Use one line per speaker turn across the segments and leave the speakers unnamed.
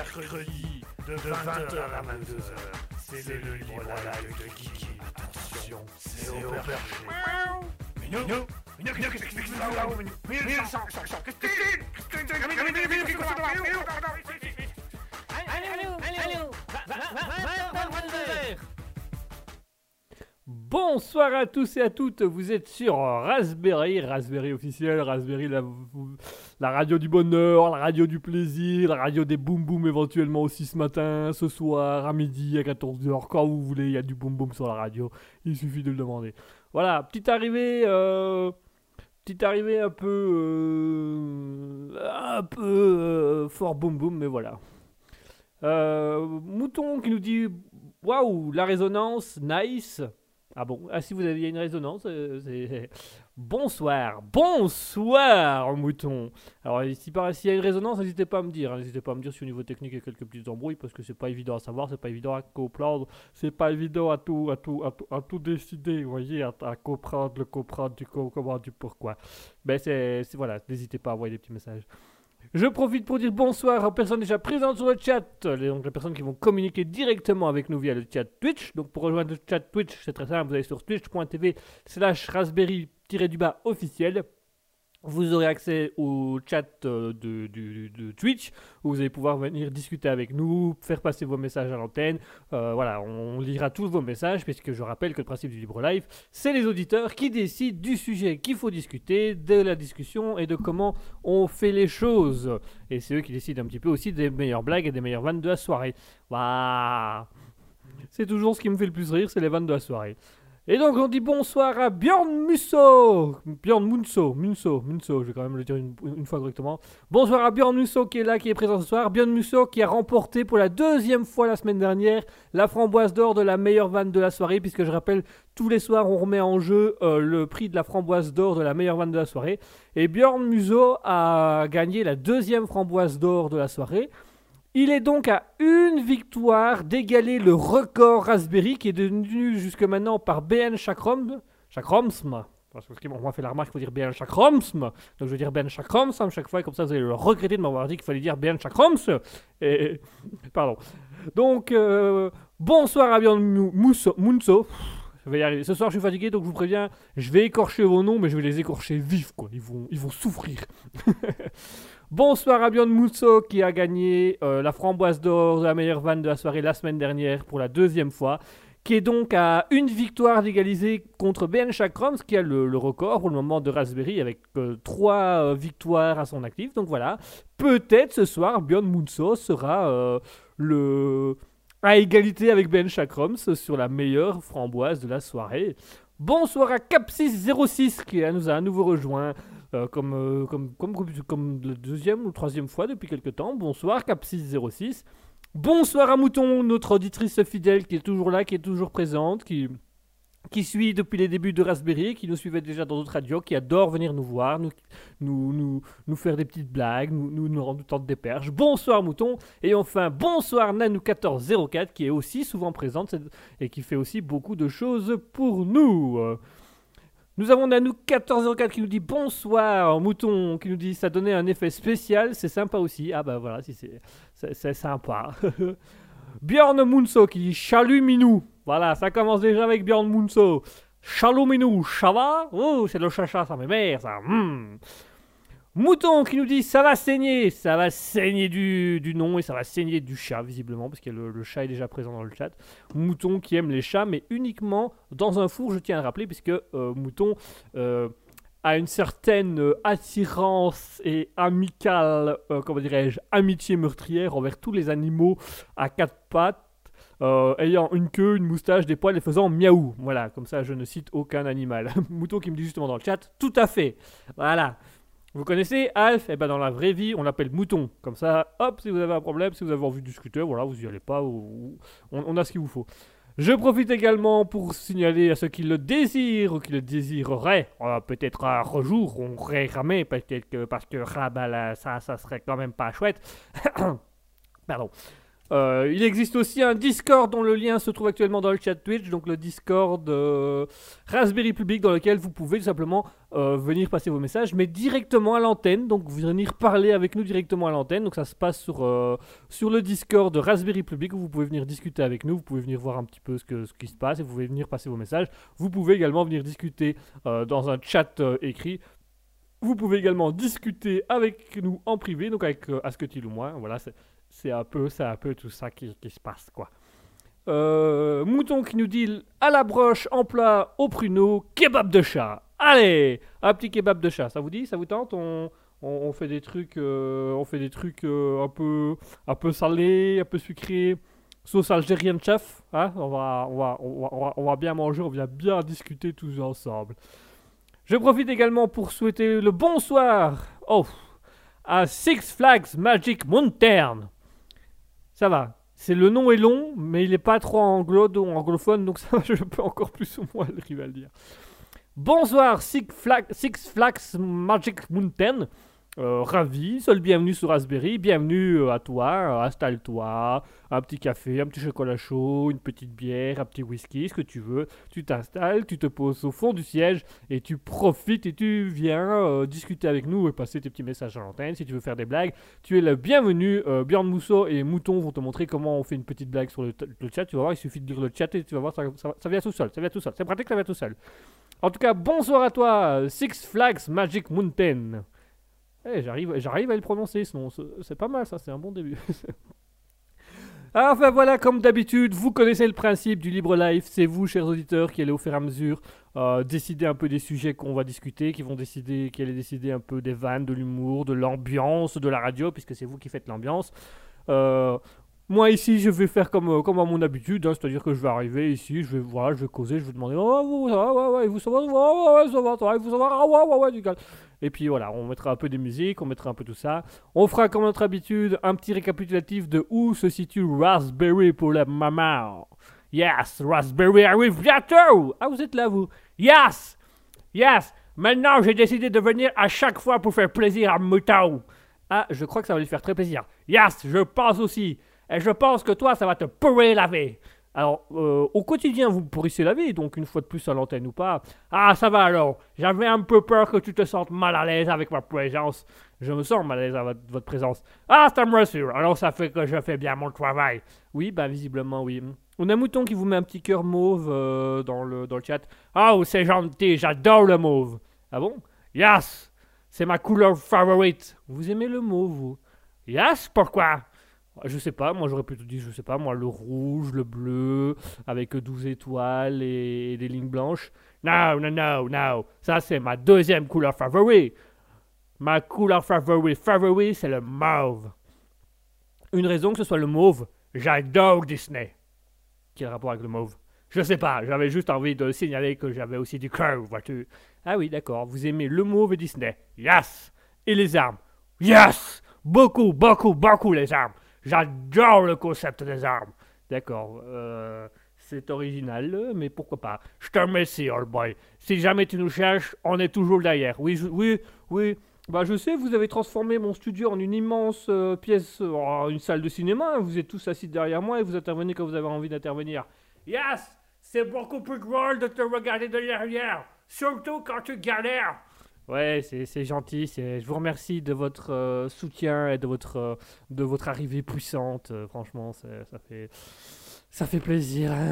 mercredi de 20h à 22h. C'est le libre live de Kiki. Attention, c'est au perché. Minou Minou Minou, qu'est-ce que tu fais là Minou Minou, Minou, sors, sors, sors. Christine Christine Minou, Minou, Minou, Minou, Minou, Minou,
Bonsoir à tous et à toutes, vous êtes sur Raspberry, Raspberry officiel, Raspberry la, la radio du bonheur, la radio du plaisir, la radio des boum boum éventuellement aussi ce matin, ce soir, à midi, à 14h, quand vous voulez, il y a du boum boum sur la radio, il suffit de le demander. Voilà, petite arrivée, euh, petite arrivée un peu, euh, un peu euh, fort boum boum, mais voilà. Mouton qui nous dit Waouh, la résonance, nice. Ah bon Ah si vous aviez une résonance, euh. Bonsoir, bonsoir Mouton Alors paraît- s'il y a une résonance, n'hésitez pas à me dire, hein. n'hésitez pas à me dire si au niveau technique il y a quelques petites embrouilles, parce que c'est pas évident à savoir, c'est pas évident à comprendre, c'est pas évident à tout, à tout, à tout, à tout décider, vous voyez, à, comprendre le comprendre du du pourquoi. C'est, c'est- voilà, n'hésitez pas à envoyer des petits messages. Je profite pour dire bonsoir aux personnes déjà présentes sur le chat, les, donc les personnes qui vont communiquer directement avec nous via le chat Twitch. Donc pour rejoindre le chat Twitch, c'est très simple, vous allez sur twitch.tv slash raspberry-du-bas officiel. Vous aurez accès au chat euh, de, Twitch où vous allez pouvoir venir discuter avec nous, faire passer vos messages à l'antenne. Euh, voilà, on lira tous vos messages puisque je rappelle que le principe du libre live, c'est les auditeurs qui décident du sujet qu'il faut discuter, de la discussion et de comment on fait les choses. Et c'est eux qui décident un petit peu aussi des meilleures blagues et des meilleures vannes de la soirée. Waouh C'est toujours ce qui me fait le plus rire, c'est les vannes de la soirée. Et donc on dit bonsoir à Bjorn Musso Bjorn Munso, Munso, Munso, je vais quand même le dire une, fois correctement. Bonsoir à Bjorn Musso qui est là, qui est présent ce soir. Bjorn Musso qui a remporté pour la deuxième fois la semaine dernière la framboise d'or de la meilleure vanne de la soirée, puisque je rappelle, tous les soirs on remet en jeu euh, le prix de la framboise d'or de la meilleure vanne de la soirée. Et Bjorn Musso a gagné la deuxième framboise d'or de la soirée. Il est donc à une victoire d'égaler le record Raspberry qui est devenu jusque maintenant par BN Chakrom. Chakromsm. Parce que on m'a fait la remarque qu'il faut dire BN Chakromsm. Donc je vais dire BN Chakromsm chaque fois, comme ça vous allez le regretter de m'avoir dit qu'il fallait dire BN Chakroms. Et. Pardon. Donc, euh, bonsoir à Mousso- Munso. Je vais y arriver. Ce soir, je suis fatigué, donc je vous préviens, je vais écorcher vos noms, mais je vais les écorcher vifs, quoi. Ils vont, ils vont souffrir. Bonsoir à Bjorn Musso qui a gagné euh, la framboise d'or de la meilleure vanne de la soirée la semaine dernière pour la deuxième fois, qui est donc à une victoire d'égaliser contre Ben Chakroms qui a le, record pour le moment de Raspberry avec euh, trois euh, victoires à son actif. Donc voilà, peut-être ce soir Bjorn Musso sera à égalité avec Ben Chakroms sur la meilleure framboise de la soirée. Bonsoir à Capsis06 qui nous a à nouveau rejoint. Euh, comme, euh, comme, comme, comme la deuxième ou troisième fois depuis quelque temps. Bonsoir Cap606. Bonsoir à Mouton, notre auditrice fidèle qui est toujours là, qui est toujours présente, qui, qui suit depuis les débuts de Raspberry, qui nous suivait déjà dans d'autres radios, qui adore venir nous voir, nous, nous, nous, faire des petites blagues, nous, nous, nous rendre des perches. Bonsoir Mouton. Et enfin, bonsoir Nanou1404 qui est aussi souvent présente et qui fait aussi beaucoup de choses pour nous. Nous avons Nanou1404 qui nous dit bonsoir, Mouton qui nous dit ça donnait un effet spécial, c'est sympa aussi. Ah bah voilà, c'est sympa. Bjorn Munso qui dit chalut Minou. Voilà, ça commence déjà avec Bjorn Munso. Chalut Minou, ça va? Oh, c'est le chacha, ça m'émère ça. Hmm. Mouton qui nous dit ça va saigner, ça va saigner du, du nom et ça va saigner du chat visiblement parce que le, chat est déjà présent dans le chat. Mouton qui aime les chats mais uniquement dans un four je tiens à le rappeler puisque euh, Mouton euh, a une certaine euh, attirance et amicale, comment dirais-je, amitié meurtrière envers tous les animaux à quatre pattes. ayant une queue, une moustache, des poils et faisant miaou. Voilà, comme ça je ne cite aucun animal. Mouton qui me dit justement dans le chat, tout à fait. Voilà. Vous connaissez Alf? Eh ben dans la vraie vie, on l'appelle Mouton. Comme ça, hop, si vous avez un problème, si vous avez envie de discuter, voilà, vous y allez pas, on, a ce qu'il vous faut. Je profite également pour signaler à ceux qui le désirent ou qui le désireraient, euh, peut-être un rejour, on ramé, peut-être que parce que ça, ça serait quand même pas chouette. Pardon. Euh, il existe aussi un Discord dont le lien se trouve actuellement dans le chat Twitch, donc le Discord euh, Raspberry Public dans lequel vous pouvez tout simplement euh, venir passer vos messages, mais directement à l'antenne, donc venir parler avec nous directement à l'antenne. Donc ça se passe sur, sur le Discord Raspberry Public où vous pouvez venir discuter avec nous, vous pouvez venir voir un petit peu ce, que, ce qui se passe et vous pouvez venir passer vos messages. Vous pouvez également venir discuter dans un chat écrit. Vous pouvez également discuter avec nous en privé, donc avec Asketil ou moi. Voilà, c'est c'est un peu, c'est un peu tout ça qui, se passe, quoi. Euh, Mouton qui nous dit à la broche, en plat, au pruneau, kebab de chat. Allez, un petit kebab de chat. Ça vous dit, ça vous tente? On, fait des trucs, euh, on fait des trucs euh, un peu, un peu salés, un peu sucrés. Sauce algérienne chef, hein on, va, on, va, on va bien manger, on vient bien discuter tous ensemble. Je profite également pour souhaiter le bonsoir oh, à Six Flags Magic Mountain. Ça va. C'est le nom est long, mais il n'est pas trop anglo anglophone, donc ça, je peux encore plus ou moins le dire. Bonsoir Six Flags Magic Mountain. Euh, ravi, seul bienvenue sur Raspberry, bienvenue euh, à toi, euh, installe-toi, un petit café, un petit chocolat chaud, une petite bière, un petit whisky, ce que tu veux. Tu t'installes, tu te poses au fond du siège et tu profites et tu viens discuter avec nous et passer tes petits messages à l'antenne. Si tu veux faire des blagues, tu es le bienvenu. Euh, Björn Mousseau et Mouton vont te montrer comment on fait une petite blague sur le, chat. Tu vas voir, il suffit de dire le chat et tu vas voir, ça, ça- ça vient tout seul. Ça vient tout seul. C'est pratique, ça vient tout seul. En tout cas, bonsoir à toi, Six Flags Magic Mountain. Eh, j'arrive, j'arrive à le prononcer, sinon c'est pas mal ça, c'est un bon début. Enfin voilà, comme d'habitude, vous connaissez le principe du libre live. C'est vous, chers auditeurs, qui allez au fur et à mesure euh, décider un peu des sujets qu'on va discuter, qui vont décider, qui allez décider un peu des vannes, de l'humour, de l'ambiance de la radio, puisque c'est vous qui faites l'ambiance. Euh, moi ici, je vais faire comme, euh, comme à mon habitude, hein, c'est-à-dire que je vais arriver ici, je vais voilà, je vais causer, je vais demander oh vous ça ouais ouais, vous ça va, ouais ouais, ça va, vous ça ah ouais ouais ouais, du calme. Et puis voilà, on mettra un peu des musiques, on mettra un peu tout ça. On fera comme notre habitude un petit récapitulatif de où se situe Raspberry pour la maman. Yes, Raspberry arrive bientôt. Ah vous êtes là vous. Yes, yes. Maintenant j'ai décidé de venir à chaque fois pour faire plaisir à Mouton. Ah, je crois que ça va lui faire très plaisir. Yes, je pense aussi. Et je pense que toi, ça va te pourrir la vie. Alors, euh, au quotidien, vous pourrissez la vie, donc une fois de plus à l'antenne ou pas. Ah, ça va alors. J'avais un peu peur que tu te sentes mal à l'aise avec ma présence. Je me sens mal à l'aise avec votre, présence. Ah, ça me rassure. Alors, ça fait que je fais bien mon travail. Oui, bah, visiblement, oui. On a Mouton qui vous met un petit cœur mauve euh, dans, le, dans le chat. Oh, c'est gentil, j'adore le mauve. Ah bon? Yes, c'est ma couleur favorite. Vous aimez le mauve, vous? Yes, pourquoi? Je sais pas, moi j'aurais plutôt dit, je sais pas, moi le rouge, le bleu, avec 12 étoiles et des lignes blanches. Non, non, non, non, ça c'est ma deuxième couleur favorite. Ma couleur favorite, favorite, c'est le mauve. Une raison que ce soit le mauve, j'adore Disney. Quel rapport avec le mauve? Je sais pas, j'avais juste envie de signaler que j'avais aussi du cœur, vois-tu. Ah oui, d'accord, vous aimez le mauve et Disney. Yes Et les armes. Yes Beaucoup, beaucoup, beaucoup les armes. J'adore le concept des armes. D'accord, euh, c'est original, mais pourquoi pas. Je te remercie, old boy. Si jamais tu nous cherches, on est toujours derrière. Oui, oui, oui. Bah, je sais, vous avez transformé mon studio en une immense euh, pièce, euh, une salle de cinéma. Vous êtes tous assis derrière moi et vous intervenez quand vous avez envie d'intervenir. Yes, c'est beaucoup plus drôle de te regarder de derrière, surtout quand tu galères. Ouais, c'est gentil. Je vous remercie de votre euh, soutien et de votre, euh, de votre arrivée puissante. euh, franchement, ça fait, ça fait plaisir.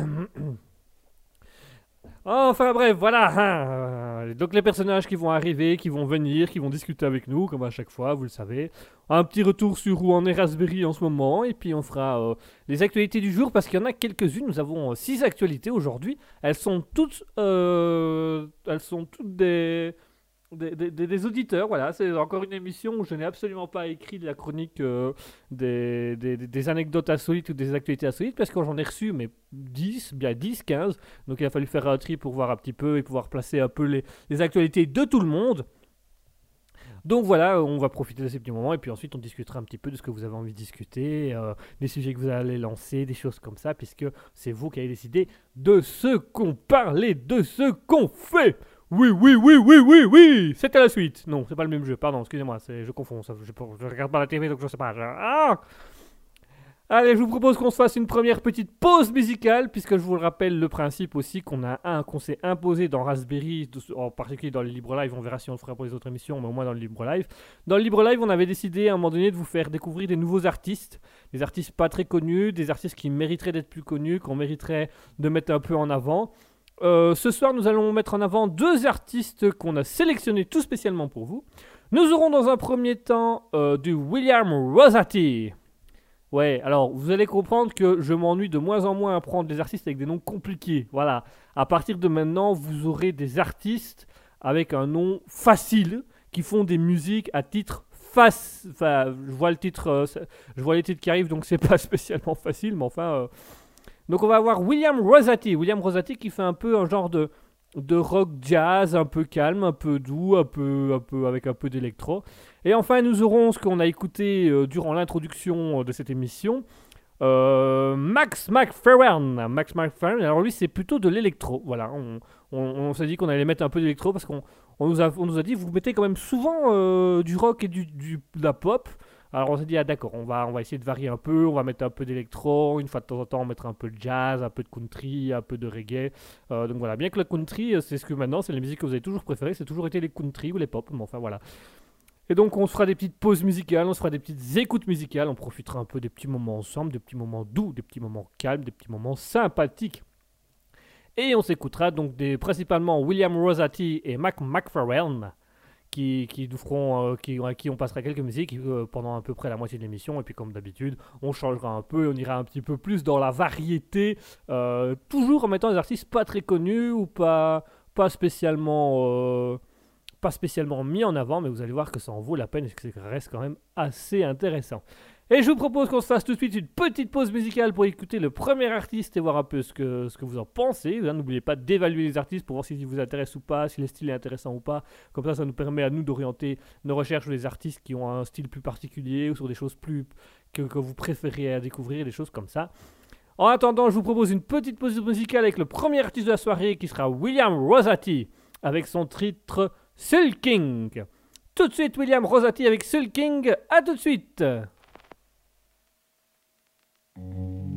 Enfin bref, voilà. hein, donc les personnages qui vont arriver, qui vont venir, qui vont discuter avec nous, comme à chaque fois, vous le savez. Un petit retour sur où en est Raspberry en ce moment, et puis on fera les actualités du jour, parce qu'il y en a quelques-unes. Nous avons six actualités aujourd'hui. Elles sont toutes, elles sont toutes des des, des- auditeurs, voilà, c'est encore une émission où je n'ai absolument pas écrit de la chronique euh, des- des anecdotes insolites ou des actualités insolites parce que j'en ai reçu mais 10, bien 10, 15, donc il a fallu faire un tri pour voir un petit peu et pouvoir placer un peu les, les actualités de tout le monde. Donc voilà, on va profiter de ces petits moments et puis ensuite on discutera un petit peu de ce que vous avez envie de discuter, euh, des sujets que vous allez lancer, des choses comme ça, puisque c'est vous qui avez décidé de ce qu'on parle et de ce qu'on fait. Oui, oui, oui, oui, oui, oui C'était la suite Non, c'est pas le même jeu, pardon, excusez-moi, je confonds, je, regarde pas la télé donc je sais pas. je- Ah Allez, je vous propose qu'on se fasse une première petite pause musicale, puisque je vous le rappelle le principe aussi qu'on a un qu'on s'est imposé dans Raspberry, en particulier dans le Libre Live. On verra si on le fera pour les autres émissions, mais au moins dans le Libre Live. Dans le Libre Live, on avait décidé à un moment donné de vous faire découvrir des nouveaux artistes, des artistes pas très connus, des artistes qui mériteraient d'être plus connus, qu'on mériterait de mettre un peu en avant. Euh, ce soir, nous allons mettre en avant deux artistes qu'on a sélectionnés tout spécialement pour vous. Nous aurons dans un premier temps euh, du William Rosati. Ouais, alors vous allez comprendre que je m'ennuie de moins en moins à prendre des artistes avec des noms compliqués. Voilà, à partir de maintenant, vous aurez des artistes avec un nom facile qui font des musiques à titre face. Enfin, je vois le titre, euh, je vois les titres qui arrivent, donc c'est pas spécialement facile, mais enfin. Euh. Donc on va avoir William Rosati. William Rosati qui fait un peu un genre de de rock jazz un peu calme, un peu doux, un peu, un peu avec un peu d'électro. Et enfin, nous aurons ce qu'on a écouté euh, durant l'introduction de cette émission. Euh, Max McFerrin. Max McFerrin, alors lui, c'est plutôt de l'électro. Voilà, on, s'est dit qu'on allait mettre un peu d'électro parce qu'on nous, a, nous a dit vous mettez quand même souvent euh, du rock et du, de la pop. Alors on s'est dit, ah d'accord, on va, on va essayer de varier un peu, on va mettre un peu d'électro, une fois de temps en temps on mettra un peu de jazz, un peu de country, un peu de reggae. Euh, donc voilà, bien que le country, euh, c'est ce que maintenant, c'est les musiques que vous avez toujours préférées, c'est toujours été les country ou les pop, mais enfin voilà. Et donc on se fera des petites pauses musicales, on se fera des petites écoutes musicales, on profitera un peu des petits moments ensemble, des petits moments doux, des petits moments calmes, des petits moments sympathiques. Et on s'écoutera donc principalement William Rosati et Mac McFarlane qui, nous feront, euh, à qui on passera quelques musiques euh, pendant à peu près la moitié de l'émission. Et puis, comme d'habitude, on changera un peu, on ira un petit peu plus dans la variété, euh, toujours en mettant des artistes pas très connus ou pas, pas spécialement. pas spécialement mis en avant, mais vous allez voir que ça en vaut la peine et que ça reste quand même assez intéressant. Et je vous propose qu'on se fasse tout de suite une petite pause musicale pour écouter le premier artiste et voir un peu ce que, ce que vous en pensez. Hein, n'oubliez pas d'évaluer les artistes pour voir s'ils vous intéressent ou pas, si le style est intéressant ou pas. Comme ça, ça nous permet à nous d'orienter nos recherches sur les artistes qui ont un style plus particulier ou sur des choses plus que, vous préférez à découvrir, des choses comme ça. En attendant, je vous propose une petite pause musicale avec le premier artiste de la soirée qui sera William Rosati avec son titre Sulking. Tout de suite, William Rosati avec Sulking. À tout de suite. Mm-hmm.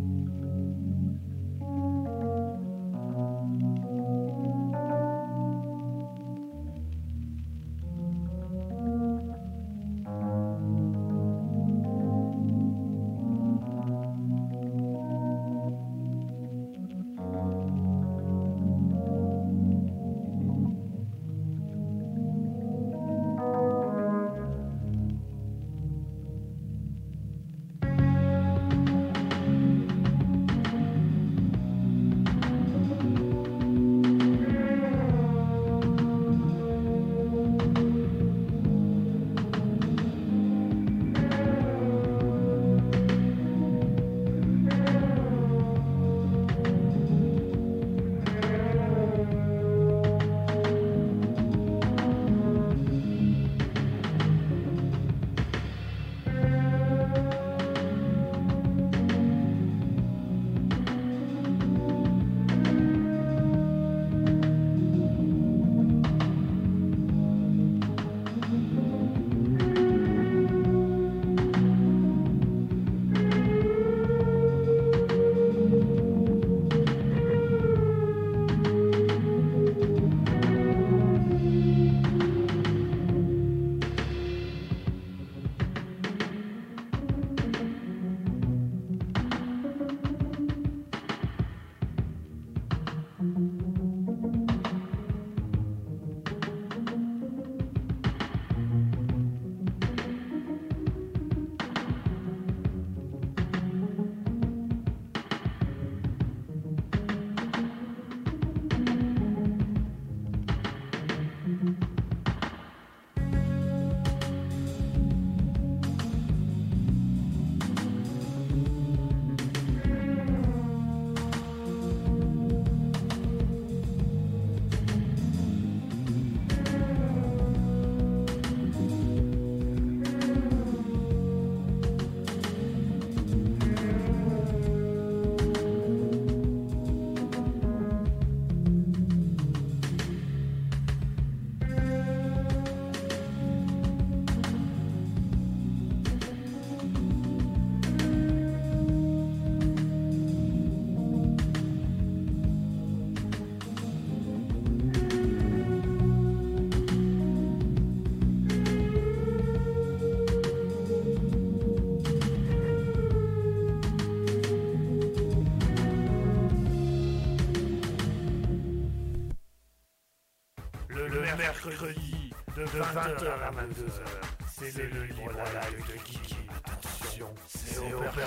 Mercredis, de 20h à 22h. C'est le libre live de Kiki. Attention, c'est au perché.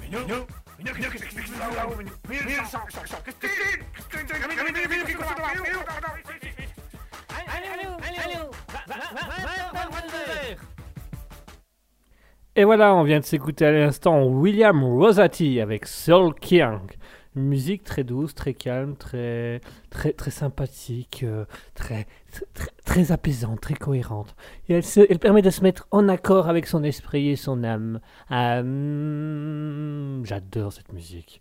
Minou.
Et voilà, on vient de s'écouter à l'instant William Rosati avec Soul King. Une musique très douce, très calme, très, très, très sympathique, euh, très, très, très apaisante, très cohérente. Et elle, se- elle permet de se mettre en accord avec son esprit et son âme. J'adore cette musique.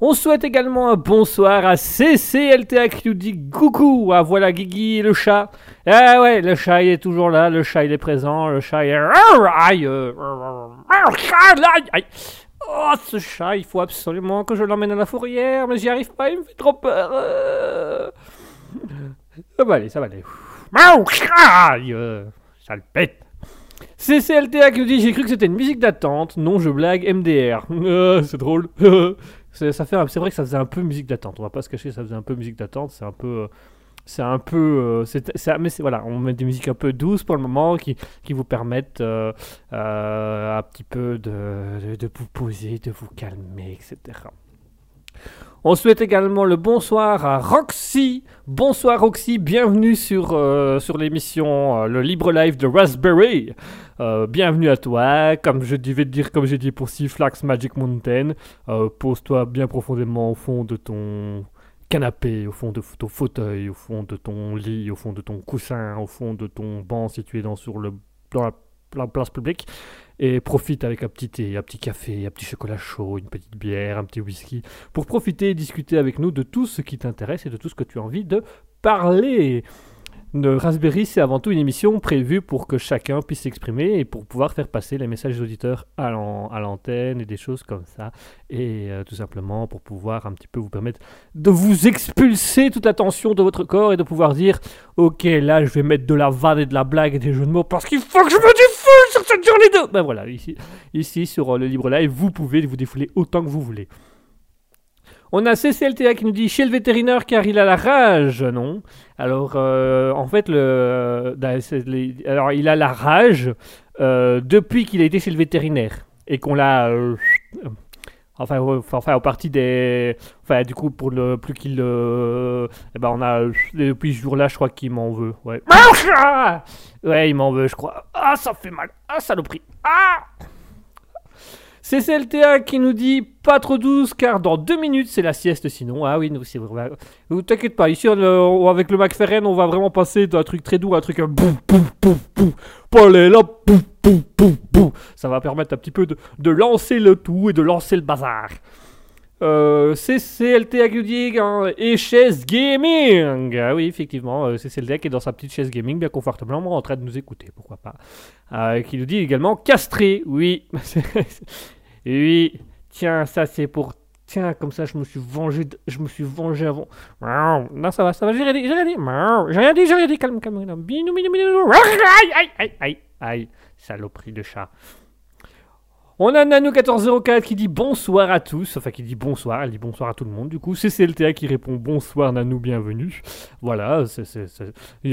On souhaite également un bonsoir à CCLTA qui nous dit coucou. Ah voilà Guigui et le chat. Ah ouais, le chat il est toujours là, le chat il est présent, le chat il est... Oh ce chat, il faut absolument que je l'emmène à la fourrière, mais j'y arrive pas, il me fait trop peur. Euh. Ça va aller, ça va aller. Aïe, euh, ça le pète. CCLTA qui nous dit j'ai cru que c'était une musique d'attente. Non, je blague, MDR. Euh, c'est drôle. c'est c'est vrai que ça faisait un peu musique d'attente. On va pas se cacher, ça faisait un peu musique d'attente. C'est un peu, euh, c'est un peu, euh, c'est, mais c'est voilà, on met des musiques un peu douces pour le moment qui, qui vous permettent euh, euh, un petit peu de, de, vous poser, de vous calmer, etc. On souhaite également le bonsoir à Roxy. Bonsoir Roxy, bienvenue sur, sur l'émission Le Libre Live de Raspberry. Bienvenue à toi. Comme je devais te dire, comme j'ai dit pour Flax Magic Mountain, pose-toi bien profondément au fond de ton canapé, au fond de ton fauteuil, au fond de ton lit, au fond de ton coussin, au fond de ton banc situé dans, sur le, dans la, la place publique et profite avec un petit thé, un petit café, un petit chocolat chaud, une petite bière, un petit whisky, pour profiter et discuter avec nous de tout ce qui t'intéresse et de tout ce que tu as envie de parler. Raspberry, c'est avant tout une émission prévue pour que chacun puisse s'exprimer et pour pouvoir faire passer les messages des auditeurs à l'antenne et des choses comme ça. Et euh, tout simplement pour pouvoir un petit peu vous permettre de vous expulser toute la tension de votre corps et de pouvoir dire Ok, là je vais mettre de la vanne et de la blague et des jeux de mots parce qu'il faut que je me défoule sur cette journée de. Ben voilà, ici, ici sur euh, le Libre Live, vous pouvez vous défouler autant que vous voulez. On a CCLTA qui nous dit chez le vétérinaire car il a la rage, non? Alors, euh, en fait, le, c'est les- alors il a la rage euh, depuis qu'il a été chez le vétérinaire et qu'on l'a. euh, enfin, enfin, enfin, au parti des. Enfin, du coup, pour le plus qu'il. euh, eh ben, on a. euh, depuis ce jour-là, je crois qu'il m'en veut. Ouais. Ouais, il m'en veut, je crois. Ah, ça fait mal. Ah, saloperie. Ah CCLTA qui nous dit pas trop douce car dans deux minutes c'est la sieste sinon. Ah oui, nous c'est vrai. T'inquiète pas, ici euh, avec le McFerren on va vraiment passer d'un truc très doux à un truc boum boum boum boum. Boum boum boum boum. Ça va permettre un petit peu de, de lancer le tout et de lancer le bazar. Euh, CCLTA qui nous dit hein, et chaise gaming. Ah oui, effectivement, euh, CCLTA qui est dans sa petite chaise gaming bien confortablement en train de nous écouter, pourquoi pas. Euh, qui nous dit également castré, oui. oui, tiens, ça c'est pour. Tiens, comme ça je me suis vengé, je me suis vengé avant. Non, ça va, ça va, j'ai rien dit, j'ai rien dit. J'ai rien dit, j'ai rien dit, calme, calme, calme. Binou, binou, binou. Aïe, aïe, aïe, aïe, aïe, saloperie de chat. On a Nano1404 qui dit bonsoir à tous, enfin qui dit bonsoir, elle dit bonsoir à tout le monde. Du coup, c'est CLTA qui répond bonsoir Nano, bienvenue. Voilà, c'est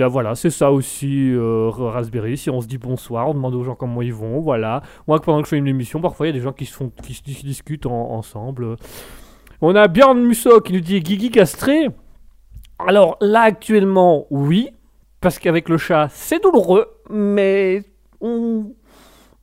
voilà, ça aussi euh, Raspberry. Si on se dit bonsoir, on demande aux gens comment ils vont. Voilà. Moi, pendant que je fais une émission, parfois il y a des gens qui se, font, qui se discutent en- ensemble. On a Bjorn Musso qui nous dit Guigui castré. Alors là, actuellement, oui, parce qu'avec le chat, c'est douloureux, mais on.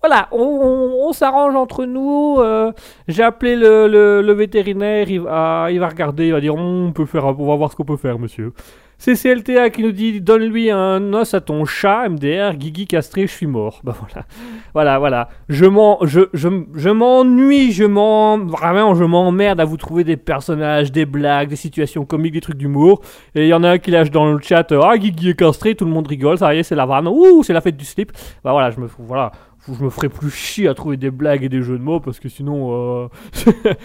Voilà, on, s'arrange entre nous. euh, J'ai appelé le, le- vétérinaire, il va, il va regarder, il va dire on peut faire, on va voir ce qu'on peut faire, monsieur. CCLTA qui nous dit donne-lui un os à ton chat, MDR, Guigui castré, je suis mort. Bah voilà, voilà, voilà. Je m'en, je, je, je m'ennuie, m'en, vraiment, je m'emmerde à vous trouver des personnages, des blagues, des situations comiques, des trucs d'humour. Et il y en a un qui lâche dans le chat, ah Guigui est castré, tout le monde rigole, ça y est, c'est la vanne, ouh, c'est la fête du slip. Bah voilà, je me, voilà, je me ferai plus chier à trouver des blagues et des jeux de mots parce que sinon, euh,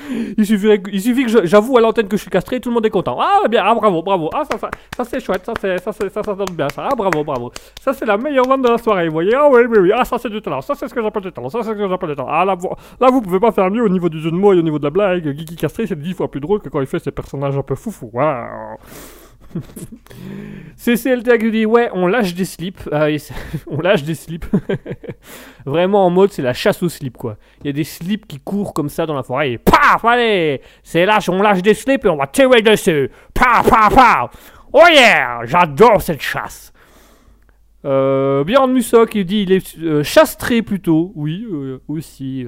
il suffirait, il suffit que j'avoue à l'antenne que je suis castré, tout le monde est content. Ah bien, ah bravo, bravo, ah ça, ça, ça c'est chouette, ça c'est, ça ça, ça donne bien ça, ah bravo, bravo. Ça c'est la meilleure vente de la soirée, vous voyez, ah oui, oui, oui, ah ça c'est du talent, ça c'est ce que j'appelle du talent, ça c'est ce que j'appelle du talent. Ah là, vous, là vous pouvez pas faire mieux au niveau du jeu de mots et au niveau de la blague. Guigui castré c'est dix fois plus drôle que quand il fait ses personnages un peu foufou. Waouh. CCLTA qui dit ouais, on lâche des slips. Ah on lâche des slips. Vraiment en mode, c'est la chasse aux slips quoi. Il y a des slips qui courent comme ça dans la forêt et paf, allez, c'est lâche, on lâche des slips et on va tirer dessus. Paf, paf, paf. Oh yeah, j'adore cette chasse. Euh, Bjorn Musso qui dit il est euh, chastré plutôt, oui, euh, aussi.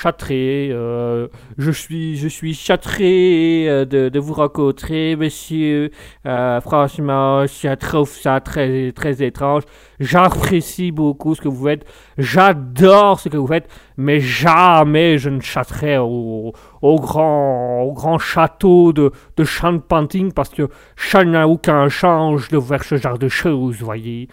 Châtré, euh, je suis, je suis châtré euh, de, vous rencontrer, monsieur. Euh, franchement, je trouve ça très, très étrange. J'apprécie beaucoup ce que vous faites. J'adore ce que vous faites, mais jamais je ne châterai au, grand, au grand château de, de Sean Panting parce que ça n'a aucun change de faire ce genre de choses, voyez.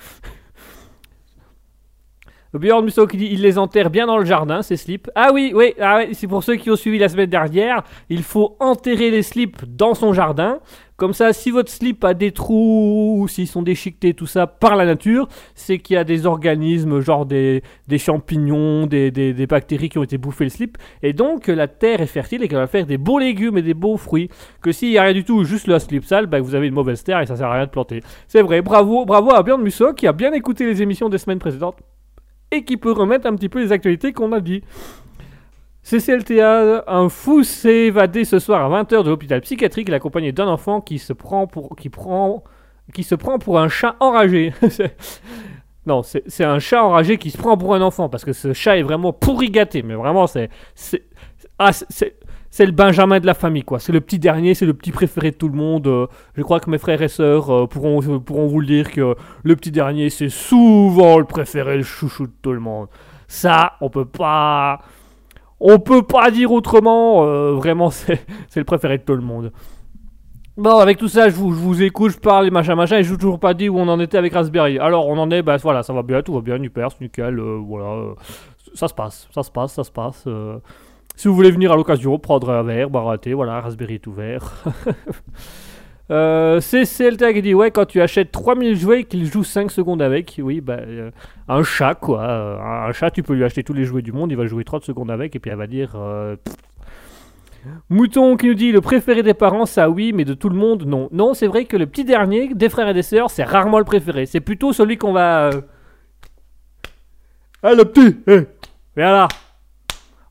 Bjorn Musso qui dit il les enterre bien dans le jardin, ces slips. Ah oui, oui, ah oui, c'est pour ceux qui ont suivi la semaine dernière. Il faut enterrer les slips dans son jardin. Comme ça, si votre slip a des trous ou s'ils sont déchiquetés, tout ça, par la nature, c'est qu'il y a des organismes, genre des, des champignons, des, des- des bactéries qui ont été bouffées le slip. Et donc, la terre est fertile et qu'elle va faire des beaux légumes et des beaux fruits. Que s'il n'y a rien du tout, juste le slip sale, bah, vous avez une mauvaise terre et ça sert à rien de planter. C'est vrai, bravo, bravo à Bjorn Musso qui a bien écouté les émissions des semaines précédentes et qui peut remettre un petit peu les actualités qu'on a dit. CCLTA, un fou s'est évadé ce soir à 20h de l'hôpital psychiatrique, accompagné d'un enfant qui se prend pour, qui prend, qui se prend pour un chat enragé. Non, c'est un chat enragé qui se prend pour un enfant, parce que ce chat est vraiment pourri gâté, mais vraiment c'est- Ah, c'est- c'est... Le Benjamin de la famille, quoi. C'est le petit dernier, c'est le petit préféré de tout le monde. Euh, je crois que mes frères et sœurs euh, pourront, pourront vous le dire que le petit dernier, c'est souvent le préféré, le chouchou de tout le monde. Ça, on peut pas. On peut pas dire autrement. euh, vraiment, c'est le préféré de tout le monde. Bon, avec tout ça, je vous, écoute, je parle, machin, machin, et je vous ai toujours pas dit où on en était avec Raspberry. Alors, on en est, bah voilà, ça va bien, tout va bien, super, nickel, euh, voilà. euh, ça se passe, ça se passe, ça se passe. Si vous voulez venir à l'occasion, prendre un verre, boire un thé, voilà, Raspberry est ouvert. Euh, c'est CLTA qui dit ouais quand tu achètes 3000 jouets qu'il joue 5 secondes avec. Oui bah euh, un chat quoi. Un, un chat tu peux lui acheter tous les jouets du monde il va jouer 30 secondes avec et puis elle va dire euh. Mouton qui nous dit le préféré des parents ça oui mais de tout le monde non. Non c'est vrai que le petit dernier des frères et des sœurs c'est rarement le préféré. C'est plutôt celui qu'on va euh, ah le petit eh, viens là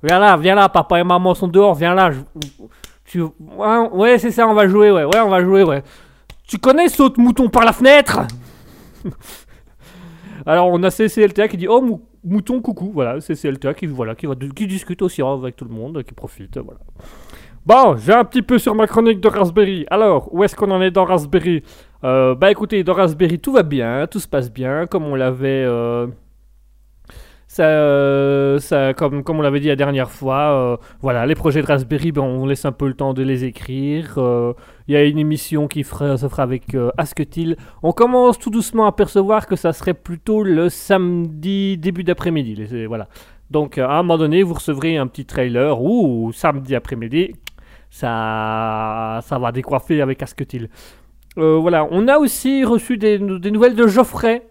viens là viens là papa et maman sont dehors viens là je- tu... Ouais, c'est ça, on va jouer, ouais. Ouais, on va jouer, ouais. Tu connais saute mouton par la fenêtre? Alors, on a CCLTA qui dit Oh, mou- mouton, coucou. Voilà, CCLTA qui, voilà, qui, va, qui discute aussi avec tout le monde, qui profite, voilà. Bon, j'ai un petit peu sur ma chronique de Raspberry. Alors, où est-ce qu'on en est dans Raspberry? Euh, Bah écoutez, dans Raspberry, tout va bien, tout se passe bien, comme on l'avait... euh, euh, comme, on l'avait dit la dernière fois, euh, voilà, les projets de Raspberry, ben, on laisse un peu le temps de les écrire. euh, Il y a une émission qui se fera avec euh, Asketil. On commence tout doucement à percevoir que ça serait plutôt le samedi début d'après-midi. Voilà. Donc euh, à un moment donné, vous recevrez un petit trailer ou samedi après-midi, ça, va décoiffer avec Asketil. Euh, voilà, on a aussi reçu des nouvelles de Geoffrey.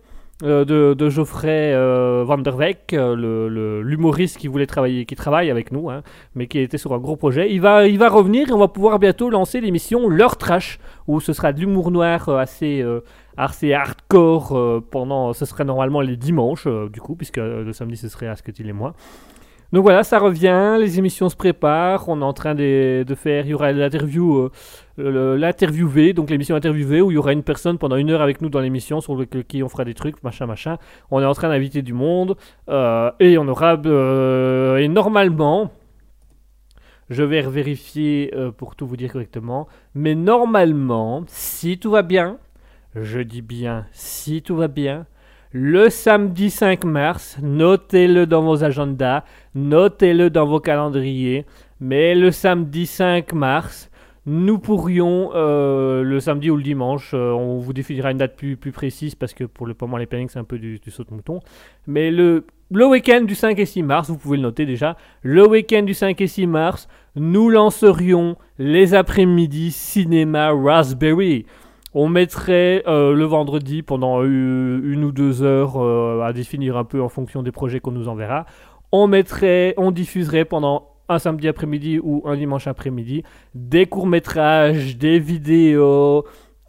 Euh, de, Geoffrey euh, Van der Weck, euh, l'humoriste qui voulait travailler, qui travaille avec nous, hein, mais qui était sur un gros projet. Il va, il va revenir et on va pouvoir bientôt lancer l'émission Leur Trash, où ce sera de l'humour noir euh, assez, assez hardcore pendant. Ce serait normalement les dimanches, du coup, puisque le samedi ce serait Asketil et moi. Donc voilà, ça revient, les émissions se préparent, on est en train de, de faire, il y aura l'interview, l'interviewé, donc l'émission interviewée, où il y aura une personne pendant une heure avec nous dans l'émission sur le, qui on fera des trucs, machin, machin. On est en train d'inviter du monde, euh, et on aura, euh, et normalement, je vais vérifier euh, pour tout vous dire correctement, mais normalement, si tout va bien, je dis bien si tout va bien, le samedi 5 mars, notez-le dans vos agendas, notez-le dans vos calendriers, mais le samedi 5 mars, nous pourrions, euh, le samedi ou le dimanche, euh, on vous définira une date plus, plus précise parce que pour le moment les plannings c'est un peu du, saut de mouton, mais le, le week-end du 5 et 6 mars, vous pouvez le noter déjà, le week-end du 5 et 6 mars, nous lancerions les après-midi cinéma Raspberry. On mettrait euh, le vendredi pendant une ou deux heures à définir un peu en fonction des projets qu'on nous enverra. On mettrait, on diffuserait pendant un samedi après-midi ou un dimanche après-midi des courts-métrages, des vidéos,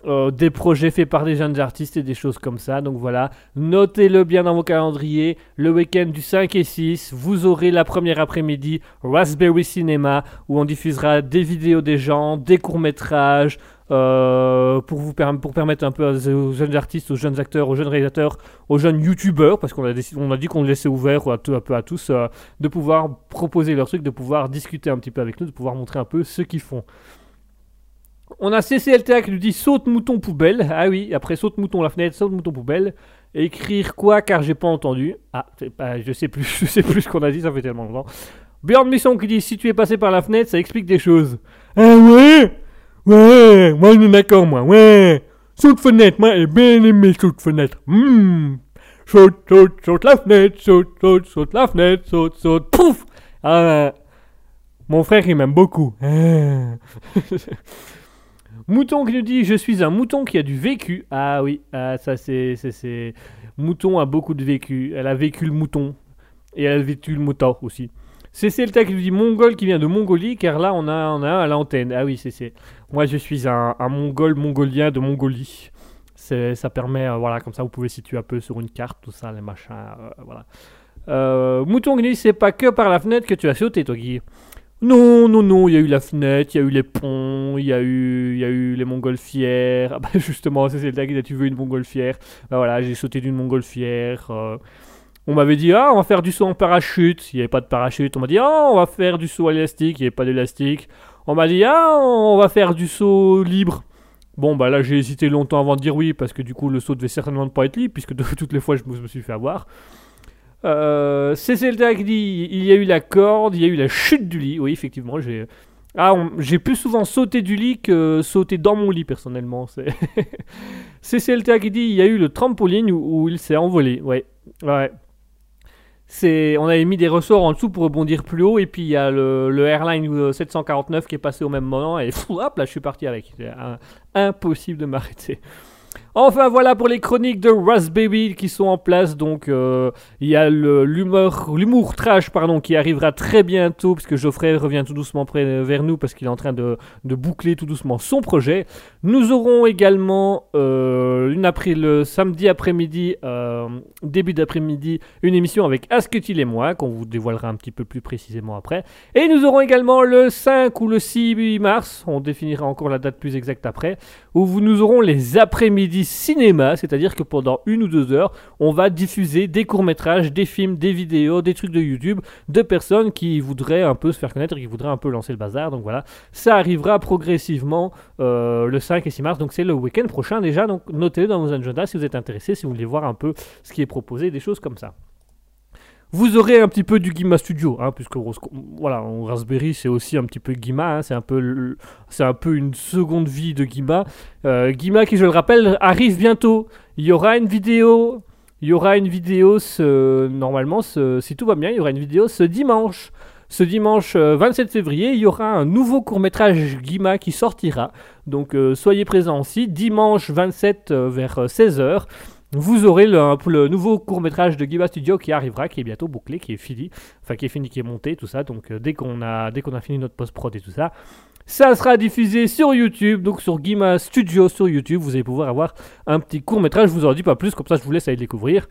euh, des projets faits par des jeunes artistes et des choses comme ça. Donc voilà, notez-le bien dans vos calendriers. Le week-end du 5 et 6, vous aurez la première après-midi Raspberry Cinema où on diffusera des vidéos des gens, des courts-métrages. Euh, pour vous permettre un peu aux jeunes artistes, aux jeunes acteurs, aux jeunes réalisateurs, aux jeunes youtubeurs, parce qu'on a, dit qu'on laissait ouvert à, tous, euh, de pouvoir proposer leurs trucs, de pouvoir discuter un petit peu avec nous, de pouvoir montrer un peu ce qu'ils font. On a CCLTA qui nous dit saute mouton poubelle. Ah oui, après saute mouton la fenêtre, saute mouton poubelle. Écrire quoi car j'ai pas entendu. Ah, je sais plus, je sais plus ce qu'on a dit, ça fait tellement longtemps. Björn Misson qui dit si tu es passé par la fenêtre, ça explique des choses. Ah ouais Ouais, moi je suis d'accord moi, ouais. Saute fenêtre, moi j'ai bien aimé saute fenêtre. Hmm. Saute, saute, saute la fenêtre, saute, saute, saute la fenêtre, saute, saute, pouf Ah, mon frère il m'aime beaucoup. Ah. Mouton qui nous dit Je suis un mouton qui a du vécu. Ah oui, ah, ça c'est. Mouton a beaucoup de vécu. Elle a vécu le mouton. Et elle a vécu le mouton aussi. C'est Celta qui nous dit Mongol qui vient de Mongolie, car là on a, on a un à l'antenne. Ah oui, c'est c'est. Moi je suis un, mongol mongolien de Mongolie. Ça permet, euh, voilà, comme ça vous pouvez situer un peu sur une carte, tout ça, les machins, euh, voilà. Euh, Mouton dit C'est pas que par la fenêtre que tu as sauté, toi, Guy. Non, non, non, il y a eu la fenêtre, il y a eu les ponts, il y a eu, il y a eu les montgolfières. Ah bah justement, c'est qui dit tu veux une montgolfière. Bah voilà, j'ai sauté d'une montgolfière. On m'avait dit ah on va faire du saut en parachute, il n'y avait pas de parachute. On m'a dit ah on va faire du saut à l'élastique, il n'y avait pas d'élastique. On m'a dit ah on va faire du saut libre. Bon bah là j'ai hésité longtemps avant de dire oui parce que du coup le saut devait certainement pas être libre puisque de toutes les fois je me suis fait avoir. Euh, Zelda qui dit il y a eu la corde, il y a eu la chute du lit. Oui, effectivement, j'ai. Ah, j'ai plus souvent sauté du lit que sauté dans mon lit personnellement. C'est qui dit il y a eu le trampoline où, où il s'est envolé. Ouais, ouais. On avait mis des ressorts en dessous pour rebondir plus haut et puis il y a le, Airline euh, 749 qui est passé au même moment et hop là je suis parti avec. C'est impossible de m'arrêter. Enfin voilà pour les chroniques de Raspberry qui sont en place. Donc euh, il y a l'humour, trash pardon qui arrivera très bientôt puisque Geoffrey revient tout doucement près, vers nous parce qu'il est en train de, boucler tout doucement son projet. Nous aurons également euh, une après le samedi après-midi, euh, début d'après-midi, une émission avec Asketil et moi qu'on vous dévoilera un petit peu plus précisément après. Et nous aurons également le 5 ou le 6 mars, on définira encore la date plus exacte après, où vous- nous aurons les après-midi cinéma, c'est-à-dire que pendant une ou deux heures, on va diffuser des courts-métrages, des films, des vidéos, des trucs de YouTube de personnes qui voudraient un peu se faire connaître qui voudraient un peu lancer le bazar. Donc voilà, ça arrivera progressivement euh, le 5 et 6 mars, donc c'est le week-end prochain déjà. Donc notez-le dans vos agendas si vous êtes intéressé, si vous voulez voir un peu ce qui est proposé, des choses comme ça. Vous aurez un petit peu du Guima Studio, hein, puisque voilà, en Raspberry c'est aussi un petit peu Guima, hein, c'est un peu, c'est un peu une seconde vie de Guima. Euh, Guima qui, je le rappelle, arrive bientôt. Il y aura une vidéo, il y aura une vidéo normalement, si tout va bien, il y aura une vidéo ce dimanche. Ce dimanche euh, 27 février, il y aura un nouveau court-métrage Guima qui sortira. Donc euh, soyez présents aussi. Dimanche 27 euh, vers 16h, vous aurez le, nouveau court-métrage de Guima Studio qui arrivera, qui est bientôt bouclé, qui est fini. Enfin, qui est fini, qui est monté, tout ça. Donc euh, dès qu'on a, fini notre post-prod et tout ça, ça sera diffusé sur YouTube, donc sur Guima Studio sur YouTube. Vous allez pouvoir avoir un petit court-métrage. Je vous en dis pas plus, comme ça je vous laisse aller le découvrir.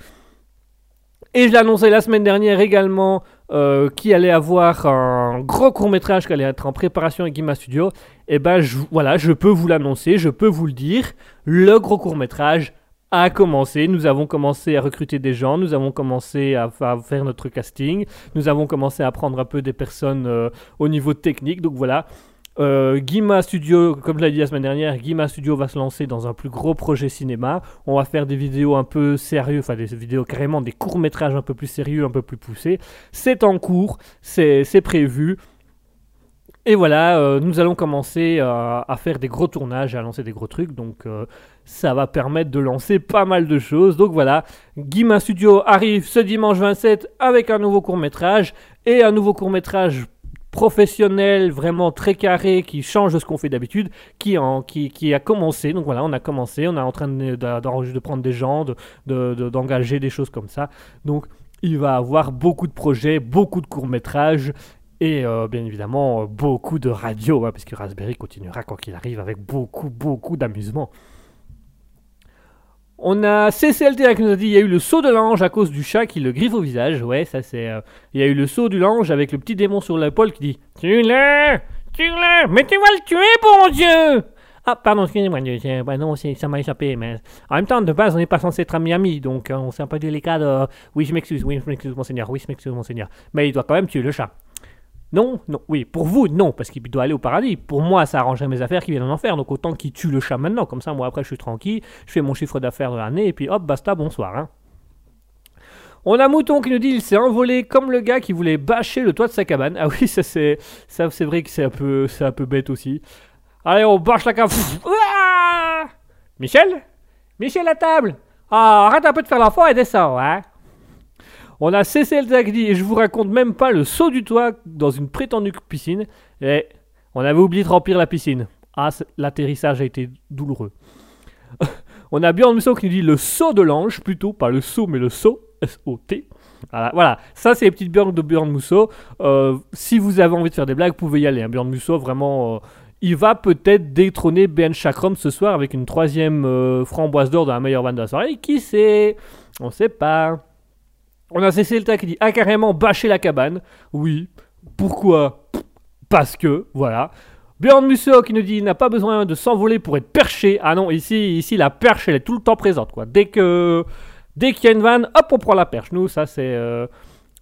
Et je annoncé la semaine dernière également euh, qu'il allait avoir un gros court-métrage qui allait être en préparation avec Guima Studio. Et ben je- voilà, je peux vous l'annoncer, je peux vous le dire. Le gros court-métrage a commencé. Nous avons commencé à recruter des gens, nous avons commencé à, faire notre casting, nous avons commencé à prendre un peu des personnes euh, au niveau technique. Donc voilà, euh, Guima Studio, comme je l'ai dit la semaine dernière, Guima Studio va se lancer dans un plus gros projet cinéma. On va faire des vidéos un peu sérieux, enfin des vidéos carrément, des courts métrages un peu plus sérieux, un peu plus poussés. C'est en cours, c'est prévu. Et voilà, euh, nous allons commencer à faire des gros tournages, à lancer des gros trucs. Donc ça va permettre de lancer pas mal de choses. Donc voilà, Guima Studio arrive ce dimanche 27 avec un nouveau court métrage et un nouveau court métrage professionnel, vraiment très carré, qui change de ce qu'on fait d'habitude, qui, a commencé. Donc voilà, on a commencé, on est en train de, prendre des gens, de- de- de- d'engager des choses comme ça. Donc il va avoir beaucoup de projets, beaucoup de courts-métrages. Et euh, bien évidemment, euh, beaucoup de radio, hein, parce que Raspberry continuera, quoi qu'il arrive, avec beaucoup, beaucoup d'amusement. On a CCLT qui nous a dit il y a eu le saut de l'ange à cause du chat qui le griffe au visage. Ouais, ça c'est. euh, Il y a eu le saut du l'ange avec le petit démon sur l'épaule qui dit Tu l'as Tu l'as Mais tu vas le tuer, bon Dieu Ah, pardon, excusez-moi, Dieu, bah non, ça m'a échappé, mais en même temps, de base, on n'est pas censé être amis-amis, donc euh, on c'est un peu délicat de. Oui, je m'excuse, oui, je m'excuse, monseigneur, oui, je m'excuse, monseigneur. Mais il doit quand même tuer le chat. Non, non, oui, pour vous, non, parce qu'il doit aller au paradis. Pour moi, ça arrangerait mes affaires qu'il vienne en enfer, donc autant qu'il tue le chat maintenant, comme ça, moi après, je suis tranquille, je fais mon chiffre d'affaires de l'année, et puis hop, basta, bonsoir. Hein. On a Mouton qui nous dit il s'est envolé comme le gars qui voulait bâcher le toit de sa cabane. Ah oui, ça c'est, ça c'est vrai que c'est un peu, bête aussi. Allez, on bâche la cabane. Michel, Michel à table. Ah, arrête un peu de faire l'enfant et descends, hein. On a CCL dit et je vous raconte même pas le saut du toit dans une prétendue piscine. Et on avait oublié de remplir la piscine. Ah, l'atterrissage a été douloureux. on a Bjorn Musso qui nous dit le saut de l'ange, plutôt, pas le saut, mais le saut, S-O-T. Voilà, voilà. ça c'est les petites burnes de Bjorn Musso. Euh, si vous avez envie de faire des blagues, vous pouvez y aller. Hein. Bjorn Musso, vraiment, euh, il va peut-être détrôner Ben Chakram ce soir avec une troisième euh, framboise d'or dans la meilleure bande de la soirée. Qui sait? On sait pas. On a CCLTA qui dit Ah, carrément, bâcher la cabane. Oui. Pourquoi? Parce que, voilà. Bjorn Musso qui nous dit n'a pas besoin de s'envoler pour être perché. Ah non, ici, ici la perche, elle est tout le temps présente. Quoi. Dès que dès qu'il y a une vanne, hop, on prend la perche. Nous, ça, c'est. euh,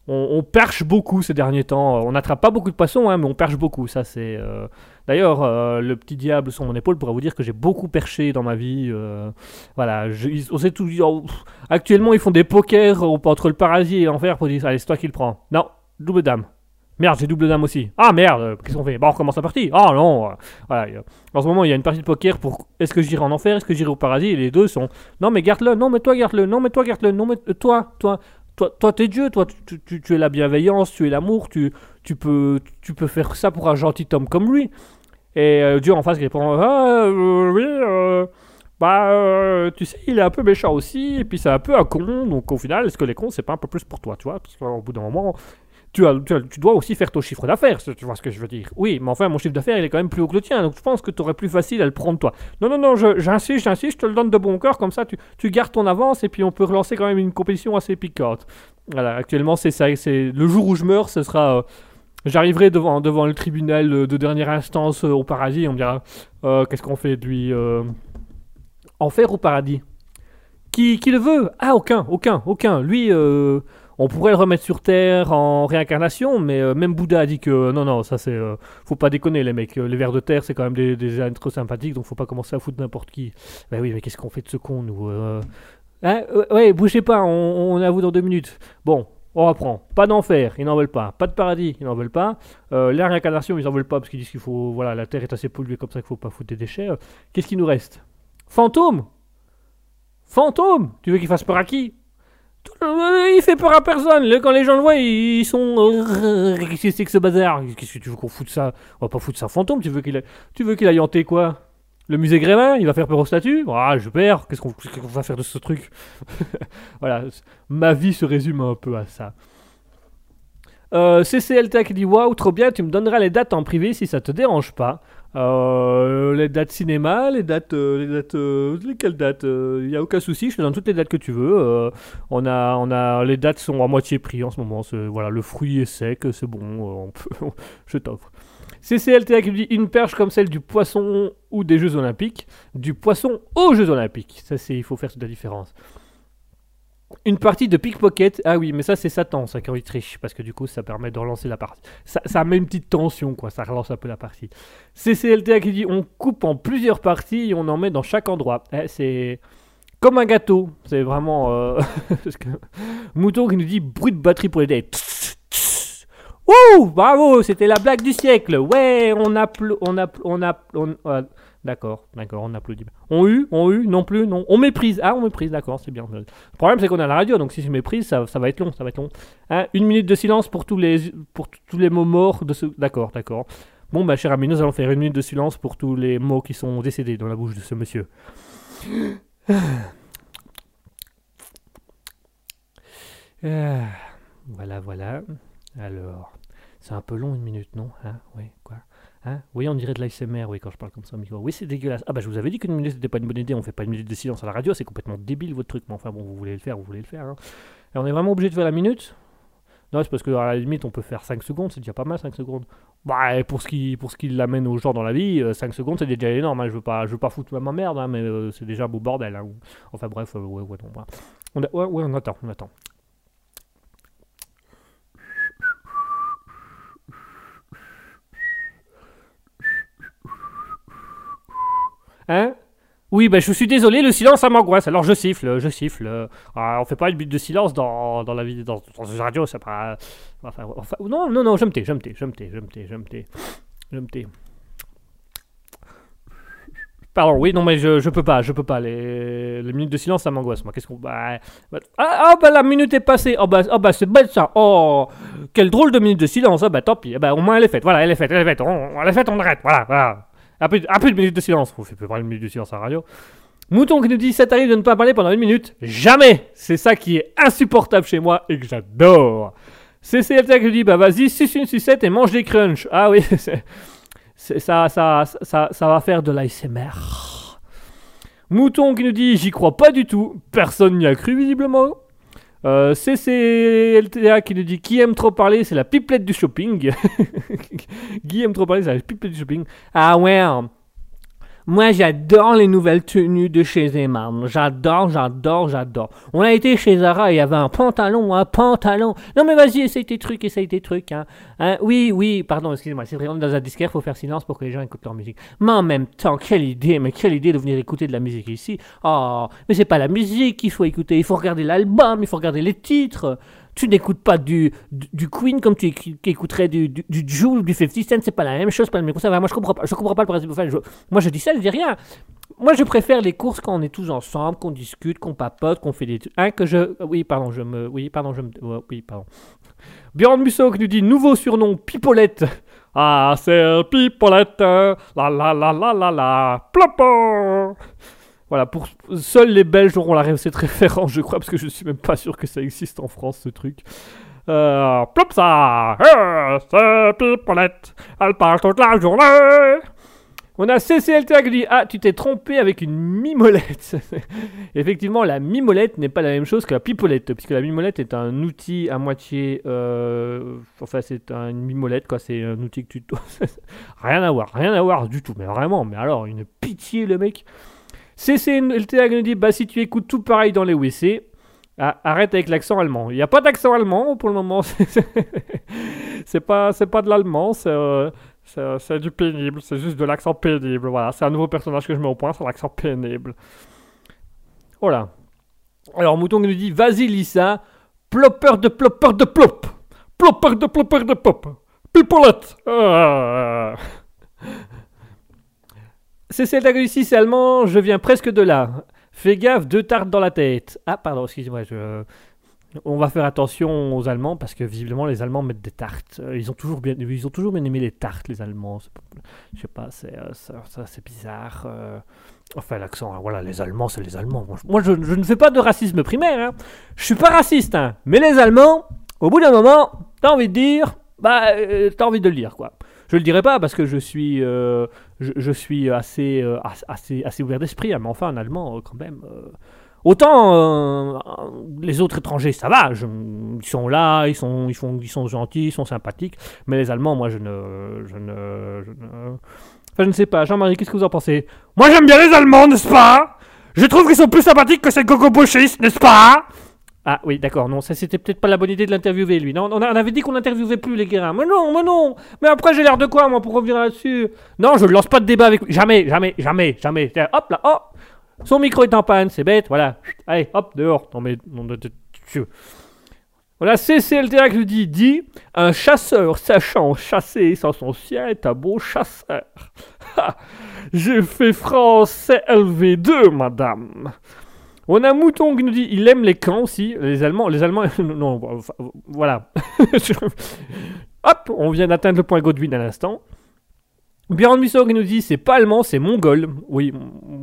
on, on perche beaucoup ces derniers temps. On n'attrape pas beaucoup de poissons, hein, mais on perche beaucoup. Ça, c'est. euh, D'ailleurs, euh, le petit diable sur mon épaule pourra vous dire que j'ai beaucoup perché dans ma vie. euh, voilà, on sait tout. oh, actuellement, ils font des pokers entre le paradis et l'enfer pour dire allez, c'est toi qui le prends. Non, double dame. Merde, j'ai double dame aussi. Ah merde, qu'est-ce qu'on fait? Bon, on recommence la partie. Ah non, euh, voilà. En ce moment, il y a une partie de poker pour est-ce que j'irai en enfer, est-ce que j'irai au paradis Et les deux sont non, mais garde-le, non, mais toi, garde-le, non, mais toi, garde-le, non, mais toi, toi, toi, toi, t'es Dieu, toi, tu, tu- tu es la bienveillance, tu es l'amour, tu, tu, peux, tu peux faire ça pour un gentil homme comme lui. Et euh, Dieu en face répond Ah, euh, oui, euh, bah, euh, tu sais, il est un peu méchant aussi, et puis c'est un peu un con, donc au final, est-ce que les cons, c'est pas un peu plus pour toi, tu vois Parce qu'au bout d'un moment, tu, as, tu, dois aussi faire ton chiffre d'affaires, tu vois ce que je veux dire. Oui, mais enfin, mon chiffre d'affaires, il est quand même plus haut que le tien, donc je pense que tu aurais plus facile à le prendre toi. Non, non, non, j'insiste, j'insiste, je te le donne de bon cœur, comme ça, tu, tu gardes ton avance, et puis on peut relancer quand même une compétition assez piquante. Voilà, actuellement, c'est ça, c'est le jour où je meurs, ce sera... euh, J'arriverai devant, devant le tribunal de dernière instance euh, au paradis, on me dira euh, qu'est-ce qu'on fait de lui Enfer ou paradis? Qui, qui le veut? Ah, aucun, aucun, aucun. Lui, on pourrait le remettre sur Terre en réincarnation, mais euh, même Bouddha a dit que non, non, ça c'est. euh, faut pas déconner, les mecs. Euh, Les vers de terre, c'est quand même des, des êtres sympathiques, donc faut pas commencer à foutre n'importe qui. Bah oui, mais qu'est-ce qu'on fait de ce con, nous euh? Hein? Euh, Ouais, bougez pas, on, on est à vous dans deux minutes. Bon, on reprend. Pas d'enfer, ils n'en veulent pas. Pas de paradis, ils n'en veulent pas. Euh, la réincarnation, ils n'en veulent pas parce qu'ils disent qu'il faut. Voilà, la terre est assez polluée comme ça qu'il faut pas foutre des déchets. Euh, Qu'est-ce qui nous reste? Fantôme Fantôme Tu veux qu'il fasse peur à qui Il fait peur à personne. Quand les gens le voient, ils sont. euh, Qu'est-ce que c'est que ce bazar? Qu'est-ce que tu veux qu'on foute ça? On va pas foutre ça fantôme. Tu veux qu'il tu veux qu'il aille hanter quoi? Le musée Grévin Il va faire peur aux statues? Ah, je perds. Qu'est-ce qu'on qu'est-ce qu'on va faire de ce truc? Voilà. Ma vie se résume un peu à ça. Euh, CCLTA qui dit Waouh, trop bien, tu me donneras les dates en privé si ça te dérange pas. Euh, les dates cinéma, les dates. euh, les dates. euh, lesquelles dates Il n'y a aucun souci, je te donne toutes les dates que tu veux. Euh, on, a, on a, les dates sont à moitié prix en ce moment. Voilà, le fruit est sec, c'est bon, euh, je t'offre. CCLTA qui dit une perche comme celle du poisson ou des Jeux Olympiques. Du poisson aux Jeux Olympiques. Ça, c'est, il faut faire toute la différence. Une partie de pickpocket. Ah oui, mais ça, c'est Satan, ça, quand il triche. Parce que du coup, ça permet de relancer la partie. Ça, ça met une petite tension, quoi. Ça relance un peu la partie. CCLTA qui dit on coupe en plusieurs parties et on en met dans chaque endroit. Eh, c'est comme un gâteau. C'est vraiment. euh, Mouton qui nous dit bruit de batterie pour les dates. Wouh Bravo C'était la blague du siècle. Ouais, on applaudit. On appl- on on- D'accord, d'accord, on applaudit. On eu, on eu, non plus, non. On méprise. Ah, on méprise, d'accord, c'est bien. Le problème, c'est qu'on a la radio, donc si je méprise, ça, va être long, ça va être long. Hein, une minute de silence pour tous les, mots morts de ce. D'accord, d'accord. Bon, bah, cher ami, nous allons faire une minute de silence pour tous les mots qui sont décédés dans la bouche de ce monsieur. Ah, voilà, voilà. Alors, c'est un peu long une minute, non hein Ouais, quoi Hein? Oui, on dirait de l'ASMR, oui, quand je parle comme ça. Oui, c'est dégueulasse. Ah bah je vous avais dit qu'une minute c'était pas une bonne idée, on fait pas une minute de silence à la radio, c'est complètement débile votre truc, mais enfin bon, vous voulez le faire, vous voulez le faire. hein. Et on est vraiment obligé de faire la minute? Non, c'est parce que à la limite on peut faire 5 secondes, c'est déjà pas mal 5 secondes. Bah, pour ce qui, pour ce qui l'amène aux gens dans la vie, euh, 5 secondes c'est déjà énorme, hein. je veux pas, je veux pas foutre ma merde, hein, mais euh, c'est déjà un beau bordel. Enfin bref, euh, ouais, ouais, non, bah. on, a- ouais, ouais, on attend, on attend. Hein? Oui, bah, je suis désolé, le silence ça m'angoisse, alors je siffle, je siffle. Ah, on fait pas une minute de silence dans, dans la vie, dans, dans une radio, c'est pas. Non, non, non, je me tais, je me tais, je me tais, je me tais, je me tais, je. Pardon, oui, non, mais je, je peux pas, je peux pas. Les, minutes de silence, ça m'angoisse, moi. Qu'est-ce qu'on. Bah, bah- ah, ah, bah, la minute est passée. Oh, bah, oh, bah c'est bête ça. Oh, quelle drôle de minute de silence. Ah, bah, tant pis. Bah, au moins, elle est faite. Voilà, elle est faite, elle est faite. On, elle est faite, on arrête. Voilà, voilà. Un peu, un peu de minute de silence. On fait plus parler de minute de silence à la radio. Mouton qui nous dit ça t'arrive de ne pas parler pendant une minute Jamais C'est ça qui est insupportable chez moi et que j'adore. CCLTA qui nous dit bah vas-y, suce une sucette et mange des crunchs. Ah oui, ça, ça, ça, ça va faire de l'ASMR. Mouton qui nous dit j'y crois pas du tout. Personne n'y a cru visiblement. Euh, CCLTA qui nous dit qui aime trop parler, c'est la pipelette du shopping. qui aime trop parler, c'est la pipelette du shopping. Ah ouais. hein. Moi, j'adore les nouvelles tenues de chez Zeman. J'adore, j'adore, j'adore. On a été chez Zara, il y avait un pantalon, un pantalon. Non mais vas-y, essaye tes trucs, essaye tes trucs. Hein. Hein, oui, oui, pardon, excusez-moi, c'est vraiment dans un disquaire, faut faire silence pour que les gens écoutent leur musique. Mais en même temps, quelle idée, mais quelle idée de venir écouter de la musique ici. Oh, mais c'est pas la musique qu'il faut écouter, il faut regarder l'album, il faut regarder les titres. Tu n'écoutes pas du, du, Queen comme tu éc- écouterais du, du, du Jul ou du 50 Cent, c'est pas la même chose, pas le même concept. Moi, je comprends pas, je comprends pas le principe. Enfin, je- moi, je dis ça, je dis rien. Moi, je préfère les courses quand on est tous ensemble, qu'on discute, qu'on papote, qu'on fait des trucs. Hein, que je. Oui, pardon, je me. Oui, pardon, je me. Oui, pardon. Bjorn Musso qui nous dit nouveau surnom, Pipolette. Ah, c'est Pipolette. La la la la la la. Plopo. Voilà, pour seuls les Belges auront la cette référence, je crois, parce que je suis même pas sûr que ça existe en France, ce truc. Euh, plop ça euh, C'est Pipolette Elle parle toute la journée On a CCLTA qui dit Ah, tu t'es trompé avec une mimolette Effectivement, la mimolette n'est pas la même chose que la pipolette, puisque la mimolette est un outil à moitié. euh, enfin, c'est un- une mimolette, quoi. C'est un outil que tu. rien à voir, rien à voir du tout, mais vraiment, mais alors, une pitié, le mec. CCLTA nous dit Bah, si tu écoutes tout pareil dans les WC, ah, arrête avec l'accent allemand. Il n'y a pas d'accent allemand pour le moment. c'est pas, pas de l'allemand, c'est. euh, c'est du pénible, c'est juste de l'accent pénible. Voilà, c'est un nouveau personnage que je mets au point, c'est l'accent pénible. Voilà. Alors, Mouton nous dit Vas-y, Lisa, plopper de plopper de plop. Plopper de plopper de pop. Pipolette. Ah. C'est celle ici, c'est allemand, je viens presque de là. Fais gaffe, deux tartes dans la tête. Ah, pardon, excusez-moi. On va faire attention aux Allemands parce que visiblement les Allemands mettent des tartes. Euh, Ils ont toujours bien, ils ont toujours bien aimé les tartes, les Allemands. Je sais pas, c'est euh, ça, c'est bizarre. euh. Enfin, l'accent, hein, voilà, les Allemands, c'est les Allemands. Moi, je, ne fais pas de racisme primaire. Hein. Je suis pas raciste, hein. Mais les Allemands, au bout d'un moment, t'as envie de dire, bah, t'as envie de le dire, quoi. Je le dirai pas parce que je suis, je, suis assez, euh, as- assez, assez ouvert d'esprit, hein, mais enfin, un Allemand, euh, quand même. euh, Autant euh, les autres étrangers, ça va, ils sont là, ils sont, ils, font, ils sont gentils, ils sont sympathiques, mais les Allemands, moi, je ne, je ne, je ne, enfin, je ne sais pas. Jean-Marie, qu'est-ce que vous en pensez? Moi, j'aime bien les Allemands, n'est-ce pas? Je trouve qu'ils sont plus sympathiques que ces gogo-bouchistes, n'est-ce pas? Ah oui, d'accord, non, ça c'était peut-être pas la bonne idée de l'interviewer, lui. Non, on, avait dit qu'on n'interviewait plus les guérins. Mais non, mais non Mais après, j'ai l'air de quoi, moi, pour revenir là-dessus? Non, je ne lance pas de débat avec lui. Jamais, jamais, jamais, jamais. Hop là, hop son micro est en panne, c'est bête, voilà. Allez, hop, dehors. Non mais, non, de- Voilà, CCLTA qui nous dit, dit, un chasseur sachant chasser sans son sien est un beau chasseur. Ha J'ai fait français LV2, madame. On a Mouton qui nous dit, il aime les camps aussi. Les Allemands, les Allemands, non, voilà. Hop, on vient d'atteindre le point Godwin à l'instant. Björn Musso qui nous dit c'est pas allemand, c'est mongol. Oui,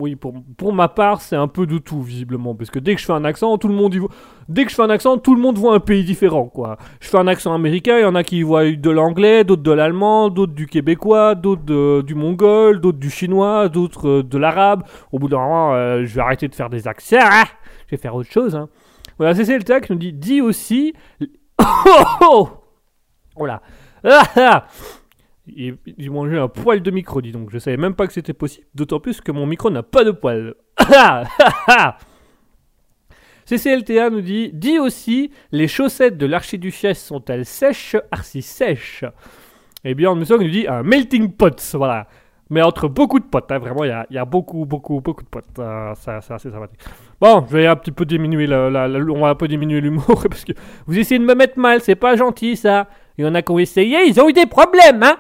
oui pour, ma part, c'est un peu de tout, visiblement. Parce que dès que je fais un accent, tout le monde voit. Dès que je fais un accent, tout le monde voit un pays différent, quoi. Je fais un accent américain, il y en a qui voient de l'anglais, d'autres de l'allemand, d'autres du québécois, d'autres du mongol, d'autres du chinois, d'autres euh, de l'arabe. Au bout d'un moment, euh, je vais arrêter de faire des accents. hein. Je vais faire autre chose, hein. Voilà, CCLTA qui nous dit dit aussi. Oh, oh. Ah, ah il, il mangeait un poil de micro, dis donc. Je savais même pas que c'était possible. D'autant plus que mon micro n'a pas de poil. Ah, ah, ah. CCLTA nous dit Dis aussi, les chaussettes de l'archiduchesse sont-elles sèches, archi sèches? Et bien, nous nous dit un melting pot. Voilà. Mais entre beaucoup de potes, hein, vraiment, il y a, beaucoup, beaucoup, beaucoup de potes. Euh, ça, c'est sympathique. Bon, je vais un petit on peu diminuer l'humour parce que vous essayez de me mettre mal, c'est pas gentil ça. Il y en a qui ont essayé, ils ont eu des problèmes, hein.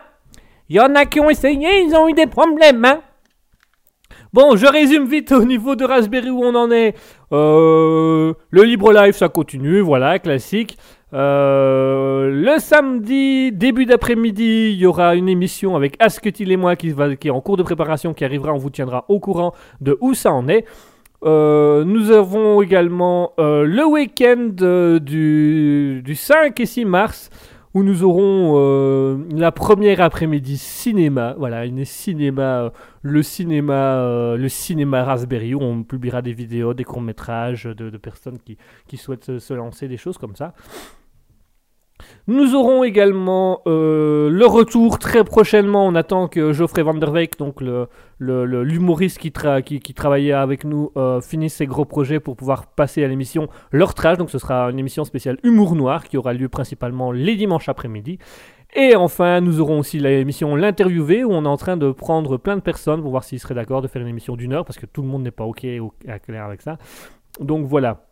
Il y en a qui ont essayé, ils ont eu des problèmes, hein. Bon, je résume vite au niveau de Raspberry où on en est. Euh, le libre live, ça continue, voilà, classique. Euh, le samedi, début d'après-midi, il y aura une émission avec Asketil et moi qui, va, qui est en cours de préparation, qui arrivera, on vous tiendra au courant de où ça en est. Euh, nous avons également le week-end du 5 et 6 mars où nous aurons euh, la première après-midi cinéma, voilà, une cinéma, euh, le cinéma, euh, le cinéma Raspberry où on publiera des vidéos, des courts métrages de, personnes qui, qui souhaitent se lancer, des choses comme ça. Nous aurons également euh, le retour très prochainement. On attend que Geoffrey Van der Weyck, donc le, le- l'humoriste qui, qui, travaillait avec nous, euh, finisse ses gros projets pour pouvoir passer à l'émission Leur Trash. Donc ce sera une émission spéciale Humour Noir qui aura lieu principalement les dimanches après-midi. Et enfin, nous aurons aussi l'émission L'interviewé où on est en train de prendre plein de personnes pour voir s'ils seraient d'accord de faire une émission d'une heure parce que tout le monde n'est pas OK à clair avec ça. Donc voilà.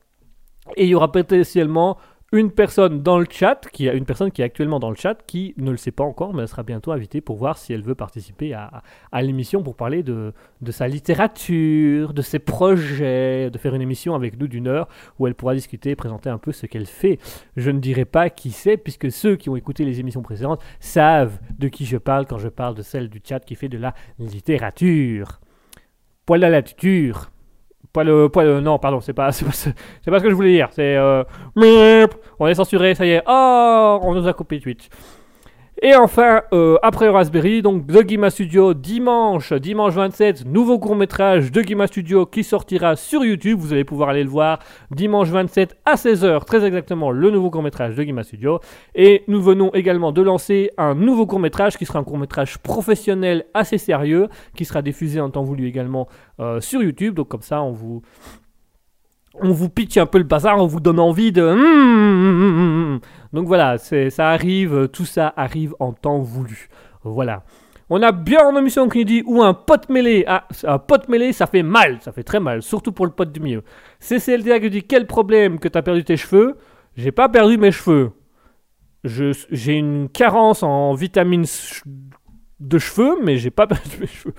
Et il y aura potentiellement une personne dans le chat, qui a une personne qui est actuellement dans le chat, qui ne le sait pas encore, mais elle sera bientôt invitée pour voir si elle veut participer à, l'émission pour parler de, sa littérature, de ses projets, de faire une émission avec nous d'une heure où elle pourra discuter et présenter un peu ce qu'elle fait. Je ne dirai pas qui c'est, puisque ceux qui ont écouté les émissions précédentes savent de qui je parle quand je parle de celle du chat qui fait de la littérature. Poil à la tuture. Non, pardon, c'est pas, c'est pas, pas ce que je voulais dire. C'est. euh, On est censuré, ça y est. Oh On nous a coupé Twitch. Et enfin, euh, après Raspberry, donc The Gima Studio, dimanche, dimanche 27, nouveau court-métrage de Gima Studio qui sortira sur YouTube. Vous allez pouvoir aller le voir dimanche 27 à 16h, très exactement, le nouveau court-métrage de Gima Studio. Et nous venons également de lancer un nouveau court-métrage qui sera un court-métrage professionnel assez sérieux, qui sera diffusé en temps voulu également euh, sur YouTube. Donc comme ça, on vous, on vous pitch un peu le bazar, on vous donne envie de... Hmm. Donc voilà, ça arrive, euh, tout ça arrive en temps voulu. Voilà. On a bien en émission qui dit ou un pote mêlé. Ah, un pote mêlé, ça fait mal, ça fait très mal, surtout pour le pote du milieu. CCLDA qui dit quel problème que t'as perdu tes cheveux? J'ai pas perdu mes cheveux. J'ai une carence en vitamines de cheveux, mais j'ai pas perdu mes cheveux.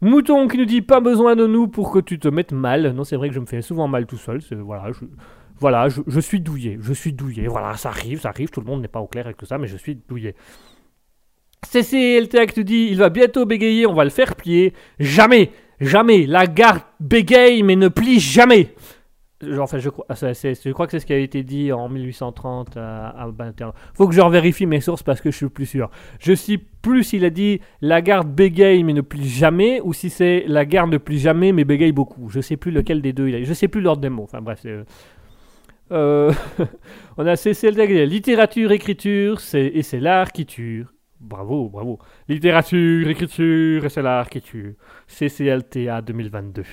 Mouton qui nous dit pas besoin de nous pour que tu te mettes mal. Non, c'est vrai que je me fais souvent mal tout seul. Voilà, je, voilà je, suis douillé. Je suis douillé. Voilà, ça arrive, ça arrive. Tout le monde n'est pas au clair avec ça, mais je suis douillé. CCLTA qui nous dit il va bientôt bégayer, on va le faire plier. Jamais, jamais. La garde bégaye, mais ne plie jamais. Ah, je crois que c'est ce qui a été dit en 1830 à, à 21. Faut que je revérifie mes sources parce que je suis plus sûr. Je sais plus s'il a dit la garde bégaye mais ne plie jamais ou si c'est la garde ne plie jamais mais bégaye beaucoup. Je sais plus lequel des deux il a. Je sais plus l'ordre des mots. Enfin bref. Euh, on a CCLD, littérature, écriture, et c'est l'art qui tue. Bravo, bravo. Littérature, écriture, et c'est l'art qui tue. CCLTA 2022.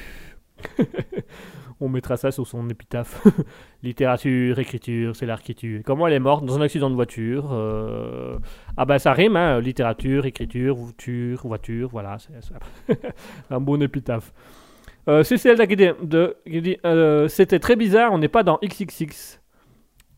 On mettra ça sur son épitaphe. Littérature, écriture, c'est tue. Comment elle est morte Dans un accident de voiture. euh, Ah bah ça rime, hein. Littérature, écriture, voiture, voiture, voilà. C'est c'est un bon épitaphe. Euh, CCL qui dit, de- qui dit, euh, c'était très bizarre, on n'est pas dans XXX.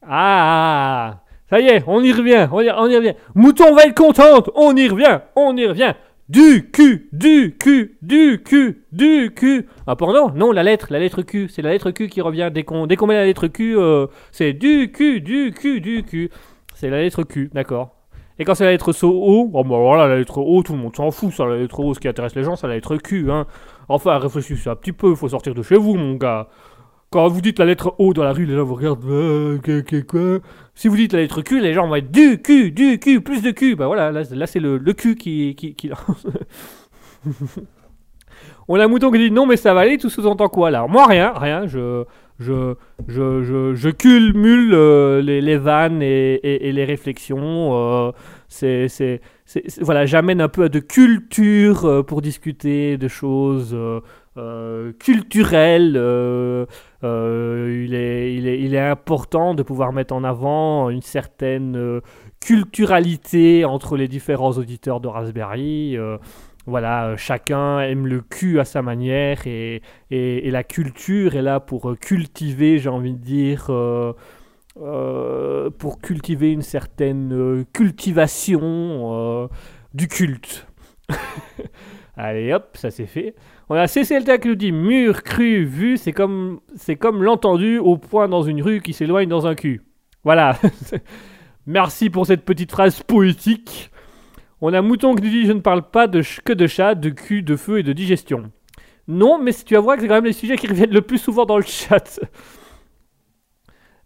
Ah, ça y est, on y revient, on y revient. Mouton va être contente, on y revient, on y revient. Du cul, du cul, du cul, du cul. Ah pardon, non, la lettre, la lettre Q, c'est la lettre Q qui revient. Dès qu'on qu'on met la lettre Q, euh, c'est du cul, du cul, du cul. C'est la lettre Q, d'accord. Et quand c'est la lettre O, oh bah voilà, la lettre O, tout le monde s'en fout, ça, la lettre O, ce qui intéresse les gens, c'est la lettre Q, hein. Enfin, réfléchissez un petit peu, faut sortir de chez vous, mon gars. Quand vous dites la lettre O dans la rue, les gens vous regardent, euh, quoi Si vous dites la lettre Q, les gens vont être du Q, du Q, plus de Q. Bah voilà, là, c'est le, Q qui, qui, lance. On a mouton qui dit non, mais ça va aller, tout sous-entend quoi là? Moi, rien, rien, je. Je, je, je, cumule euh, les, vannes et, et- et les réflexions. euh, c'est, c'est, voilà, j'amène un peu de culture euh, pour discuter de choses euh, culturelles. euh, euh, il, est, important de pouvoir mettre en avant une certaine culturalité entre les différents auditeurs de Raspberry. voilà, chacun aime le cul à sa manière et, et, la culture est là pour cultiver, j'ai envie de dire, pour cultiver une certaine cultivation du culte. Allez hop, ça c'est fait. On a CCLTA qui nous dit mur, cru, vu, c'est comme, c'est comme l'entendu au point dans une rue qui s'éloigne dans un cul. Voilà. Merci pour cette petite phrase poétique. On a Mouton qui nous dit Je ne parle pas de que de chat, de cul, de feu et de digestion. Non, mais tu vas voir que c'est quand même les sujets qui reviennent le plus souvent dans le chat.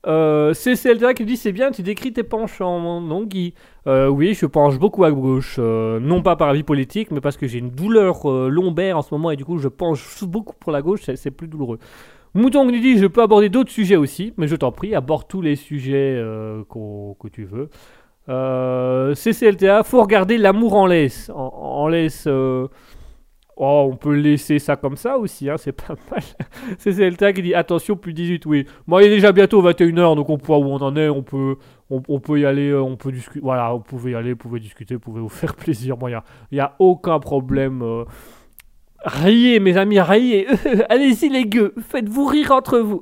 Euh, CCLTA qui nous dit C'est bien, tu décris tes penchants. Non, Guy Euh, Oui, je penche beaucoup à gauche. euh, non pas par avis politique, mais parce que j'ai une douleur euh, lombaire en ce moment et du coup je penche beaucoup pour la gauche, c'est- c'est plus douloureux. Mouton qui dit Je peux aborder d'autres sujets aussi, mais je t'en prie, aborde tous les sujets que tu veux. CCLTA, faut regarder l'amour en laisse. En laisse. Oh, on peut laisser ça comme ça aussi, hein, c'est pas mal. CCLTA qui dit attention, plus 18, oui. Moi, il est déjà bientôt 21h, donc on voit où on en est, peut, on peut y aller, euh, on peut discuter. Voilà, vous pouvez y aller, vous pouvez discuter, vous pouvez vous faire plaisir. Moi, il n'y a, aucun problème. euh. Riez, mes amis, riez. Allez-y, les gueux, faites-vous rire entre vous.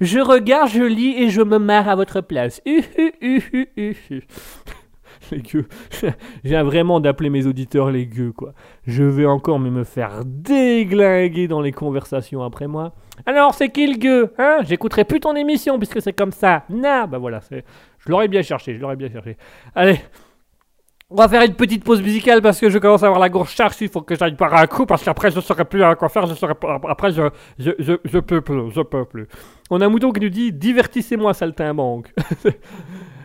je regarde, je lis et je me marre à votre place. les gueux. Viens vraiment d'appeler mes auditeurs les gueux, quoi. Je vais encore me faire déglinguer dans les conversations après moi. Alors, c'est qui le gueux Hein? J'écouterai plus ton émission puisque c'est comme ça. Non, bah voilà, je l'aurais bien cherché, je l'aurais bien cherché. Allez, on va faire une petite pause musicale parce que je commence à avoir la gorge charge. Il faut que j'aille par un coup parce qu'après je ne saurais plus à quoi faire. Je Après, je, je, je, je peux plus, je peux plus. On a un mouton qui nous dit divertissez-moi, saltimbanque.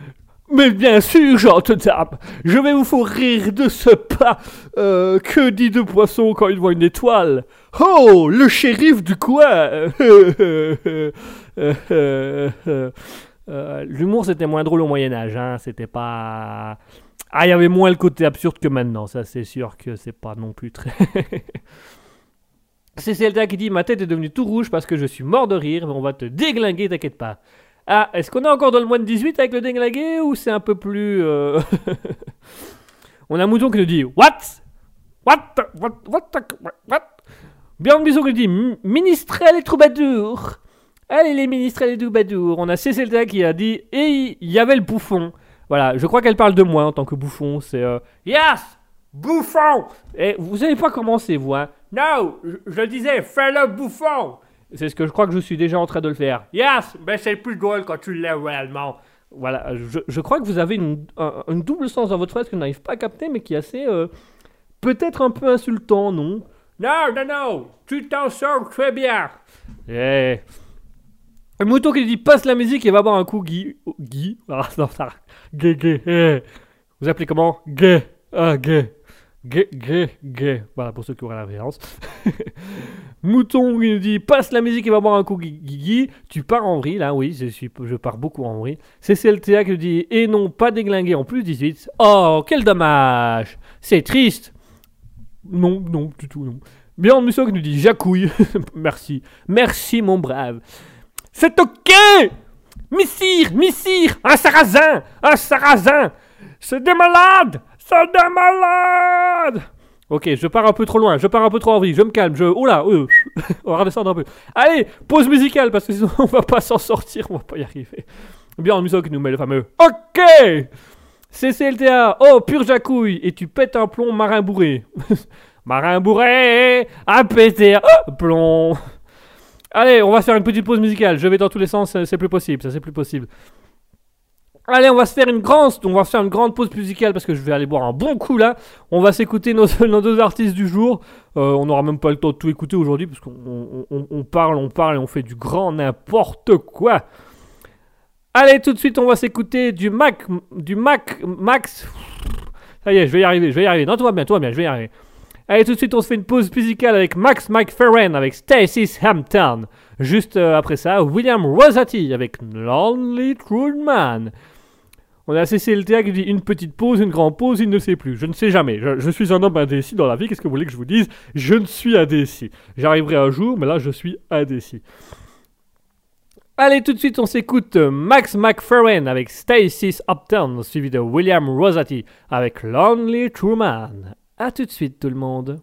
Mais bien sûr, gentille dame, je vais vous faire rire de ce pas. Euh, que dit de poisson quand il voit une étoile? Oh, le shérif du coin Euh, L'humour, c'était moins drôle au Moyen-Âge, hein. C'était pas. Ah, il y avait moins le côté absurde que maintenant, ça c'est sûr que c'est pas non plus très. c'est Zelda qui dit Ma tête est devenue tout rouge parce que je suis mort de rire, mais on va te déglinguer, t'inquiète pas. Ah, est-ce qu'on est encore dans le mois de 18 avec le déglingué ou c'est un peu plus. euh, on a mouton qui nous dit What? What? What? What? What, what? Björn Bison qui nous dit M- Ministrel et troubadour. Allez, les ministres les troubadours. On a Cécelta qui a dit Et il y avait le bouffon. Voilà, je crois qu'elle parle de moi en tant que bouffon. C'est. euh, Yes Bouffon Et vous n'avez pas commencé, vous, hein? Non je, je disais, fais le bouffon C'est ce que je crois que je suis déjà en train de le faire. Yes Mais c'est plus drôle quand tu l'es réellement. Voilà, je, je crois que vous avez une, un, un double sens dans votre phrase que je n'arrive pas à capter, mais qui est assez. euh, Peut-être un peu insultant, non? Non, non, non Tu t'en sors très bien Eh le mouton qui dit passe la musique et va boire un coup, Guy. Guy? Ah, non, ça. Gay, gay. eh. Vous appelez comment? Gay. Ah, gay. Gay, gay, gay. Voilà, pour ceux qui auraient la référence. mouton qui nous dit passe la musique et va boire un coup, Guy. Tu pars en vrille, là, oui, je, suis, je pars beaucoup en vrille. CCLTA qui nous dit et non, pas déglingué en plus 18. Oh, quel dommage C'est triste. Non, non, du tout, non. Bien Musso qui nous dit Jacouille. Merci. Merci, mon brave. C'est ok Missire, Missire Un sarrasin Un sarrasin C'est des malades C'est des malades Ok, je pars un peu trop loin, je pars un peu trop en vrille, je me calme, je... Euh, on va redescendre un peu. Allez, pause musicale, parce que sinon on va pas s'en sortir, on va pas y arriver. Bien, Musso qui nous met le fameux OK CCLTA, oh, pur jacouille, et tu pètes un plomb marin bourré. marin bourré, à péter un plomb. Allez, on va faire une petite pause musicale. Je vais dans tous les sens, c'est plus possible, ça c'est plus possible. Allez, on va se faire une grande, on va faire une grande pause musicale parce que je vais aller boire un bon coup là. On va s'écouter nos, deux artistes du jour. Euh, on n'aura même pas le temps de tout écouter aujourd'hui parce qu'on on- on- on parle, on parle et on fait du grand n'importe quoi. Allez, tout de suite, on va s'écouter du Mac, du Mac, Max. Ça y est, je vais y arriver, je vais y arriver. Non, tout va bien, tout va bien, je vais y arriver. Allez, tout de suite, on se fait une pause musicale avec Max McFerrin avec Stacy's Hampton. Juste euh, après ça, William Rosati avec Lonely True Man. On a CCLTA qui dit une petite pause, une grande pause, il ne sait plus. Je ne sais jamais. Je, suis un homme indécis dans la vie. Qu'est-ce que vous voulez que je vous dise? Je ne suis indécis. J'arriverai un jour, mais là, je suis indécis. Allez, tout de suite, on s'écoute Max McFerrin avec Stacy's Uptown, suivi de William Rosati avec Lonely True Man. A tout de suite, tout le monde.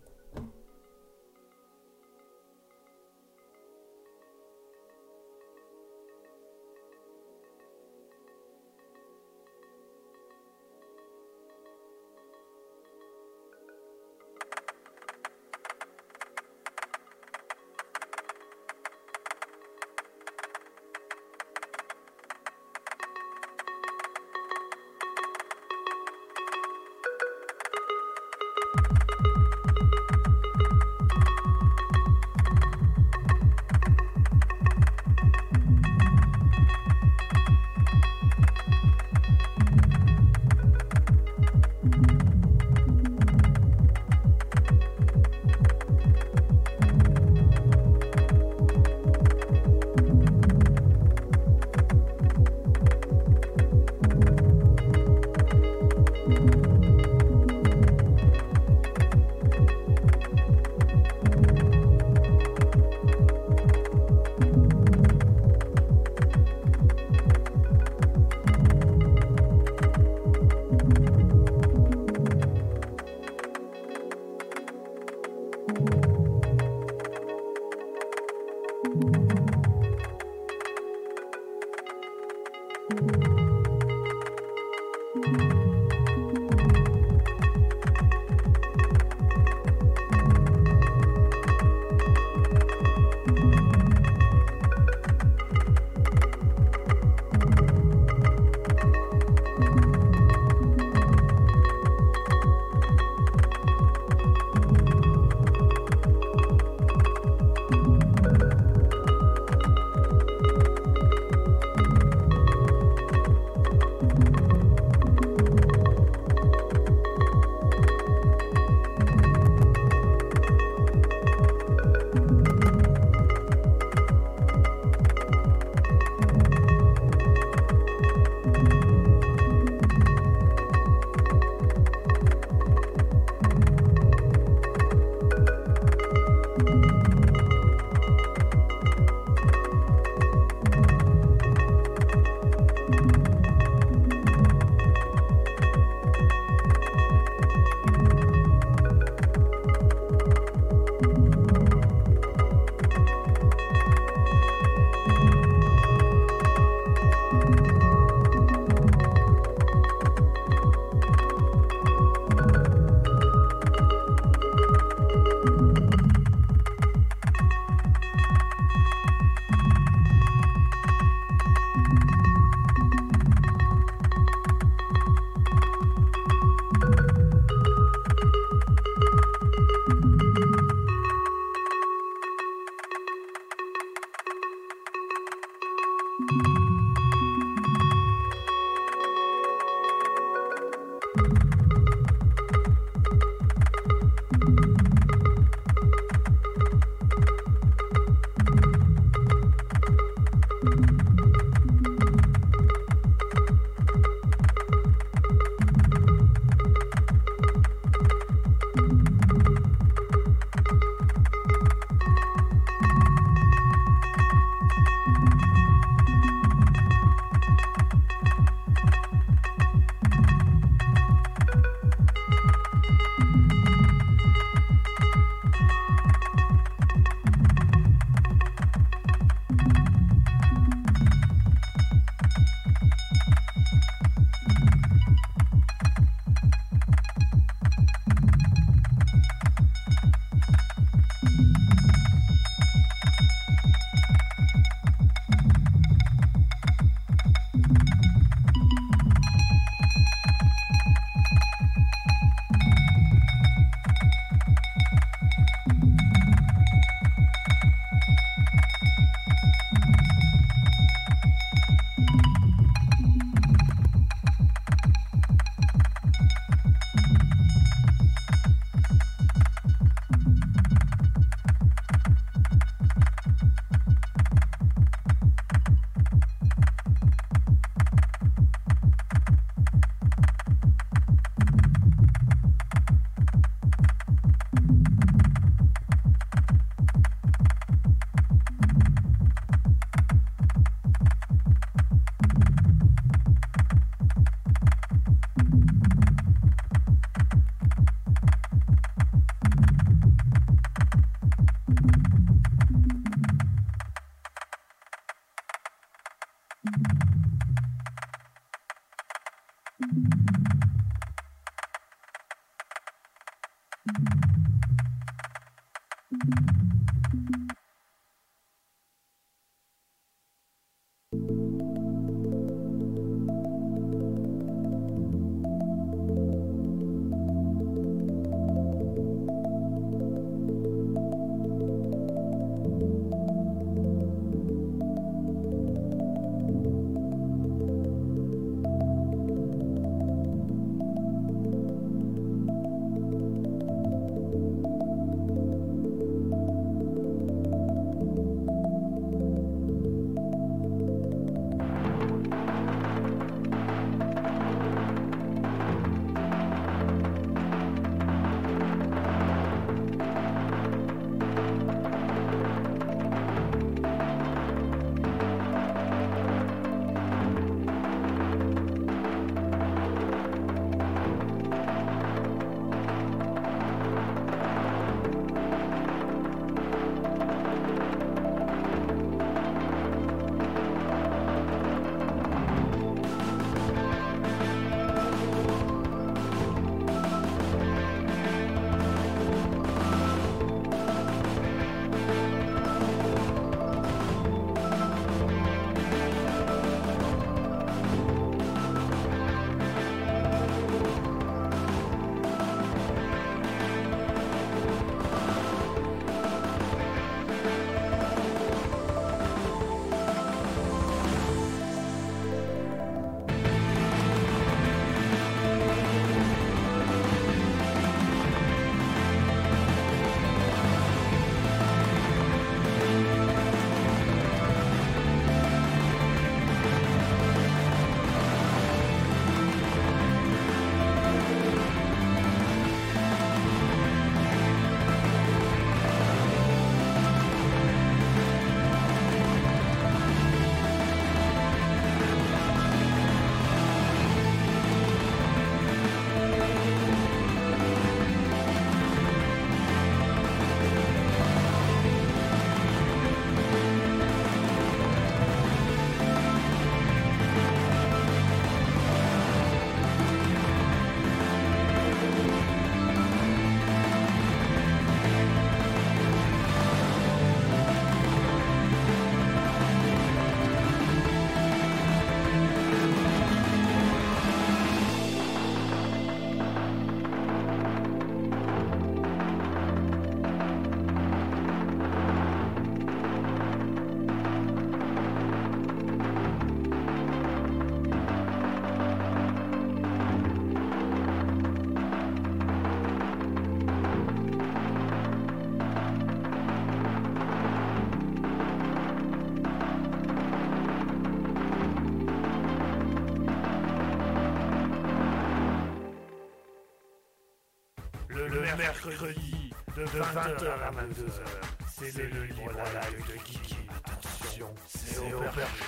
Mercredi, de 20h à 22h, c'est le libre live de Kiki. Attention, c'est au perché.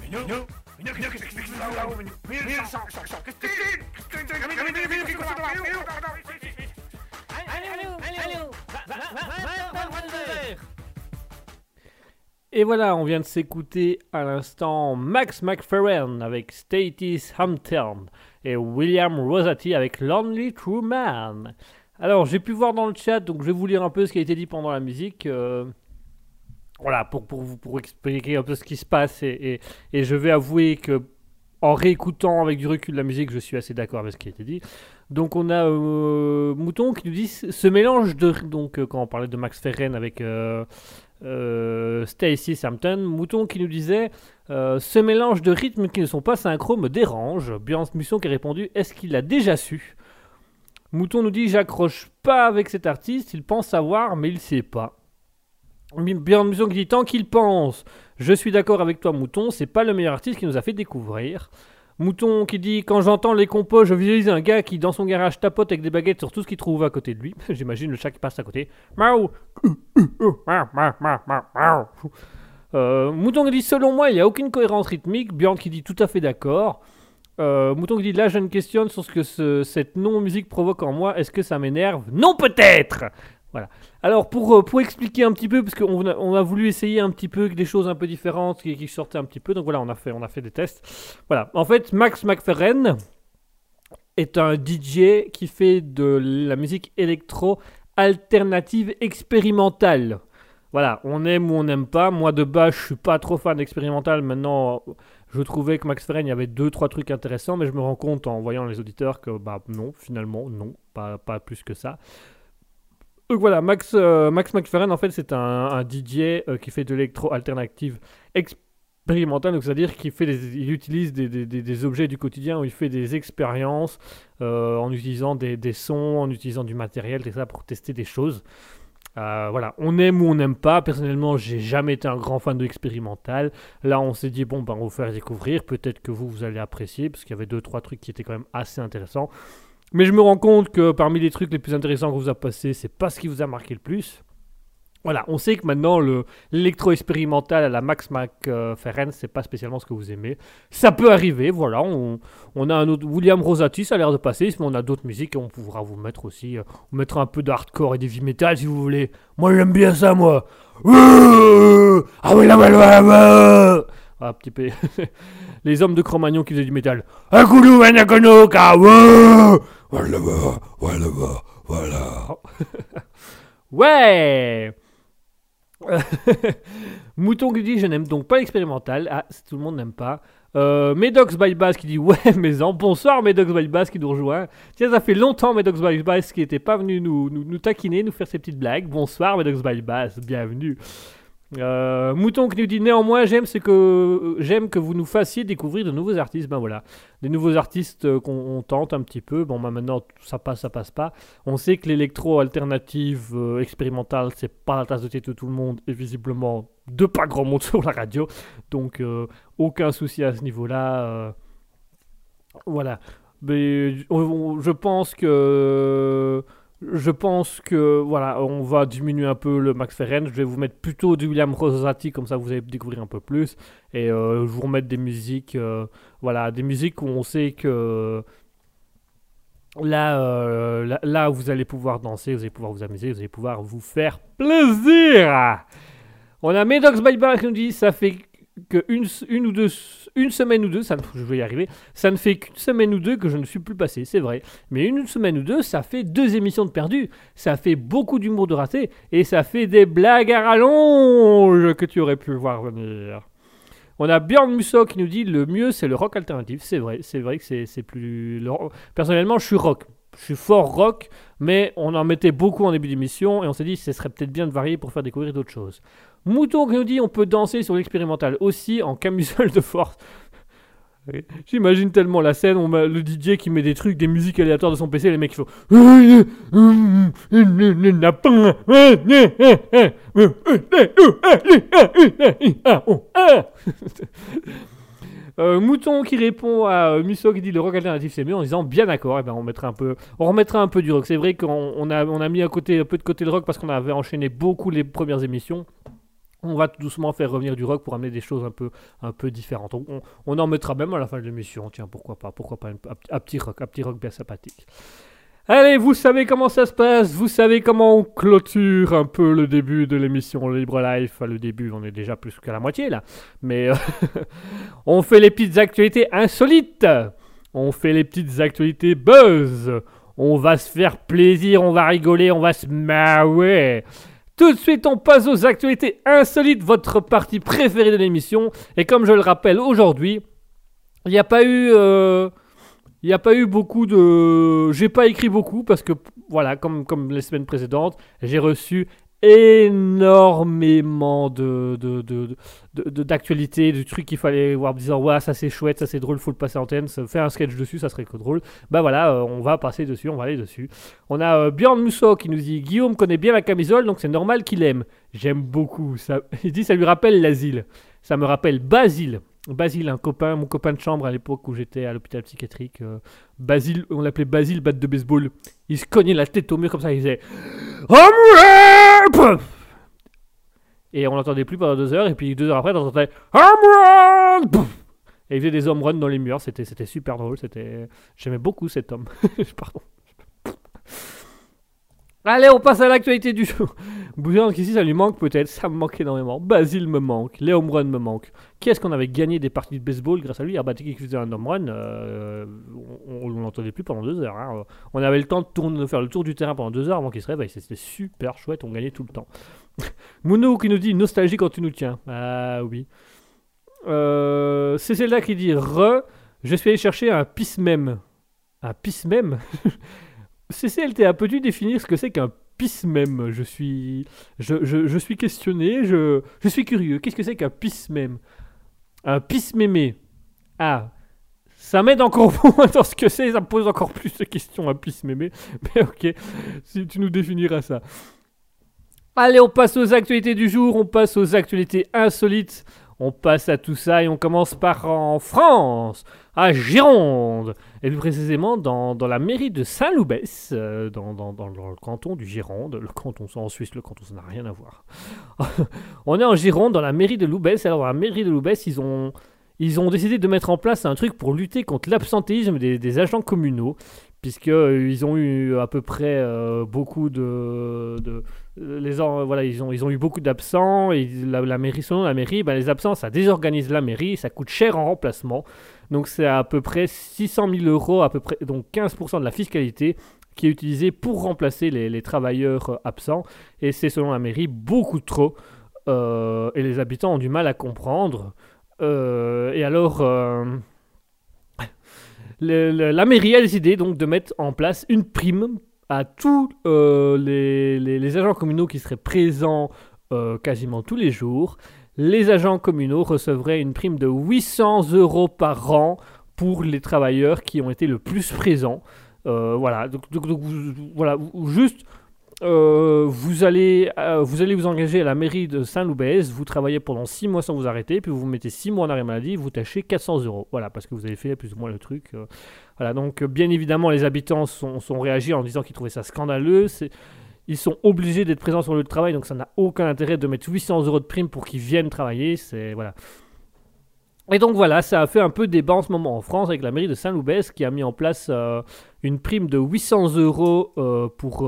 Minou, Minou, Minou, qu'est-ce que là-haut, Minou, Minou, Minou,
Et voilà, on vient de s'écouter à l'instant Max McFerrin avec Statis Hampton et William Rosati avec Lonely True Man. Alors, j'ai pu voir dans le chat, donc je vais vous lire un peu ce qui a été dit pendant la musique. euh, voilà, pour, pour, vous, pour expliquer un peu ce qui se passe. Et, et- je vais avouer que, en réécoutant avec du recul la musique, je suis assez d'accord avec ce qui a été dit. Donc, on a euh, Mouton qui nous dit ce mélange de. Donc, euh, quand on parlait de Max Ferren avec. euh, euh, Stacy Sampton, Mouton qui nous disait Ce mélange de rythmes qui ne sont pas synchro me dérange. Björn Musson qui a répondu Est-ce qu'il l'a déjà su? Mouton nous dit J'accroche pas avec cet artiste, il pense savoir, mais il sait pas. Björn Musson qui dit Tant qu'il pense, je suis d'accord avec toi, Mouton, c'est pas le meilleur artiste qui nous a fait découvrir. Mouton qui dit Quand j'entends les compos, je visualise un gars qui, dans son garage, tapote avec des baguettes sur tout ce qu'il trouve à côté de lui. J'imagine le chat qui passe à côté. Euh, Mouton qui dit selon moi il n'y a aucune cohérence rythmique. Björn qui dit tout à fait d'accord. Euh, Mouton qui dit là je me questionne sur ce que ce- cette non-musique provoque en moi. Est-ce que ça m'énerve? Non peut-être Alors pour, euh, pour expliquer un petit peu, parce qu'on a, on a voulu essayer un petit peu des choses un peu différentes qui, sortaient un petit peu, donc voilà, on a fait, on a fait des tests. Voilà, en fait, Max McFerren est un DJ qui fait de la musique électro alternative expérimentale. Voilà, on aime ou on n'aime pas. Moi de base, je suis pas trop fan d'expérimental. Maintenant, je trouvais que Max Ferren, il y avait deux trois trucs intéressants, mais je me rends compte en voyant les auditeurs que bah non, finalement non, pas, pas plus que ça. Donc voilà, Max, euh, Max McFerrin, en fait, c'est un, un DJ euh, qui fait de l'électro alternative expérimentale, donc c'est-à-dire qu'il fait des- il utilise des, des- objets du quotidien, où il fait des expériences euh, en utilisant des, des sons, en utilisant du matériel, tout ça pour tester des choses. Euh, voilà, on aime ou on n'aime pas. Personnellement, j'ai jamais été un grand fan de l'expérimental. Là, on s'est dit bon, ben, on va vous faire découvrir. Peut-être que vous, vous allez apprécier, parce qu'il y avait deux, trois trucs qui étaient quand même assez intéressants. Mais je me rends compte que parmi les trucs les plus intéressants que vous a passé, c'est pas ce qui vous a marqué le plus. Voilà, on sait que maintenant le l'électro-expérimental à la Max McFerren, c'est pas spécialement ce que vous aimez. Ça peut arriver, voilà. On, on a un autre William Rosati, ça a l'air de passer, mais on a d'autres musiques et on pourra vous mettre aussi. euh, on mettra un peu d'hardcore et de heavy metal si vous voulez. Moi j'aime bien ça, moi. Ouh Ah oui, là, là, là, là. Ah, petit peu. Les hommes de Cro-Magnon qui faisaient du métal. Voilà, voilà, voilà. Ouais Mouton qui dit je n'aime donc pas l'expérimental. Ah, tout le monde n'aime pas. Euh, Medox by Bass qui dit ouais mais en bonsoir Medox by Bass qui nous rejoint. Tiens ça fait longtemps Medox by Bass qui n'était pas venu nous, nous, nous taquiner, nous faire ses petites blagues. Bonsoir Medox by Bass, bienvenue. Euh, Mouton qui nous dit néanmoins j'aime ce que j'aime que vous nous fassiez découvrir de nouveaux artistes. Ben voilà, des nouveaux artistes euh, qu'on on tente un petit peu. Bon ben maintenant ça passe, ça passe pas. On sait que l'électro alternative euh, expérimentale, c'est pas la tasse de thé de tout le monde et visiblement de pas grand monde sur la radio. Donc euh, aucun souci à ce niveau-là. voilà. Mais je pense que je pense que voilà, on va diminuer un peu le Max Ferren. Je vais vous mettre plutôt du William Rosati comme ça vous allez découvrir un peu plus et euh, je vous remettre des musiques euh, voilà, des musiques où on sait que Là, euh, là, là, vous allez pouvoir danser, vous allez pouvoir vous amuser, vous allez pouvoir vous faire plaisir. On a Medox by Bar qui nous dit ça fait que une, une ou deux, une semaine ou deux, ça, je vais y arriver, ça ne fait qu'une semaine ou deux que je ne suis plus passé, c'est vrai. Mais une semaine ou deux, ça fait deux émissions de perdu, ça fait beaucoup d'humour de raté et ça fait des blagues à rallonge que tu aurais pu voir venir. On a Björn Musso qui nous dit le mieux c'est le rock alternatif. C'est vrai, c'est vrai que c'est plus. Personnellement, je suis rock. Je suis fort rock, mais on en mettait beaucoup en début d'émission et on s'est dit ce serait peut-être bien de varier pour faire découvrir d'autres choses. Mouton qui nous dit on peut danser sur l'expérimental aussi en camisole de force. J'imagine tellement la scène, on le DJ qui met des trucs, des musiques aléatoires de son PC, les mecs qui font. Euh, Mouton qui répond à euh, qui dit le rock alternatif c'est mieux en disant bien d'accord et ben on mettra un peu on remettra un peu du rock c'est vrai qu'on on a, on a mis à côté un peu de côté le rock parce qu'on avait enchaîné beaucoup les premières émissions on va tout doucement faire revenir du rock pour amener des choses un peu, un peu différentes. On, on- en mettra même à la fin de l'émission. Tiens, pourquoi pas Pourquoi pas un, un- un petit rock, un petit rock bien sympathique. Allez, vous savez comment ça se passe. Vous savez comment on clôture un peu le début de l'émission Libre Life. Le début, on est déjà plus qu'à la moitié là. Mais euh, on fait les petites actualités insolites. On fait les petites actualités buzz. On va se faire plaisir, on va rigoler, on va se marrer. Tout de suite, on passe aux actualités insolites, votre partie préférée de l'émission. Et comme je le rappelle aujourd'hui, il n'y a pas eu, euh, il n'y a pas eu beaucoup de, j'ai pas écrit beaucoup parce que voilà, comme comme les semaines précédentes, j'ai reçu énormément de de- de- de- de- trucs qu'il fallait voir en disant ouais ça c'est chouette, ça c'est drôle, faut le passer à antenne, faire un sketch dessus, ça serait que drôle. Bah voilà, euh, on va passer dessus, on va aller dessus. On a euh, Björn Musso qui nous dit Guillaume connaît bien la camisole, donc c'est normal qu'il aime. J'aime beaucoup ça. Il dit ça lui rappelle l'asile. Ça me rappelle Basile. Basile, un copain, mon copain de chambre à l'époque où j'étais à l'hôpital psychiatrique. euh, Basile, on l'appelait Basile, batte de baseball. Il se cognait la tête au mur comme ça, il disait Homework Et on l'entendait plus pendant deux heures, et puis deux heures après, on entendait Homework Et il faisait des home runs dans les murs, c'était, c'était super drôle, c'était... J'aimais beaucoup cet homme. Pardon. Allez, on passe à l'actualité du jour. Bouillon, qu'ici ça lui manque peut-être, ça me manque énormément. Basile me manque, les home runs me manquent. Qui est-ce qu'on avait gagné des parties de baseball grâce à lui? Arbatiki qui faisait un home run, euh, on l'entendait plus pendant deux heures. hein. On avait le temps de, tourner, faire le tour du terrain pendant deux heures avant qu'il se réveille. C'était super chouette, on gagnait tout le temps. Mounou qui nous dit nostalgie quand tu nous tiens. Ah oui. Euh, c'est celle-là qui dit Re, je suis allé chercher un pis-même. Un pis-même CCLTA, peux-tu définir ce que c'est qu'un pis-même Je suis. Je, je, je suis questionné, je, je suis curieux. Qu'est-ce que c'est qu'un pis-même Un pis-mémé. Ah. Ça m'aide encore moins dans ce que c'est, ça me pose encore plus de questions, un pis-mémé. Mais ok, si tu nous définiras ça. Allez, on passe aux actualités du jour, on passe aux actualités insolites. On passe à tout ça et on commence par en France, à Gironde, et plus précisément dans, dans la mairie de Saint-Loubès, euh, dans, dans- le canton du Gironde. Le canton, en Suisse, le canton, ça n'a rien à voir. on est en Gironde, dans la mairie de Loubès. Alors, dans la mairie de Loubès, ils ont, ils ont décidé de mettre en place un truc pour lutter contre l'absentéisme des, agents communaux, puisqu'ils ont eu à peu près euh, beaucoup de- les, en- voilà, ils, ont, ils ont eu beaucoup d'absents, la, mairie, selon la mairie, ben, les absents, ça désorganise la mairie, ça coûte cher en remplacement. Donc c'est à peu près 600 000 euros, à peu près, donc 15% de la fiscalité qui est utilisée pour remplacer les, travailleurs euh, absents. Et c'est selon la mairie beaucoup trop. Euh, et les habitants ont du mal à comprendre. Euh, et alors, euh, la mairie a décidé donc de mettre en place une prime à tous euh, les, les- agents communaux qui seraient présents euh, quasiment tous les jours. Les agents communaux recevraient une prime de 800 euros par an pour les travailleurs qui ont été le plus présents. Euh, voilà, donc, voilà, juste, vous, allez, vous allez vous engager à la mairie de Saint-Loubès, vous travaillez pendant 6 mois sans vous arrêter, puis vous vous mettez 6 mois en arrêt maladie, vous tâchez 400 euros. Voilà, parce que vous avez fait plus ou moins le truc. Donc euh, bien évidemment, les habitants sont, sont réagis en disant qu'ils trouvaient ça scandaleux. Ils sont obligés d'être présents sur le lieu de travail, donc ça n'a aucun intérêt de mettre 800 euros de prime pour qu'ils viennent travailler. Et donc voilà, ça a fait un peu débat en ce moment en France avec la mairie de Saint-Loubès qui a mis en place euh, une prime de 800 euros euh, pour,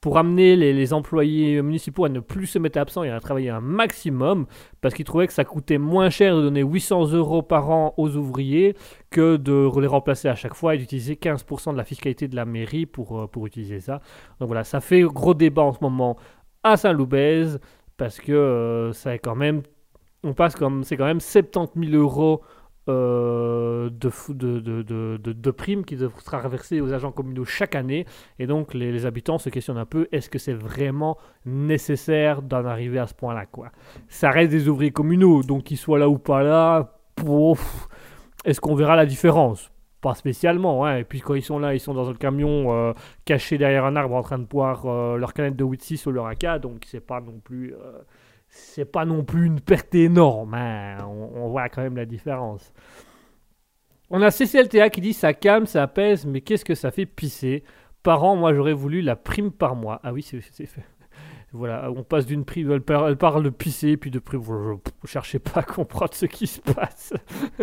pour amener les, employés municipaux à ne plus se mettre absents et à travailler un maximum parce qu'ils trouvaient que ça coûtait moins cher de donner 800 euros par an aux ouvriers que de les remplacer à chaque fois et d'utiliser 15% de la fiscalité de la mairie pour, euh, pour utiliser ça. Donc voilà, ça fait gros débat en ce moment à Saint-Loubès parce que euh, ça est quand même on passe comme c'est quand même 70 000 euros de, fou- de, primes qui sera reversée aux agents communaux chaque année. Et donc les, habitants se questionnent un peu est-ce que c'est vraiment nécessaire d'en arriver à ce point-là Ça reste des ouvriers communaux, donc qu'ils soient là ou pas là, est-ce qu'on verra la différence? Pas spécialement, hein. et puis quand ils sont là, ils sont dans un camion euh, caché derrière un arbre en train de boire euh, leur canette de whisky ou leur AK, donc c'est pas non plus euh, c'est pas non plus une perte énorme. hein. On, voit quand même la différence. On a CCLTA qui dit ça calme, ça apaise, mais qu'est-ce que ça fait pisser? Par an, moi j'aurais voulu la prime par mois. Ah oui, c'est fait. Voilà, on passe d'une prime, elle, par- elle parle de pisser, puis de prime. Je, je- cherchez pas à comprendre ce qui se passe.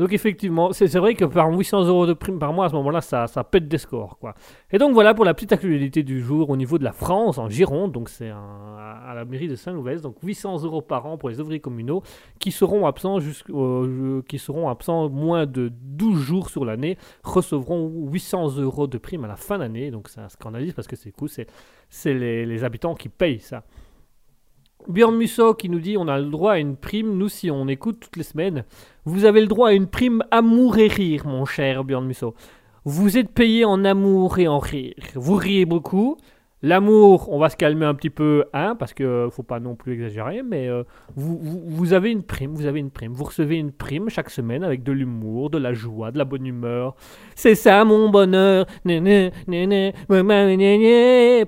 Donc effectivement, c'est vrai que par 800 euros de prime par mois, à ce moment-là, ça, pète des scores. quoi. Et donc voilà pour la petite actualité du jour au niveau de la France, en Gironde, donc c'est à la mairie de Saint-Louvès, donc 800 euros par an pour les ouvriers communaux qui seront absents, jusqu'au- euh, qui seront absents moins de 12 jours sur l'année, recevront 800 euros de prime à la fin d'année, donc c'est un scandalise parce que c'est cool, c'est les habitants qui payent ça. Björn Musso qui nous dit on a le droit à une prime, nous si on écoute toutes les semaines, vous avez le droit à une prime amour et rire, mon cher Björn Musso. Vous êtes payé en amour et en rire. Vous riez beaucoup. L'amour, on va se calmer un petit peu, hein, parce que faut pas non plus exagérer, mais euh, vous, vous, avez une prime, vous avez une prime. Vous recevez une prime chaque semaine avec de l'humour, de la joie, de la bonne humeur. C'est ça mon bonheur.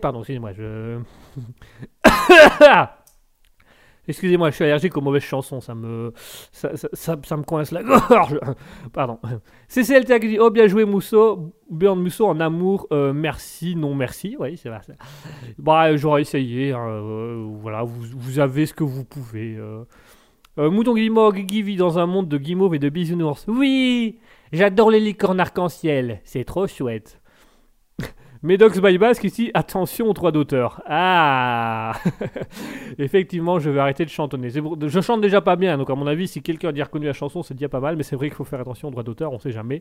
Pardon, excusez-moi, je. Excusez-moi, je suis allergique aux mauvaises chansons, ça me, ça, ça, me coince la gorge. Pardon. CCLTA qui dit Oh, bien joué, Mousseau. Burn Mousseau en amour, euh, merci, non merci. Oui, c'est vrai. Bah, j'aurais essayé. hein, euh, voilà, vous, vous avez ce que vous pouvez. euh. Mouton Guimauve qui vit dans un monde de guimauves et de bisounours. Oui, j'adore les licornes arc-en-ciel. C'est trop chouette. Medox by Basque ici, attention aux droits d'auteur. Ah Effectivement, je vais arrêter de chantonner. Je chante déjà pas bien, donc à mon avis, si quelqu'un a reconnu la chanson, c'est déjà pas mal, mais c'est vrai qu'il faut faire attention aux droits d'auteur, on sait jamais.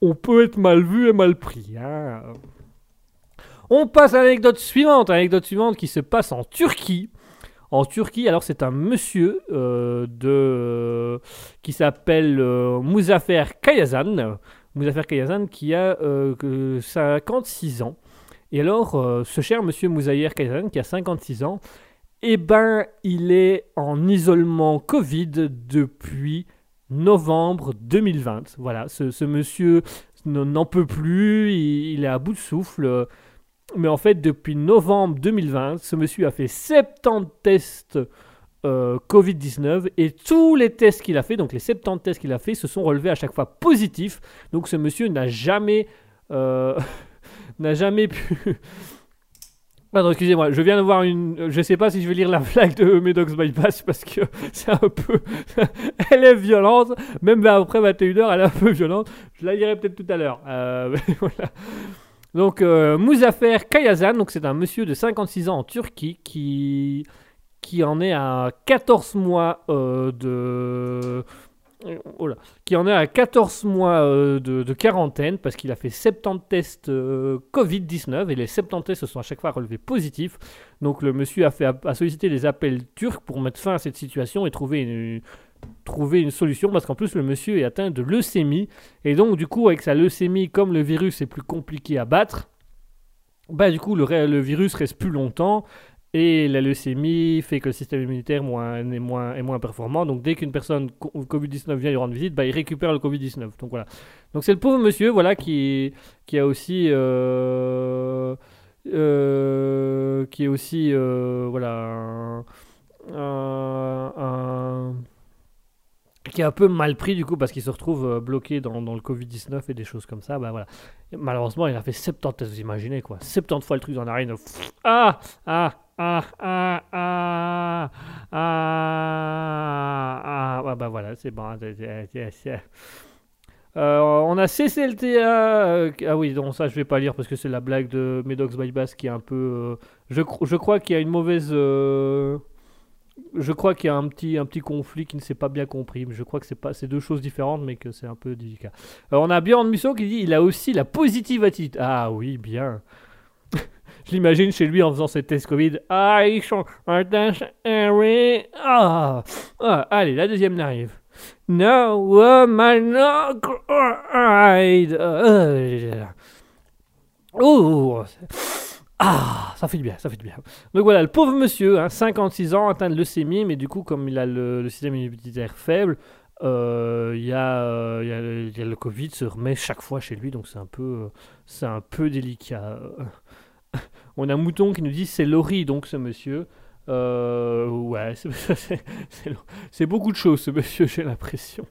On peut être mal vu et mal pris. hein. On passe à l'anecdote suivante, suivante qui se passe en Turquie. En Turquie, alors c'est un monsieur euh, de qui s'appelle euh, Muzaffer Kayazan. Muzaffer Kayazan qui a euh, que 56 ans. Et alors, euh, ce cher monsieur Muzaffer Kayazan qui a 56 ans, eh ben, il est en isolement Covid depuis novembre 2020. Voilà, ce, monsieur n'en peut plus, il est à bout de souffle. Mais en fait, depuis novembre 2020, ce monsieur a fait 70 tests euh, Covid-19 et tous les tests qu'il a fait, donc les 70 tests qu'il a fait, se sont relevés à chaque fois positifs. Donc ce monsieur n'a jamais, euh, n'a jamais pu. Pardon, excusez-moi, je viens de voir une. Je sais pas si je vais lire la blague de Medox Bypass parce que c'est un peu. elle est violente, même après 21h, elle est un peu violente. Je la lirai peut-être tout à l'heure. Euh, voilà. Donc, euh, Muzaffer Kayazan, donc c'est un monsieur de 56 ans en Turquie qui, qui en est à 14 mois euh, de. qui en est à 14 mois euh, de, quarantaine parce qu'il a fait 70 tests euh, Covid-19 et les 70 tests se sont à chaque fois relevés positifs. Donc le monsieur a, fait, a sollicité les appels turcs pour mettre fin à cette situation et trouver une, trouver une solution parce qu'en plus le monsieur est atteint de leucémie et donc du coup avec sa leucémie comme le virus est plus compliqué à battre bah du coup le, le virus reste plus longtemps et la leucémie fait que le système immunitaire est, moins, performant donc dès qu'une personne co- Covid-19 vient lui rendre visite bah, il récupère le Covid-19 donc voilà donc c'est le pauvre monsieur voilà qui, qui a aussi euh, euh, qui est aussi euh, voilà qui est un peu mal pris du coup parce qu'il se retrouve bloqué dans, le Covid-19 et des choses comme ça. Bah voilà. Malheureusement, il a fait 70 tests, vous imaginez quoi. 70 fois le truc dans la. Pff, Ah Ah Ah Ah Ah Ah Ah Ah Bah voilà, c'est bon. Euh, on a CCLTA. euh, ah oui, donc ça je vais pas lire parce que c'est la blague de Medox by Bass qui est un peu. euh, je, cro- je crois qu'il y a une mauvaise. je crois qu'il y a un petit, un petit conflit qui ne s'est pas bien compris. mais Je crois que c'est pas, c'est deux choses différentes, mais que c'est un peu délicat. On a Bjorn Musso qui dit il a aussi la positive attitude. Ah oui, bien. Je l'imagine chez lui en faisant ses tests Covid. Ah, ils. Ah, Ah, allez, la deuxième arrive. No woman no cried. Oh, ah, ça fait du bien, ça fait du bien. Donc voilà, le pauvre monsieur, hein, 56 ans, atteint de leucémie, mais du coup, comme il a le, système immunitaire faible, euh, euh, il y a le Covid se remet chaque fois chez lui, donc c'est un peu, euh, c'est un peu délicat. On a Mouton qui nous dit c'est Laurie, donc ce monsieur. Euh, ouais, c'est- beaucoup de choses, ce monsieur, j'ai l'impression.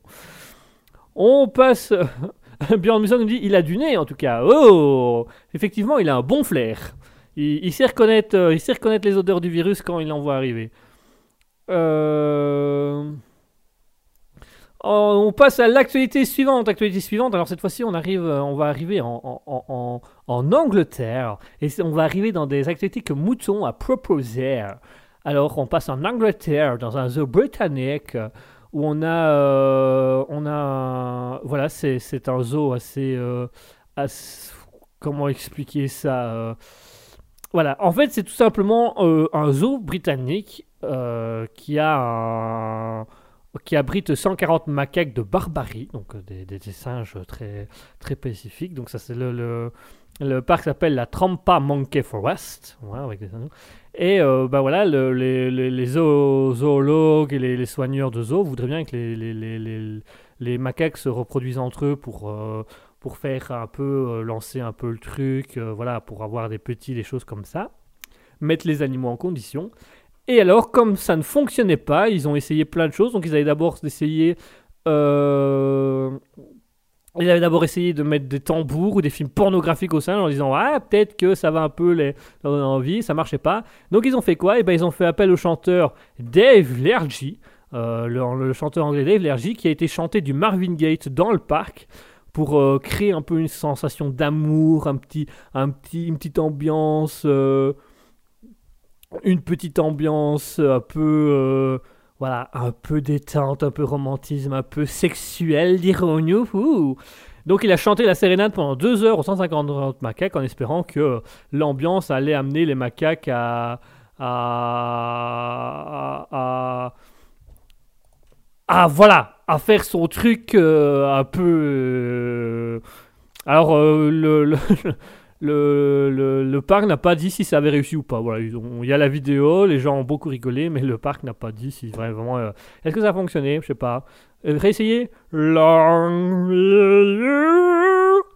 On passe. Björn Musso nous dit il a du nez en tout cas. Oh Effectivement, il a un bon flair. Il, sait reconnaître, euh, il sait reconnaître les odeurs du virus quand il en voit arriver. Euh, oh, On passe à l'actualité suivante. Actualité suivante. Alors cette fois-ci, on euh, on va arriver en- en- Angleterre et on va arriver dans des actualités que Mouton a proposées. Alors on passe en Angleterre dans un zoo britannique où on a, euh, on a, voilà, c'est un zoo assez, euh, assez- comment expliquer ça. euh, voilà, en fait, c'est tout simplement un zoo britannique qui a qui abrite 140 macaques de barbarie, donc des, singes très très spécifiques. Donc ça, c'est le le parc s'appelle la Trampa Monkey Forest, voilà, avec animaux. Et euh, bah voilà, le- les, les, les zoo- zoologues et les, les soigneurs de zoo voudraient bien que les, les, les, les, les macaques se reproduisent entre eux pour, euh, pour faire un peu, euh, lancer un peu le truc, euh, voilà, pour avoir des petits, des choses comme ça, mettre les animaux en condition. Et alors, comme ça ne fonctionnait pas, ils ont essayé plein de choses. Donc, ils avaient d'abord essayé. Ils avaient d'abord essayé de mettre des tambours ou des films pornographiques au sein en disant Ah, peut-être que ça va un peu les donner envie, ça marchait pas. Donc, ils ont fait quoi? Et ben, ils ont fait appel au chanteur Dave Lergy, euh, le, chanteur anglais Dave Lergy, qui a été chanté du Marvin Gate dans le parc pour euh, créer un peu une sensation d'amour, un petit, un petit, une petite ambiance, euh, une petite ambiance un peu, voilà, un peu détente, un peu romantisme, un peu sexuel, dirons-nous. Donc il a chanté la sérénade pendant deux heures aux 150 macaques en espérant que l'ambiance allait amener les macaques à, à, à, à- voilà, à faire son truc euh, un peu. euh, Alors euh, le, le, le- parc n'a pas dit si ça avait réussi ou pas. Voilà, il y a la vidéo, les gens ont beaucoup rigolé, mais le parc n'a pas dit si vraiment. euh, Est-ce que ça a fonctionné? Je sais pas. Euh, réessayez.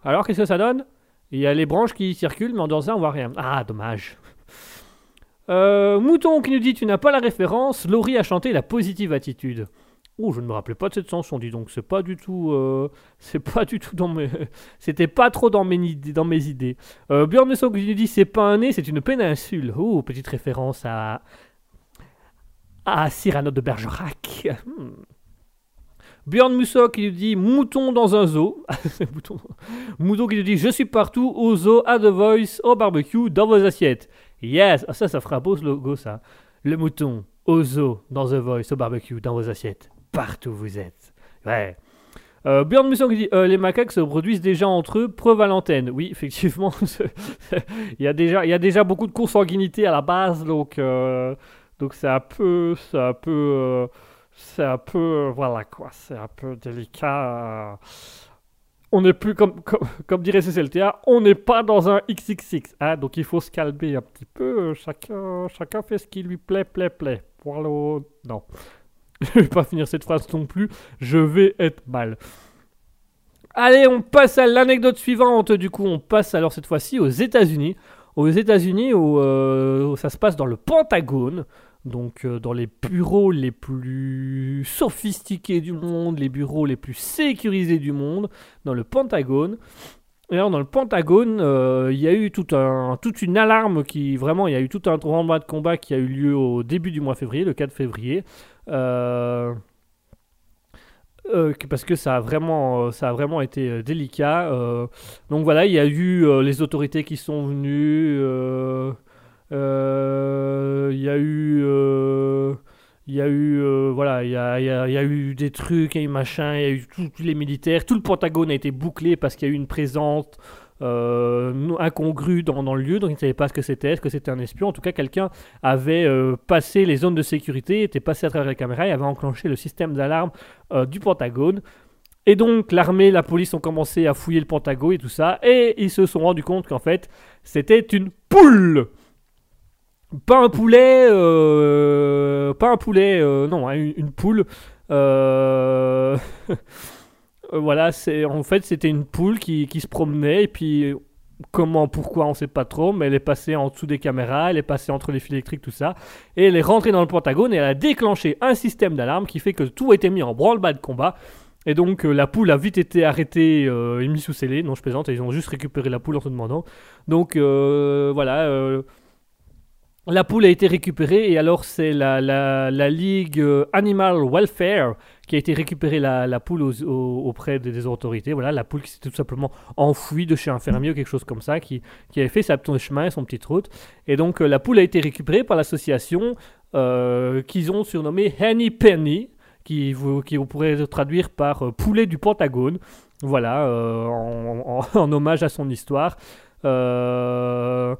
Alors qu'est-ce que ça donne? Il y a les branches qui circulent, mais en dehors de ça, on voit rien. Ah, dommage. Euh, Mouton qui nous dit Tu n'as pas la référence. Laurie a chanté la positive attitude. Oh, je ne me rappelais pas de cette chanson, dis donc. C'est pas du tout. euh, c'est pas du tout dans mes. C'était pas trop dans mes idées. Euh, nous dit C'est pas un nez, c'est une péninsule. Oh, petite référence à. à Cyrano de Bergerac. Hmm. Björn Musso qui nous dit Mouton dans un zoo. Mouton qui nous dit Je suis partout, au zoo, à The Voice, au barbecue, dans vos assiettes. Yes, ah, ça, ça fera beau ce logo, ça. Le mouton, au zoo, dans The Voice, au barbecue, dans vos assiettes. Partout où vous êtes. Ouais. Euh, Björn Musson qui dit euh, Les macaques se reproduisent déjà entre eux, preuve à l'antenne. Oui, effectivement, il, y a déjà, il y a déjà beaucoup de consanguinité à la base, donc euh, donc c'est un peu. C'est un peu. euh, c'est un peu. voilà quoi, c'est un peu délicat. On n'est plus, comme, comme, comme dirait CCLTA, on n'est pas dans un XXX. Hein, donc il faut se calmer un petit peu. Chacun, chacun fait ce qui lui plaît, plaît, plaît. Voilà. Non. Je vais pas finir cette phrase non plus. Je vais être mal. Allez, on passe à l'anecdote suivante. Du coup, on passe alors cette fois-ci aux États-Unis. Aux États-Unis, euh, ça se passe dans le Pentagone. Donc, euh, dans les bureaux les plus sophistiqués du monde, les bureaux les plus sécurisés du monde, dans le Pentagone. Et alors, dans le Pentagone, euh, il y a eu toute une alarme qui, vraiment, il y a eu tout un tournoi de combat qui a eu lieu au début du mois février, le 4 février. Euh, euh, parce que ça a vraiment, euh, ça a vraiment été délicat. donc voilà, il y a eu les autorités qui sont venues. Il y a eu, il y a eu, voilà, il y a, il il eu des trucs et machin. Il y a eu tous les militaires. Tout le Pentagone a été bouclé parce qu'il y a eu une présence euh, incongrue dans, le lieu. Donc ils ne savaient pas ce que c'était, est-ce que c'était un espion. En tout cas, quelqu'un avait euh, passé les zones de sécurité, était passé à travers les caméras et avait enclenché le système d'alarme euh, du Pentagone. Et donc l'armée, la police ont commencé à fouiller le Pentagone et tout ça, et ils se sont rendus compte qu'en fait c'était une poule. Pas un poulet, pas un poulet, non, hein, une, poule. voilà, c'est en fait c'était une poule qui, qui se promenait et puis comment, pourquoi, on sait pas trop, mais elle est passée en dessous des caméras, elle est passée entre les fils électriques, tout ça, et elle est rentrée dans le Pentagone et elle a déclenché un système d'alarme qui fait que tout a été mis en branle-bas de combat. Et donc euh, la poule a vite été arrêtée euh, et mise sous scellé. Non, je plaisante, ils ont juste récupéré la poule en se demandant. Donc euh, voilà, euh, la poule a été récupérée et alors c'est la, la, la Ligue euh, Animal Welfare qui a été récupérée la, la poule auprès des, autorités. Voilà, la poule qui s'était tout simplement enfouie de chez un fermier ou quelque chose comme ça, qui, qui avait fait sa petit chemin, son petite route. Et donc euh, la poule a été récupérée par l'association euh, qu'ils ont surnommée Henny Penny, qui vous, qui vous pourrez traduire par poulet du Pentagone. Voilà, en, en- en hommage à son histoire. Euh,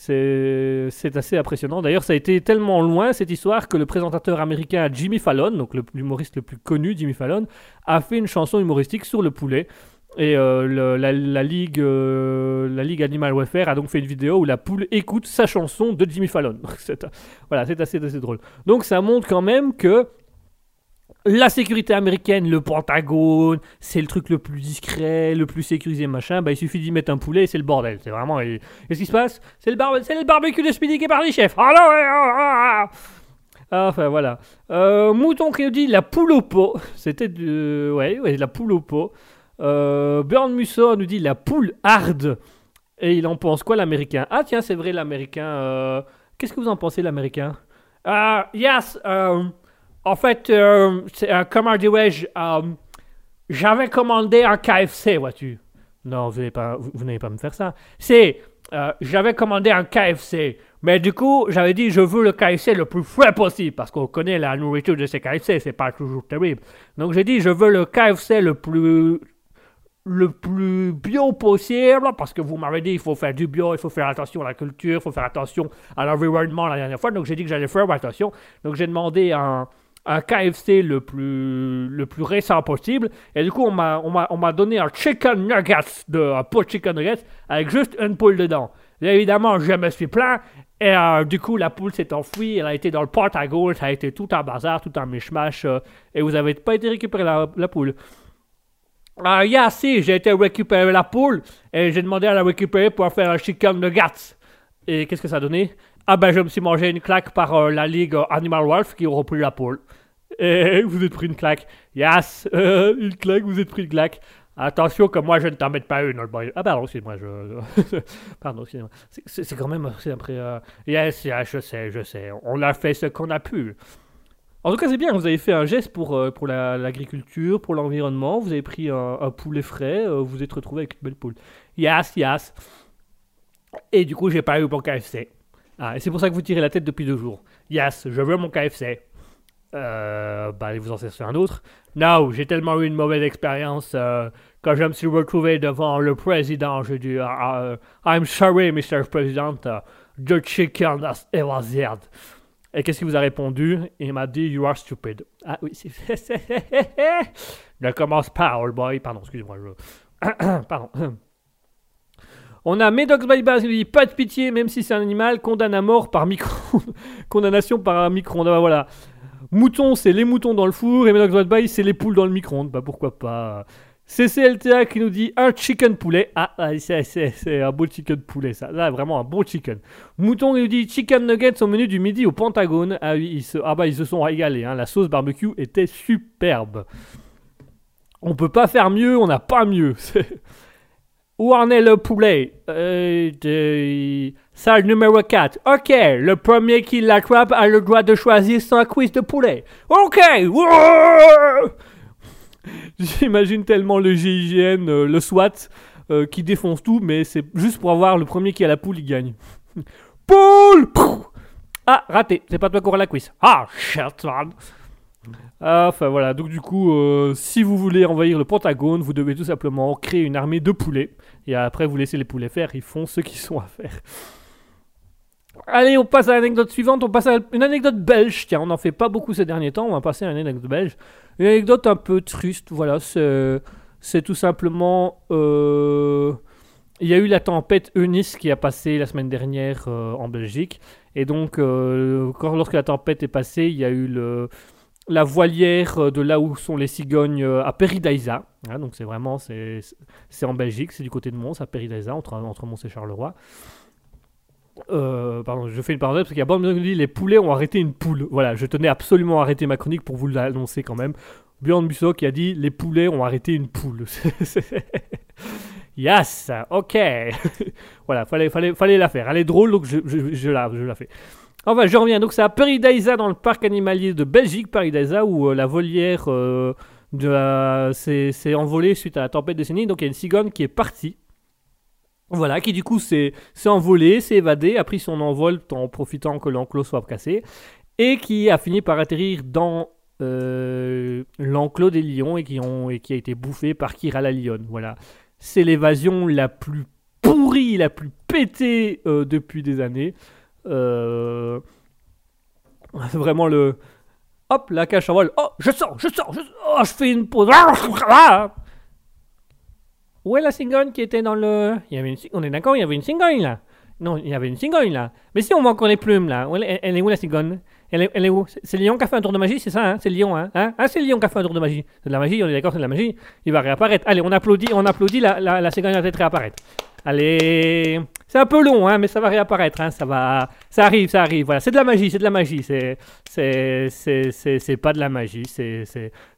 c'est assez impressionnant. D'ailleurs, ça a été tellement loin cette histoire que le présentateur américain Jimmy Fallon, donc l'humoriste le plus connu, Jimmy Fallon, a fait une chanson humoristique sur le poulet. Et euh, la, ligue, euh, la ligue Animal Welfare a donc fait une vidéo où la poule écoute sa chanson de Jimmy Fallon. Voilà, c'est assez, assez drôle. Donc ça montre quand même que la sécurité américaine, le Pentagone, c'est le truc le plus discret, le plus sécurisé, machin. Bah, il suffit d'y mettre un poulet et c'est le bordel. C'est vraiment. Qu'est-ce qui se passe C'est le, bar- le barbecue de Speedy qui est par les. Ah non, ah, ah, ah. Enfin voilà. Euh, Mouton qui nous dit la poule au pot. C'était du. Ouais, ouais, la poule au pot. Euh, Burn Musso nous dit la poule hard. Et il en pense quoi l'américain? Ah tiens, c'est vrai l'américain. euh, Qu'est-ce que vous en pensez l'américain? Ah, yes. euh, en fait, euh, euh, comment dirais-je euh, j'avais commandé un KFC, vois-tu. Non, vous n'allez pas, vous, pas me faire ça. C'est, j'avais commandé un KFC. Mais du coup, j'avais dit, je veux le KFC le plus frais possible, parce qu'on connaît la nourriture de ces KFC, c'est pas toujours terrible. Donc j'ai dit, je veux le KFC le plus le plus bio possible, parce que vous m'avez dit il faut faire du bio, il faut faire attention à la culture, il faut faire attention à l'environnement la dernière fois, donc j'ai dit que j'allais faire attention. Donc j'ai demandé un, un KFC le plus, le plus récent possible, et du coup on m'a, on m'a, on m'a donné un chicken nuggets, de, un pot de chicken nuggets, avec juste une poule dedans. Évidemment, je me suis plaint, et euh, du coup, la poule s'est enfuie, elle a été dans le porte à gauche, ça a été tout un bazar, tout un mishmash, euh, et vous avez pas été récupérer la, la poule. Ah, yeah, si, j'ai été récupérer la poule et j'ai demandé à la récupérer pour faire un chicken nuggets. Et qu'est-ce que ça a donné? Ah ben, je me suis mangé une claque par euh, la ligue euh, Animal Wolf qui ont repris la poule. Et vous êtes pris une claque. Yes, euh, une claque, vous êtes pris une claque. Attention que moi je ne t'en mette pas une, old boy. Ah pardon, excuse-moi, je... pardon, excusez-moi. C'est- quand même... C'est après... euh, Yes, je sais, je sais. On a fait ce qu'on a pu. En tout cas, c'est bien, vous avez fait un geste pour, euh, pour la- l'agriculture, pour l'environnement, vous avez pris un, poulet frais, euh, vous êtes retrouvé avec une belle poule. Yes, yes. Et du coup, j'ai pas eu mon KFC. Ah, et c'est pour ça que vous tirez la tête depuis deux jours. Yes, je veux mon KFC. Euh, bah, allez vous en chercher un autre. Non, j'ai tellement eu une mauvaise expérience. euh, quand je me suis retrouvé devant le président, j'ai dit ah, euh, I'm sorry, Mr. President, uh, the chicken has evaziad. Et qu'est-ce qu'il vous a répondu? Il m'a dit You are stupid. Ah oui, c'est. ne commence pas, old boy. Pardon, excusez-moi. Pardon. On a Medox by Baz qui dit Pas de pitié, même si c'est un animal, condamne à mort par micro. Condamnation par micro-ondes. Ah, voilà. Mouton, c'est les moutons dans le four. Et Medox by Baz, c'est les poules dans le micro-ondes. Bah pourquoi pas. CCLTA qui nous dit un chicken poulet. Ah, ah, c'est, un beau chicken poulet, ça. Là, vraiment un bon chicken. Mouton qui nous dit chicken nuggets au menu du midi au Pentagone. Ah ah bah, ils se sont régalés. hein. La sauce barbecue était superbe. On peut pas faire mieux, on n'a pas mieux. Où en est le poulet? Euh, Salle numéro 4. Ok, le premier qui l'attrape a le droit de choisir son quiz de poulet. Ok J'imagine tellement le GIGN, euh, le SWAT, euh, qui défonce tout, mais c'est juste pour avoir le premier qui a la poule, il gagne. Poule Ah, raté, c'est pas toi qui auras la quiz. Ah, shit, Enfin voilà, donc du coup, euh, si vous voulez envahir le Pentagone, vous devez tout simplement créer une armée de poulets. Et après, vous laissez les poulets faire, ils font ce qu'ils sont à faire. Allez, on passe à l'anecdote suivante. On passe à une anecdote belge. Tiens, on n'en fait pas beaucoup ces derniers temps. On va passer à une anecdote belge. Une anecdote un peu triste. Voilà, c'est, tout simplement. euh, il y a eu la tempête Eunice qui a passé la semaine dernière euh, en Belgique. Et donc, lorsque la tempête est passée, il y a eu le, la voilière euh, de là où sont les cigognes euh, à Peridaisa. Hein, donc, c'est vraiment c'est, c'est en Belgique, c'est du côté de Mons, à Peridaisa, entre, entre Mons et Charleroi. Euh, pardon, je fais une parenthèse parce qu'il y a Bande qui dit les poulets ont arrêté une poule. Voilà, je tenais absolument à arrêter ma chronique pour vous l'annoncer quand même. Bjorn Busso qui a dit les poulets ont arrêté une poule. yes, ok. voilà, fallait, fallait, fallait la faire. Elle est drôle donc je, je la, je la fais. Enfin, je reviens. Donc, c'est à Peridaisa dans le parc animalier de Belgique, Peridaisa, où euh, la volière euh, la- s'est envolée suite à la tempête de Céline. Donc, il y a une cigogne qui est partie. Voilà, qui du coup s'est s'est envolée, s'est évadée, a pris son envol en profitant que l'enclos soit cassé, et qui a fini par atterrir dans euh, l'enclos des lions et qui, ont, et qui a été bouffé par Kira la lionne. Voilà, c'est l'évasion la plus pourrie, la plus pétée euh, depuis des années. Euh, vraiment le. Hop, la cache en vol. Oh, je sors, je sors, je, oh, je fais une pause. Où est la cigogne qui était dans le. On est d'accord, il y avait une cigogne là. Non, il y avait une cigogne là. Mais si on manque les plumes là, elle, est- où la cigogne elle est, où? C'est lion qui a fait un tour de magie, c'est ça hein? C'est le lion, hein, hein? Ah, c'est le lion qui a fait un tour de magie. C'est de la magie, on est d'accord, c'est de la magie. Il va réapparaître. Allez, on applaudit, on applaudit, la, la, la cigogne va peut-être réapparaître. Allez, c'est un peu long, hein, mais ça va réapparaître, hein, ça va, ça arrive, ça arrive. Voilà, c'est de la magie, c'est de la magie, c'est, c'est, pas de la magie, c'est,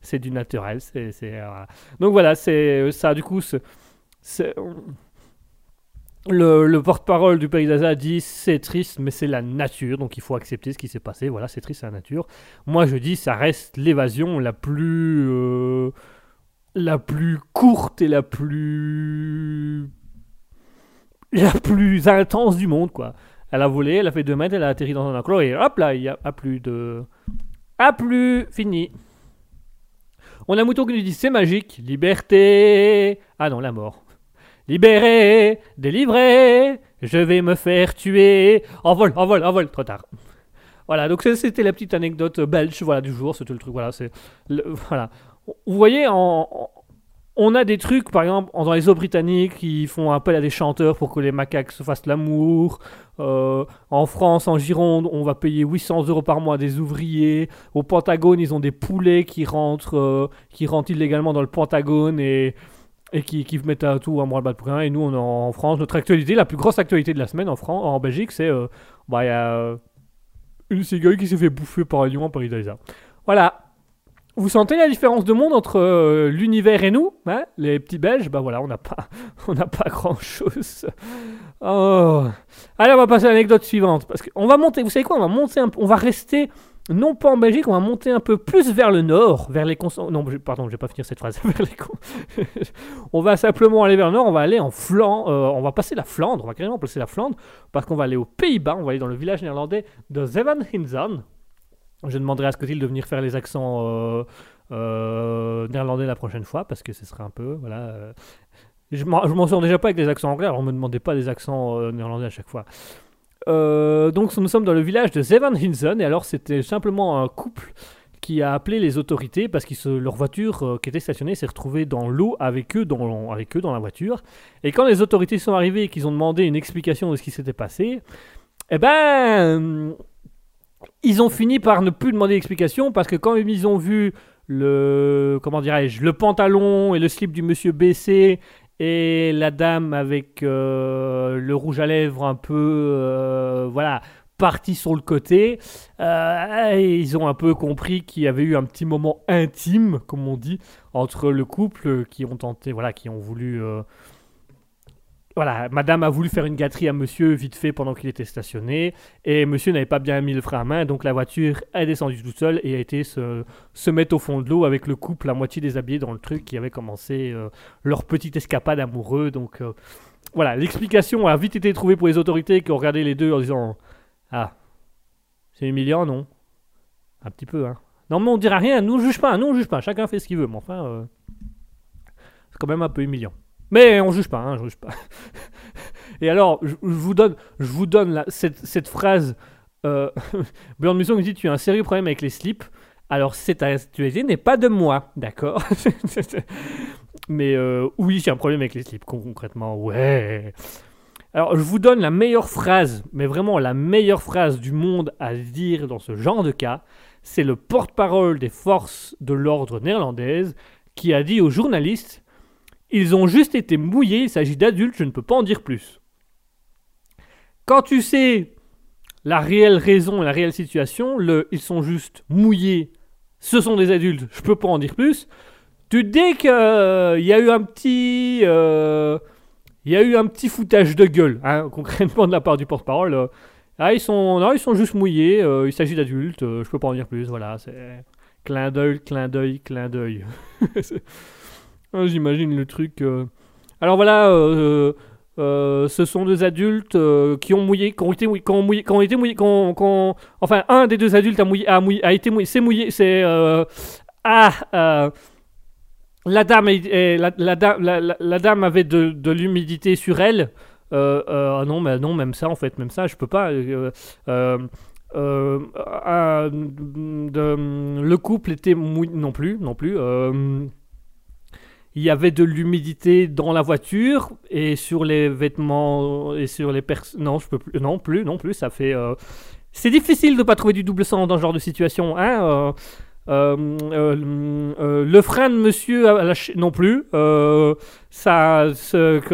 c'est, du naturel, c'est, euh. Donc voilà, c'est ça. Du coup, le, le porte-parole du pays d'Aza dit c'est triste, mais c'est la nature, donc il faut accepter ce qui s'est passé. Voilà, c'est triste, c'est la nature. Moi, je dis ça reste l'évasion la plus euh, la plus courte et la plus la plus intense du monde, quoi. Elle a volé, elle a fait 2 mètres, elle a atterri dans un enclos et hop là, il y a, plus de. A plus, fini. On a mouton qui nous dit c'est magique, liberté. Ah non, la mort. Libéré, délivré, je vais me faire tuer. En vol, en vol, en vol, trop tard. Voilà, donc c'était la petite anecdote belge voilà, du jour, c'était le truc. Voilà, c'est. Voilà. Vous voyez, en- on a des trucs, par exemple, dans les eaux britanniques, qui font appel à des chanteurs pour que les macaques se fassent l'amour. Euh, en France, en Gironde, on va payer 800 euros par mois à des ouvriers. Au Pentagone, ils ont des poulets qui rentrent, euh, qui rentrent illégalement dans le Pentagone et, qui, qui mettent à tout à moi le bas de rien. Et nous, on est en France, notre actualité, la plus grosse actualité de la semaine en, Fran- en Belgique, c'est euh, bah, y a une cigogne qui s'est fait bouffer par un lion à Paris-Dalisa. Voilà. Vous sentez la différence de monde entre euh, l'univers et nous, hein, les petits Belges Bah voilà, on n'a pas, pas grand-chose. Oh. Allez, on va passer à l'anecdote suivante. Parce qu'on va monter, vous savez quoi On va monter un on va rester, non pas en Belgique, on va monter un peu plus vers le nord, vers les cons- Non, pardon, je vais pas finir cette phrase. on va simplement aller vers le nord, on va aller en Flandre, euh, on va passer la Flandre, on va carrément passer la Flandre, parce qu'on va aller aux Pays-Bas, on va aller dans le village néerlandais de Zevenhinzen. Je demanderai à Scottil de venir faire les accents euh, euh, néerlandais la prochaine fois, parce que ce serait un peu, voilà. euh, je m'en sors déjà pas avec des accents anglais, alors on me demandait pas des accents néerlandais à chaque fois. Donc nous sommes dans le village de Zevenhinzen, et alors c'était simplement un couple qui a appelé les autorités parce que leur voiture qui était stationnée s'est retrouvée dans l'eau avec eux dans, avec eux dans la voiture. Et quand les autorités sont arrivées et qu'ils ont demandé une explication de ce qui s'était passé, eh ben, ils ont fini par ne plus demander d'explication parce que quand ils ont vu le, comment dirais-je, le pantalon et le slip du monsieur baissé et la dame avec euh, le rouge à lèvres un peu, euh, voilà, parti sur le côté, euh, ils ont un peu compris qu'il y avait eu un petit moment intime, comme on dit, entre le couple qui ont tenté, voilà, qui ont voulu. Voilà, madame a voulu faire une gâterie à monsieur vite fait pendant qu'il était stationné, et monsieur n'avait pas bien mis le frein à main, donc la voiture est descendue toute seule et a été se, mettre au fond de l'eau avec le couple à moitié déshabillé dans le truc qui avait commencé euh, leur petite escapade amoureux. Donc euh, voilà, l'explication a vite été trouvée pour les autorités qui ont regardé les deux en disant Ah, c'est humiliant, non? Un petit peu, hein. Non, mais on dira rien, nous on juge pas, nous juge pas, chacun fait ce qu'il veut, mais enfin, euh, c'est quand même un peu humiliant. Mais on juge pas, hein, je juge pas. Et alors, je, vous donne, je vous donne cette, phrase. Euh, Björn Musson dit Tu as un sérieux problème avec les slips. Alors, cette actualité n'est pas de moi, d'accord? Mais euh, oui, j'ai un problème avec les slips, con- concrètement, ouais. Alors, je vous donne la meilleure phrase, mais vraiment la meilleure phrase du monde à dire dans ce genre de cas. C'est le porte-parole des forces de l'ordre néerlandaises qui a dit aux journalistes Ils ont juste été mouillés, il s'agit d'adultes, je ne peux pas en dire plus. Quand tu sais la réelle raison et la réelle situation, ils sont juste mouillés, ce sont des adultes, je peux pas en dire plus. Tu dis qu'il y a eu un petit. euh, Il y a eu un petit foutage de gueule, hein, concrètement de la part du porte-parole. euh. Ah, ils sont, ils sont juste mouillés, euh, il s'agit d'adultes, euh, je peux pas en dire plus, voilà, c'est clin d'œil, clin d'œil, clin d'œil. J'imagine le truc. euh. Alors voilà, euh, euh, ce sont deux adultes euh, qui ont mouillé, qui ont été mouillés, qui ont mouillé, qui ont été mouillés, qui ont- qui ont- enfin un des deux adultes a mouillé, a, mouillé, a été mouillé, c'est mouillé, c'est euh, ah. euh, la dame, est- est- la, la la, la- la dame avait de, de l'humidité sur elle. Euh, euh, ah non, mais non, même ça en fait, même ça, je peux pas. euh, euh, euh, euh, de- le couple était mouillé non plus, non plus. euh, il y avait de l'humidité dans la voiture et sur les vêtements et sur les personnes. Non, je peux plus. Non plus, non plus. Ça fait. euh, C'est difficile de pas trouver du double sang dans ce genre de situation, hein. euh, euh, le frein de monsieur non plus. Ça,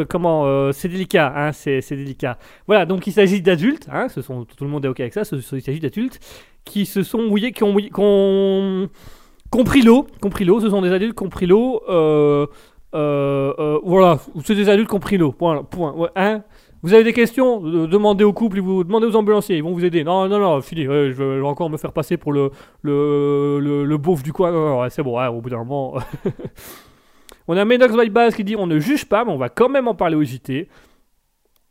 comment, c'est délicat, hein, c'est délicat. Voilà, donc il s'agit d'adultes, hein, tout le monde est ok avec ça. il s'agit d'adultes qui se sont mouillés, qui ont, qui ont compris l'eau, compris l'eau. Ce sont des adultes qui ont pris l'eau. euh, euh, euh, voilà, c'est des adultes qui ont pris l'eau. Point. point ouais, hein vous avez des questions Demandez au couple, vous demandez aux ambulanciers, ils vont vous aider. Non, non, non, fini. je, vais, encore me faire passer pour le le, le, le beauf du coin. Ouais, c'est bon. ouais, au bout d'un moment. On a Menox Bybaz qui dit on ne juge pas, mais on va quand même en parler au JT.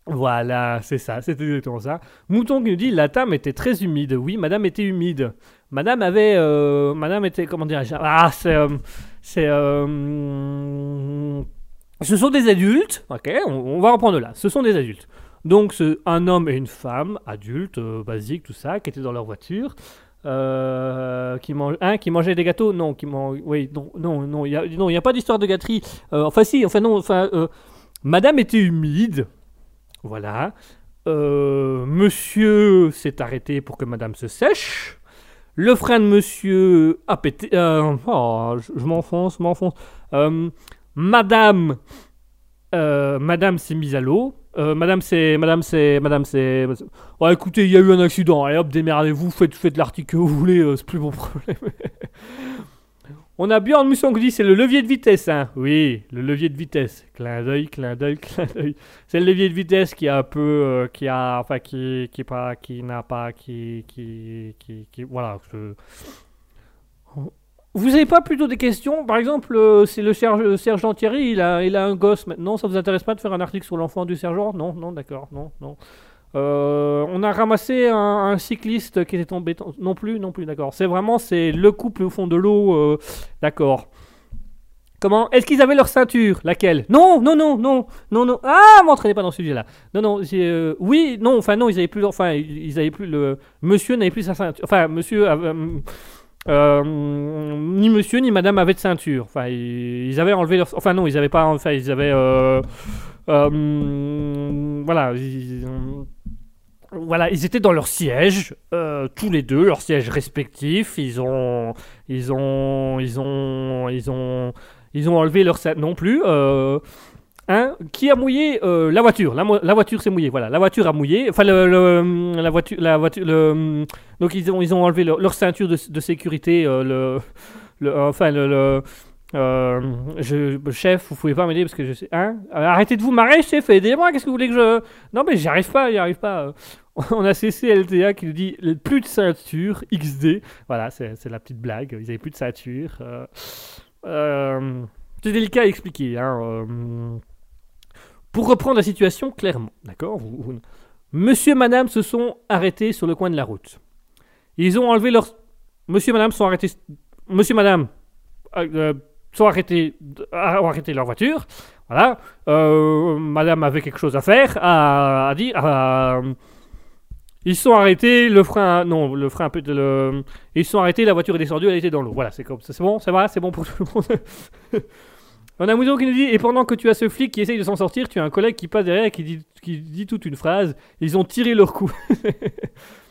Voilà, c'est ça, c'est exactement ça. Mouton qui nous dit la table était très humide. Oui, madame était humide. Madame avait. euh, madame était. Comment dirais-je Ah, c'est. euh, c'est. euh, ce sont des adultes. Ok, on, on va reprendre là. Ce sont des adultes. Donc, un homme et une femme, adultes, basiques, tout ça, qui étaient dans leur voiture. Qui mange, un qui mangeait des gâteaux? Non qui mange oui non non non il y a pas d'histoire de gâterie enfin si enfin non enfin madame était humide voilà monsieur s'est arrêté pour que madame se sèche le frein de monsieur a pété euh, oh, je, je m'enfonce m'enfonce Euh, madame euh, madame s'est mise à l'eau Euh, madame c'est madame c'est madame c'est Oh, écoutez, il y a eu un accident. Allez hop, démerdez-vous, faites, faites l'article que vous voulez, euh, c'est plus mon problème. On a Bjorn Mousson qui dit c'est le levier de vitesse, hein. Oui, le levier de vitesse. Clin d'œil, clin d'œil, clin d'œil. C'est le levier de vitesse qui a un peu, euh, qui a, enfin qui, qui pas, qui n'a pas, qui, qui, qui, voilà. Vous avez pas plutôt des questions? Par exemple, euh, c'est le serge- sergent Thierry, il a, il a un gosse maintenant. Ça vous intéresse pas de faire un article sur l'enfant du sergent? Non, non, d'accord, non, non. Euh, on a ramassé un, cycliste qui était tombé. Non plus, non plus, d'accord. C'est vraiment c'est le couple au fond de l'eau, euh, d'accord. Comment? Est-ce qu'ils avaient leur ceinture? Laquelle? Non, non, non, non, non, non. Ah, m'entraînez pas dans ce sujet-là. Non, non. euh, oui, non. Enfin, non, ils avaient plus. Enfin, ils avaient plus le. Monsieur n'avait plus sa ceinture. Enfin, monsieur. ni monsieur ni madame avaient de ceinture. Enfin, ils, avaient enlevé leur. Enfin, non, ils avaient pas. Enfin, ils avaient. voilà. Voilà, ils étaient dans leur siège, euh, tous les deux, leur siège respectif. Ils ont, ils ont, ils ont, ils ont, ils ont enlevé leur non plus. euh, hein, qui a mouillé euh, la voiture la, voiture s'est mouillée. Voilà, la voiture a mouillé. Enfin, le, la voiture, la voiture, donc ils ont, ils ont enlevé leur, leur ceinture de, sécurité. euh, le, enfin le, chef, vous pouvez pas m'aider parce que je sais. Hein? Arrêtez de vous marrer, chef, aidez-moi. Qu'est-ce que vous voulez que je. Non, mais j'y arrive pas, j'y arrive pas. On a CCLTA qui nous dit plus de ceinture, XD. Voilà, c'est la petite blague. Ils avaient plus de ceinture. euh, euh, c'est délicat à expliquer. Hein, euh, pour reprendre la situation clairement, d'accord Monsieur et madame se sont arrêtés sur le coin de la route. Ils ont enlevé leur. Monsieur et madame sont arrêtés. Monsieur et madame sont arrêtés, ont arrêté leur voiture. Voilà. Madame avait quelque chose à faire, à, à dire. Ils sont arrêtés, le frein. Non, le frein peut. Le, ils sont arrêtés, la voiture est descendue, elle était dans l'eau. Voilà, c'est comme. C'est bon, ça va, c'est bon pour tout le monde. On a Mouton qui nous dit Et pendant que tu as ce flic qui essaye de s'en sortir, tu as un collègue qui passe derrière et qui dit, qui dit toute une phrase Ils ont tiré leur coup.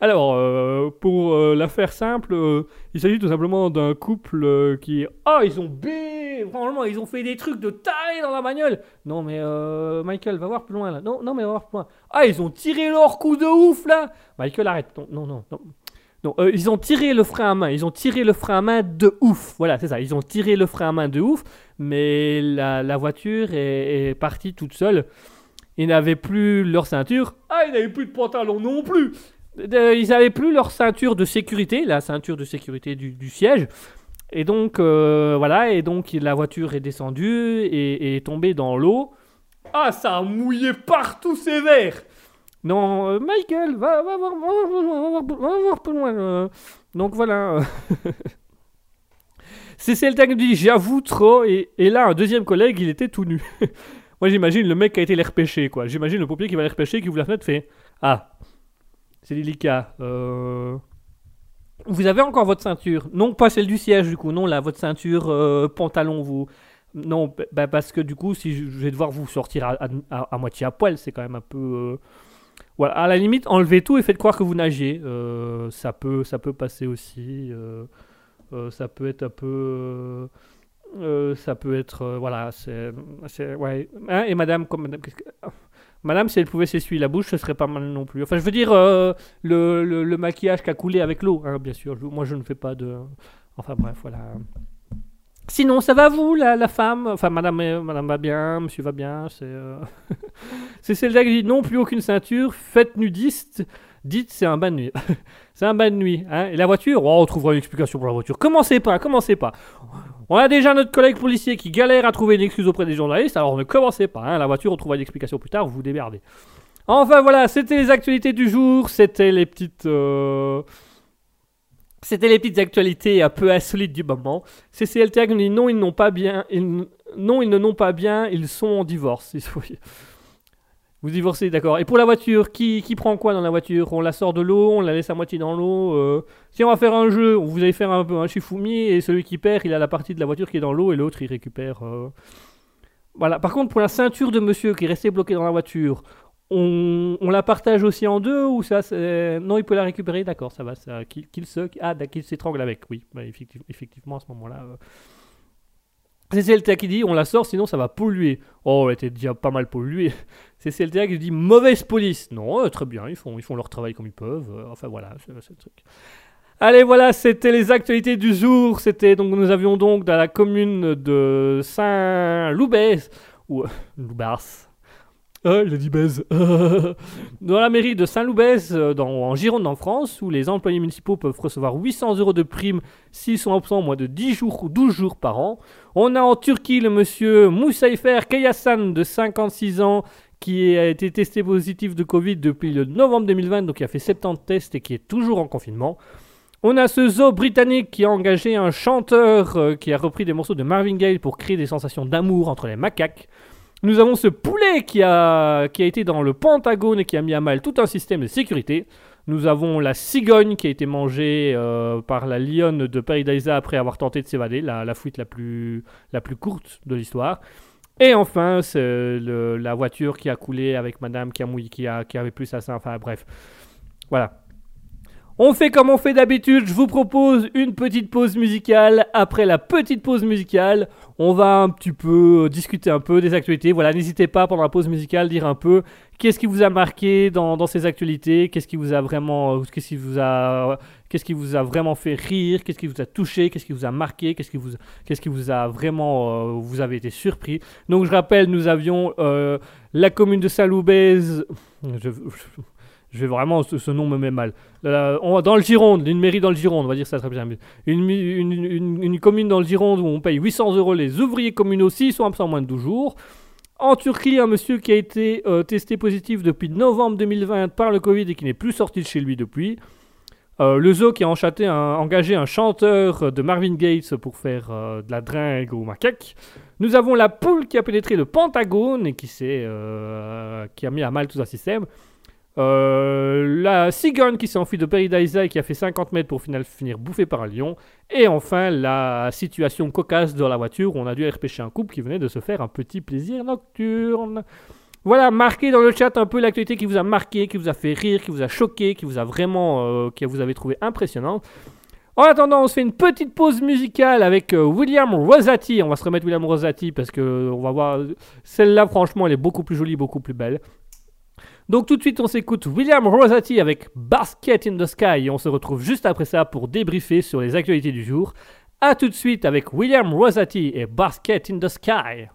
Alors, euh, pour euh, la faire simple, euh, il s'agit tout simplement d'un couple euh, qui. Ah, ils ont bé Franchement, ils ont fait des trucs de taré dans la bagnole Non, mais Michael, va voir plus loin là. Non, non, mais va voir plus loin. Ah, ils ont tiré leur coup de ouf là Michael, arrête. Non, non, non. non. Ils ont tiré le frein à main. Ils ont tiré le frein à main de ouf. Voilà, c'est ça. Ils ont tiré le frein à main de ouf. Mais la, la voiture est, est partie toute seule. Ils n'avaient plus leur ceinture. Ah, ils n'avaient plus de pantalon non plus. Ils n'avaient plus leur ceinture de sécurité, la ceinture de sécurité du, siège. Et donc, euh, voilà. Et donc, la voiture est descendue et, est tombée dans l'eau. Ah, ça a mouillé partout sévère. Non, euh, Michael, va, va, voir, voir- plus loin. euh. Donc voilà. C'est Celta qui me dit j'avoue trop. Et, et là, un deuxième collègue, il était tout nu. Moi, j'imagine le mec qui a été les repêcher, quoi. J'imagine le pompier qui va les repêcher, qui ouvre la fenêtre, fait Ah, c'est délicat. Euh... Vous avez encore votre ceinture Non, pas celle du siège, du coup. Non, là, votre ceinture euh, pantalon, vous. Non, bah, parce que du coup, si je, vais devoir vous sortir à, moitié à poil, c'est quand même un peu. euh, Voilà, à la limite, enlevez tout et faites croire que vous nagez. Ça, peut, ça peut passer aussi. ça peut être un peu. ça peut être. voilà, c'est. Ouais. Hein, et madame, comme. Madame, Madame, si elle pouvait s'essuyer la bouche, ce serait pas mal non plus. Enfin, je veux dire, euh, le, le- maquillage qui a coulé avec l'eau, hein, bien sûr. Je- moi, je ne fais pas de. Enfin, bref, voilà. Sinon, ça va vous, la, la femme? Enfin, madame, euh, madame va bien, monsieur va bien. C'est euh, celle-là qui dit non, plus aucune ceinture, fête nudiste. Dites, c'est un bain de nuit. c'est un bain de nuit. Hein. Et la voiture, oh, on trouvera une explication pour la voiture. Commencez pas, commencez pas. On a déjà notre collègue policier qui galère à trouver une excuse auprès des journalistes, alors ne commencez pas. Hein. La voiture, on trouvera une explication plus tard, vous vous démerdez. Enfin voilà, c'était les actualités du jour, c'était les petites... euh, C'était les petites actualités un peu insolites du moment. CCLTA nous dit non, ils n'ont pas bien... ils- Non, ils ne n'ont pas bien, ils sont en divorce. Il faut- Vous divorcez, d'accord. Et pour la voiture, qui, prend quoi dans la voiture? On la sort de l'eau, on la laisse à moitié dans l'eau. euh. Si on va faire un jeu, vous allez faire un peu un Shifumi et celui qui perd, il a la partie de la voiture qui est dans l'eau et l'autre il récupère. euh. Voilà. Par contre, pour la ceinture de monsieur qui est resté bloqué dans la voiture, on, la partage aussi en deux ou ça. Non, il peut la récupérer, d'accord, ça va. Ça... Qu'il, se... Ah, qu'il s'étrangle avec, oui. Bah, effective- effectivement, à ce moment-là. euh. C'est CLTA qui dit on la sort sinon ça va polluer. Oh, elle était déjà pas mal polluée. C'est CLTA qui dit mauvaise police. Non, euh, très bien, ils font, ils font leur travail comme ils peuvent. euh, enfin voilà, c'est le truc. Allez, voilà, c'était les actualités du jour. C'était donc nous avions donc dans la commune de Saint-Loubès ou euh, Loubars. Ah, il a dit baise. dans la mairie de Saint-Loubès, euh, en Gironde, en France, où les employés municipaux peuvent recevoir 800 euros de prime s'ils sont absents moins de 10 jours ou 12 jours par an. On a en Turquie le monsieur Moussaifer Kayasan de 56 ans qui a été testé positif de Covid depuis le novembre 2020, donc il a fait 70 tests et qui est toujours en confinement. On a ce zoo britannique qui a engagé un chanteur euh, qui a repris des morceaux de Marvin Gaye pour créer des sensations d'amour entre les macaques. Nous avons ce poulet qui a, qui a été dans le Pentagone et qui a mis à mal tout un système de sécurité. Nous avons la cigogne qui a été mangée euh, par la lionne de Paradisa après avoir tenté de s'évader, la, fuite la plus, la plus courte de l'histoire. Et enfin, c'est la voiture qui a coulé avec madame qui a mouillé, qui, a, qui avait plus à ça. Enfin bref. Voilà. On fait comme on fait d'habitude, je vous propose une petite pause musicale. Après la petite pause musicale, on va un petit peu euh, discuter un peu des actualités. Voilà, n'hésitez pas pendant la pause musicale dire un peu qu'est-ce qui vous a marqué dans, ces actualités, qu'est-ce qui vous a vraiment, euh, qu'est-ce qui vous a, qu'est-ce qui vous a vraiment fait rire, qu'est-ce qui vous a touché, qu'est-ce qui vous a marqué, qu'est-ce qui vous, qu'est-ce qui vous a vraiment, euh, vous avez été surpris. Donc je rappelle, nous avions la commune de Saint-Loubès. Je, je- je vais vraiment, ce, nom me met mal. On dans le Gironde, une mairie dans le Gironde, on va dire ça très bien. Une, commune dans le Gironde où on paye 800 euros les ouvriers communaux s'ils sont absents moins de 12 jours. En Turquie, un monsieur qui a été euh, testé positif depuis novembre 2020 par le Covid et qui n'est plus sorti de chez lui depuis. Euh, le zoo qui a engagé un chanteur de Marvin Gates pour faire euh, de la dringue aux macaques. Nous avons la poule qui a pénétré le Pentagone et qui, qui a mis à mal tout un système. Euh, la cigogne qui s'est enfuie de Paradisa et qui a fait 50 mètres pour finir bouffée par un lion. Et enfin, la situation cocasse dans la voiture où on a dû repêcher un couple qui venait de se faire un petit plaisir nocturne. Voilà, marquez dans le chat un peu l'actualité qui vous a marqué, qui vous a fait rire, qui vous a choqué, qui vous a vraiment, euh, qui vous avez trouvé impressionnant. En attendant, on se fait une petite pause musicale avec euh, William Rosati. On va se remettre William Rosati parce que on va voir. Celle-là, franchement, elle est beaucoup plus jolie, beaucoup plus belle. Donc tout de suite, on s'écoute William Rosati avec Basket in the Sky et on se retrouve juste après ça pour débriefer sur les actualités du jour. A tout de suite avec William Rosati et Basket in the Sky.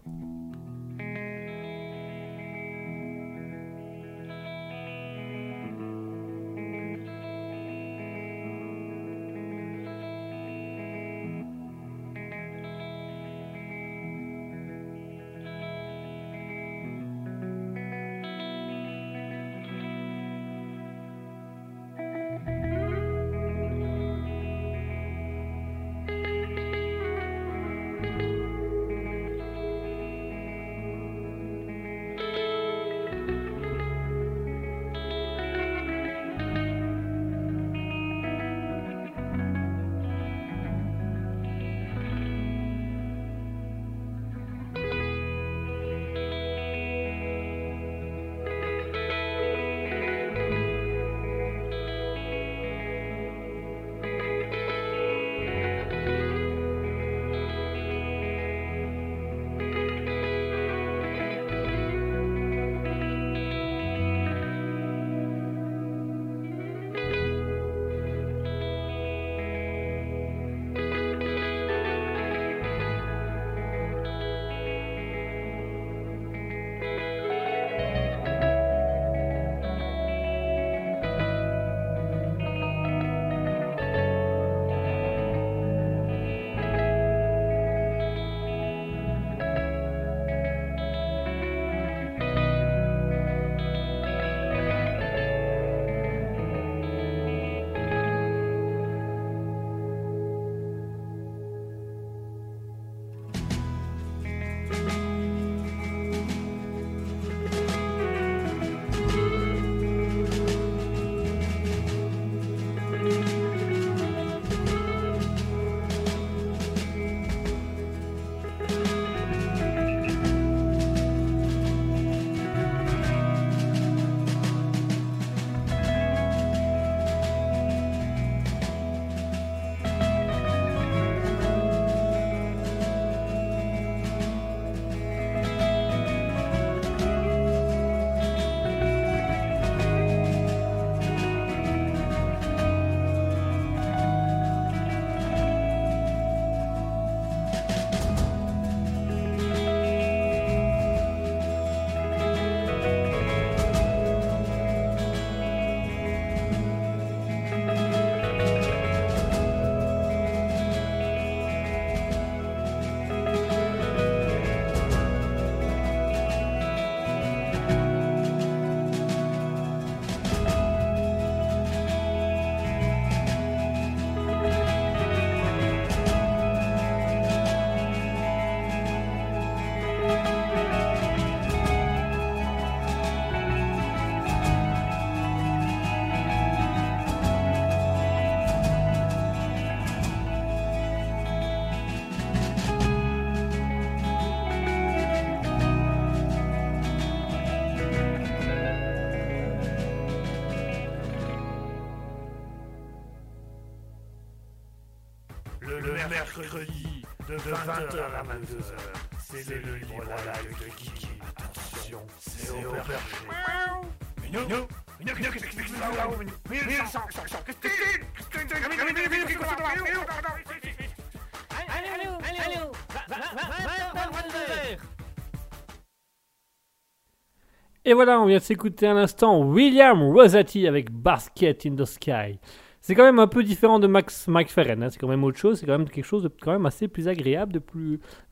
Et voilà, on vient de s'écouter un instant William Rosati avec Basket in the Sky. C'est quand même un peu différent de Max McFerrin, hein, c'est quand même autre chose, c'est quand même quelque chose de quand même assez plus agréable, de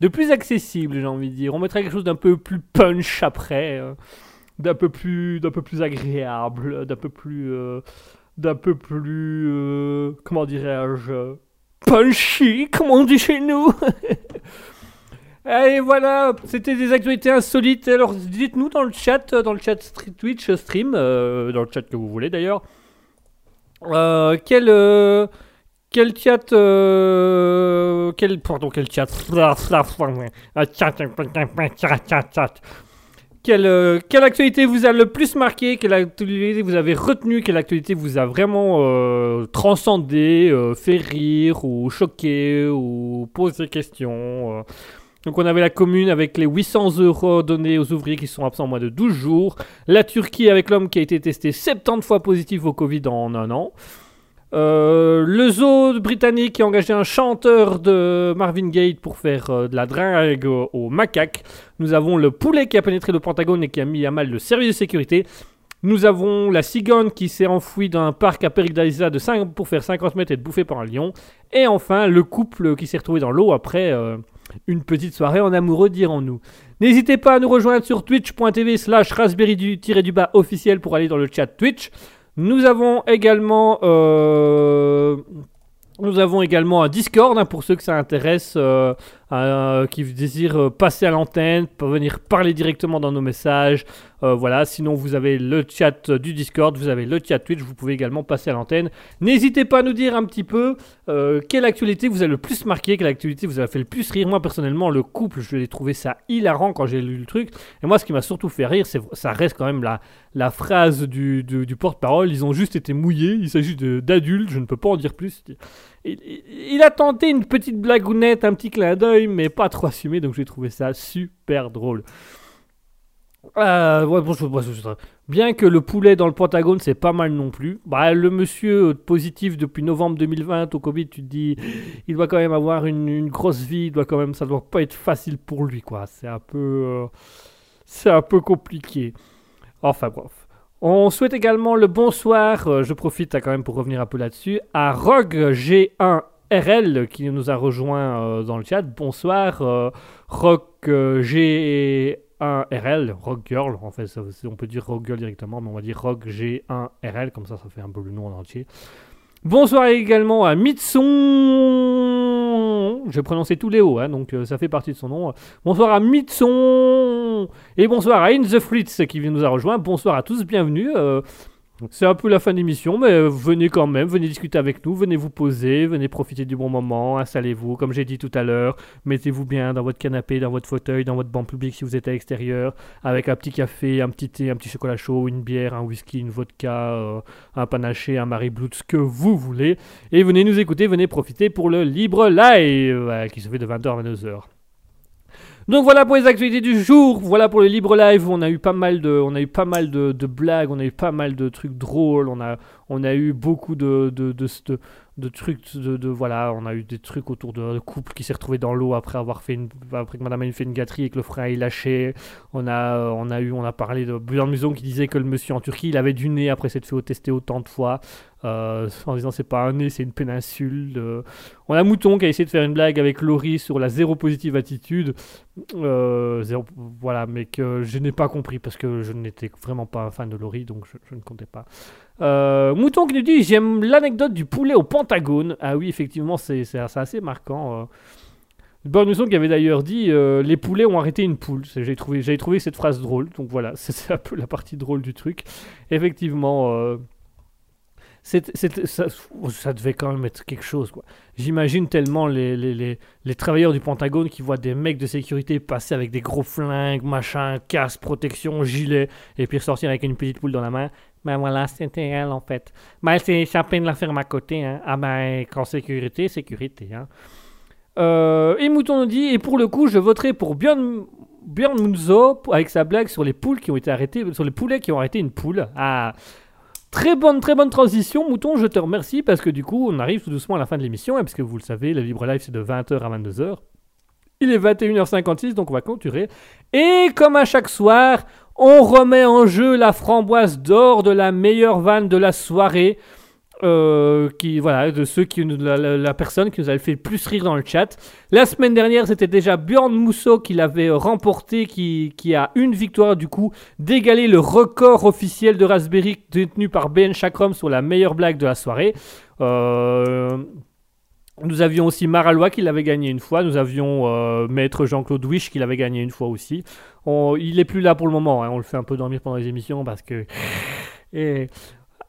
plus, accessible, j'ai envie de dire. On mettrait quelque chose d'un peu plus punch après, euh, d'un peu plus, d'un peu plus agréable, d'un peu plus, euh, d'un peu plus, euh, comment dirais-je, punchy, comme on dit chez nous. Et voilà, c'était des actualités insolites. Alors dites-nous dans le chat, dans le chat Twitch stream, euh, dans le chat que vous voulez d'ailleurs, quel quel chat, quel pardon quel chat, Quelle, euh, quelle actualité vous a le plus marqué Quelle actualité vous avez retenu Quelle actualité vous a vraiment euh, transcendé, euh, fait rire ou choqué ou posé des questions euh. Donc on avait la commune avec les 800 euros donnés aux ouvriers qui sont absents moins de 12 jours. La Turquie avec l'homme qui a été testé 70 fois positif au Covid en un an. Euh, le zoo britannique a engagé un chanteur de Marvin Gaye pour faire euh, de la drague aux, macaques. Nous avons le poulet qui a pénétré le Pentagone et qui a mis à mal le service de sécurité. Nous avons la cigogne qui s'est enfouie dans un parc à Peridaisa de 5 pour faire 50 mètres et être bouffée par un lion. Et enfin, le couple qui s'est retrouvé dans l'eau après euh, une petite soirée en amoureux, dirons-nous. N'hésitez pas à nous rejoindre sur twitch.tv slash raspberry-du-bas officiel pour aller dans le chat Twitch. Nous avons également... euh, nous avons également un Discord hein, pour ceux que ça intéresse, euh, euh, qui désirent euh, passer à l'antenne, venir parler directement dans nos messages. Euh, voilà, sinon vous avez le chat du Discord, vous avez le chat Twitch, vous pouvez également passer à l'antenne. N'hésitez pas à nous dire un petit peu quelle actualité vous a le plus marqué, quelle actualité vous a fait le plus rire. Moi personnellement, le couple, je l'ai trouvé ça hilarant quand j'ai lu le truc. Et moi, ce qui m'a surtout fait rire, c'est ça reste quand même la, phrase du, porte-parole. Ils ont juste été mouillés, il s'agit d'adultes, je ne peux pas en dire plus. Il, a tenté une petite blagounette, un petit clin d'œil, mais pas trop assumé, donc j'ai trouvé ça super drôle. Euh, bien que le poulet dans le Pentagone, c'est pas mal non plus. Bah, le monsieur positif depuis novembre 2020 au Covid, tu te dis, il doit quand même avoir une, une grosse vie, il doit quand même, ça doit pas être facile pour lui, quoi. C'est un peu, euh, c'est un peu compliqué. Enfin bref. On souhaite également le bonsoir, euh, je profite quand même pour revenir un peu là-dessus, à Rogue G1RL qui nous a rejoint euh, dans le chat. Bonsoir, euh, Rogue euh, G1RL, Rogue Girl, en fait, on peut dire Rogue Girl directement, mais on va dire Rogue G1RL, comme ça, ça fait un peu le nom en entier. Bonsoir également à Mitson. J'ai prononcé tous les hauts, hein, donc euh, ça fait partie de son nom. Bonsoir à Mitson. Et bonsoir à In the Fritz qui nous a rejoint. Bonsoir à tous, bienvenue. euh, c'est un peu la fin d'émission, mais euh, venez quand même, venez discuter avec nous, venez vous poser, venez profiter du bon moment, installez-vous, comme j'ai dit tout à l'heure, mettez-vous bien dans votre canapé, dans votre fauteuil, dans votre banc public si vous êtes à l'extérieur, avec un petit café, un petit thé, un petit chocolat chaud, une bière, un whisky, une vodka, euh, un panaché, un Marie Blood, ce que vous voulez, et venez nous écouter, venez profiter pour le libre live euh, qui se fait de 20h à 22h. Donc voilà pour les actualités du jour, voilà pour le libre live, on a eu pas mal de, on a eu pas mal de, blagues, on a eu pas mal de trucs drôles, on a, on a eu beaucoup de, de, de, trucs, de, de- voilà, on a eu des trucs autour de, de couple qui s'est retrouvé dans l'eau après avoir fait une, après que Madame a fait une gâterie et que le frein est lâché. On a, on a eu, on a parlé de Blanc Muson qui disait que le monsieur en Turquie, il avait du nez après s'être fait tester autant de fois, euh, en disant c'est pas un nez, c'est une péninsule. On a Mouton qui a essayé de faire une blague avec Laurie sur la zéro positive attitude. Euh, zéro- voilà, mais que je n'ai pas compris parce que je n'étais vraiment pas un fan de Laurie, donc je, ne comptais pas. Euh, Mouton qui nous dit J'aime l'anecdote du poulet au Pentagone. Ah oui, effectivement, c'est assez marquant. Mouton qui avait d'ailleurs dit Les poulets ont arrêté une poule. J'ai trouvé, cette phrase drôle, donc voilà, c'est un peu la partie drôle du truc. Effectivement. Ça, devait quand même être quelque chose. quoi. J'imagine tellement les, les, les, travailleurs du Pentagone qui voient des mecs de sécurité passer avec des gros flingues, machin, casque, protection, gilet, et puis ressortir avec une petite poule dans la main. Ben voilà, c'était elle en fait. Ben elle s'est échappée de la ferme à côté. Hein. Ah ben, quand sécurité, sécurité. Hein. Euh, et Mouton nous dit Et pour le coup, je voterai pour Björn, Björn Munzo avec sa blague sur les poules qui ont été arrêtées, sur les poulets qui ont arrêté une poule. Ah Très bonne, très bonne transition, Mouton, je te remercie parce que du coup, on arrive tout doucement à la fin de l'émission, hein, parce que vous le savez, le Libre Live c'est de 20h à 22h. Il est 21h56, donc on va clôturer. Et comme à chaque soir, on remet en jeu la framboise d'or de la meilleure vanne de la soirée. Euh, qui voilà de ceux qui la, personne qui nous avait fait le plus rire dans le chat. La semaine dernière, c'était déjà Bjorn Mousseau qui l'avait remporté, qui, qui, a une victoire du coup d'égaler le record officiel de Raspberry détenu par Ben Chakrom sur la meilleure blague de la soirée. Euh, nous avions aussi Maralois qui l'avait gagné une fois. Nous avions euh, Maître Jean-Claude Wish qui l'avait gagné une fois aussi. il est plus là pour le moment. Hein. On le fait un peu dormir pendant les émissions parce que.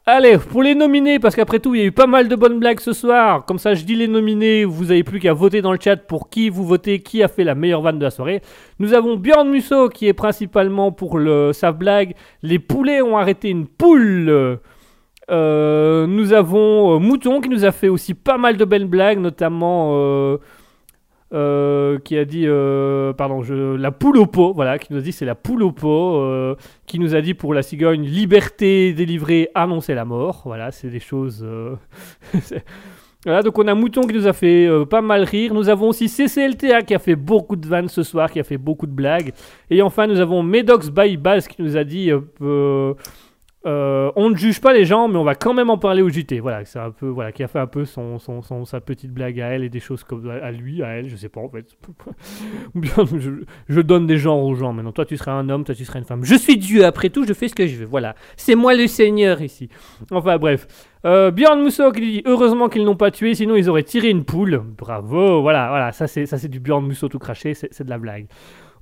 Allez, pour les nominés, parce qu'après tout, il y a eu pas mal de bonnes blagues ce soir. Comme ça, je dis les nominés. Vous n'avez plus qu'à voter dans le chat pour qui vous votez, qui a fait la meilleure vanne de la soirée. Nous avons Bjorn Musso qui est principalement pour le, sa blague. Les poulets ont arrêté une poule. Euh, nous avons euh, Mouton qui nous a fait aussi pas mal de belles blagues, notamment euh, qui a dit, pardon, je, la poule au pot, voilà, qui nous a dit c'est la poule au pot, qui nous a dit pour la cigogne liberté délivrée, annoncer la mort, voilà, c'est des choses. Voilà, donc on a Mouton qui nous a fait pas mal rire. Nous avons aussi CCLTA qui a fait beaucoup de vannes ce soir, qui a fait beaucoup de blagues. Et enfin, nous avons Medox by Bass qui nous a dit euh, on ne juge pas les gens, mais on va quand même en parler au JT. Voilà, c'est un peu, voilà, qui a fait un peu son, son, sa petite blague à elle et des choses comme à lui, à elle, je sais pas en fait. je, donne des genres aux gens. Maintenant, toi, tu seras un homme, toi, tu seras une femme. Je suis Dieu. Après tout, je fais ce que je veux. Voilà, c'est moi le Seigneur ici. Enfin bref. Euh, Björn Mousseau qui dit heureusement qu'ils n'ont pas tué, sinon ils auraient tiré une poule. Bravo. Voilà, voilà, ça c'est ça c'est du Björn Mousseau tout craché, c'est de la blague.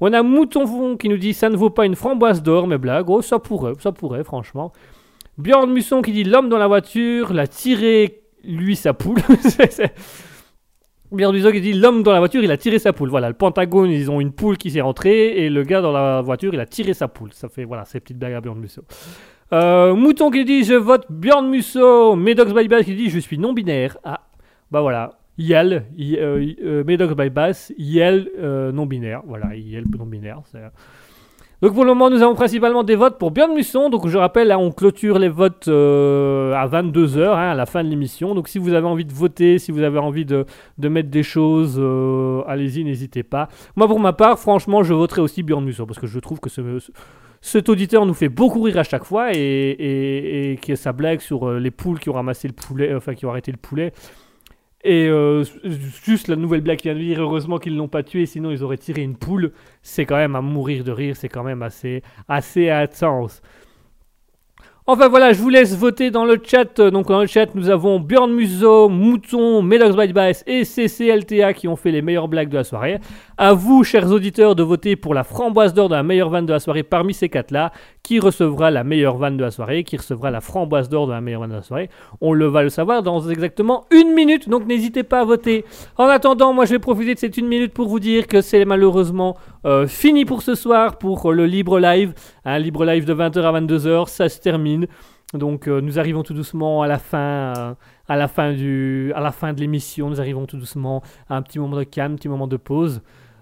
On a Mouton qui nous dit ça ne vaut pas une framboise d'or, mais blague. Oh, ça pourrait, ça pourrait, franchement. Bjorn Musson qui dit l'homme dans la voiture l'a tiré, lui, sa poule. Bjorn Musson qui dit l'homme dans la voiture, il a tiré sa poule. Voilà, le Pentagone, ils ont une poule qui s'est rentrée et le gars dans la voiture, il a tiré sa poule. Ça fait, voilà, ces petites blagues à Bjorn Musso. Euh, Mouton qui dit je vote Bjorn Musso. Medox Bye qui dit je suis non binaire. Ah, bah voilà. Yel, euh, euh, Medox by Bass, Yel euh, non-binaire. Voilà, Yel non-binaire. Donc pour le moment, nous avons principalement des votes pour Björn Musson. Donc je rappelle, on clôture les votes à 22h, hein, à la fin de l'émission. Donc si vous avez envie de voter, si vous avez envie de, mettre des choses, allez-y, n'hésitez pas. Moi pour ma part, franchement, je voterai aussi Björn Musson parce que je trouve que cet auditeur nous fait beaucoup rire à chaque fois et, et, et que sa blague sur les poules qui ont ramassé le poulet, enfin qui ont arrêté le poulet, et euh, juste la nouvelle blague qui vient de dire, heureusement qu'ils l'ont pas tué, sinon ils auraient tiré une poule. C'est quand même à mourir de rire, c'est quand même assez, assez intense. Enfin voilà, je vous laisse voter dans le chat. Donc dans le chat, nous avons Björn Musso, Mouton, Medox by Bass et CCLTA qui ont fait les meilleures blagues de la soirée. À vous, chers auditeurs, de voter pour la framboise d'or de la meilleure vanne de la soirée parmi ces quatre-là. Qui recevra la meilleure vanne de la soirée? Qui recevra la framboise d'or de la meilleure vanne de la soirée? On le va le savoir dans exactement une minute, donc n'hésitez pas à voter. En attendant, moi je vais profiter de cette une minute pour vous dire que c'est malheureusement euh, fini pour ce soir, pour le libre live. Un libre live de 20h à 22h, ça se termine. Donc euh, nous arrivons tout doucement à la fin, euh, à la fin du, à la fin de l'émission. Nous arrivons tout doucement à un petit moment de calme, un petit moment de pause.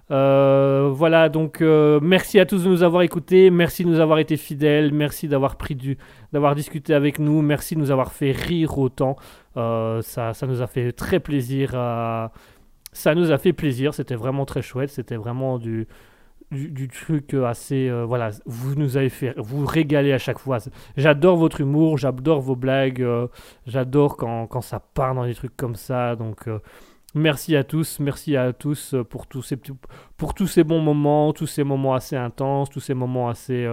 Euh, voilà, donc merci à tous de nous avoir écoutés, merci de nous avoir été fidèles, merci d'avoir pris du, d'avoir discuté avec nous, merci de nous avoir fait rire autant. ça, ça nous a fait très plaisir. Ça nous a fait plaisir, c'était vraiment très chouette, c'était vraiment du, du, truc assez. Euh, voilà, vous nous avez fait. Vous régalez à chaque fois. J'adore votre humour, j'adore vos blagues, euh, j'adore quand, quand, ça part dans des trucs comme ça. Donc. Euh, merci à tous, merci à tous pour tous ces pour tous ces bons moments, tous ces moments assez intenses, tous ces moments assez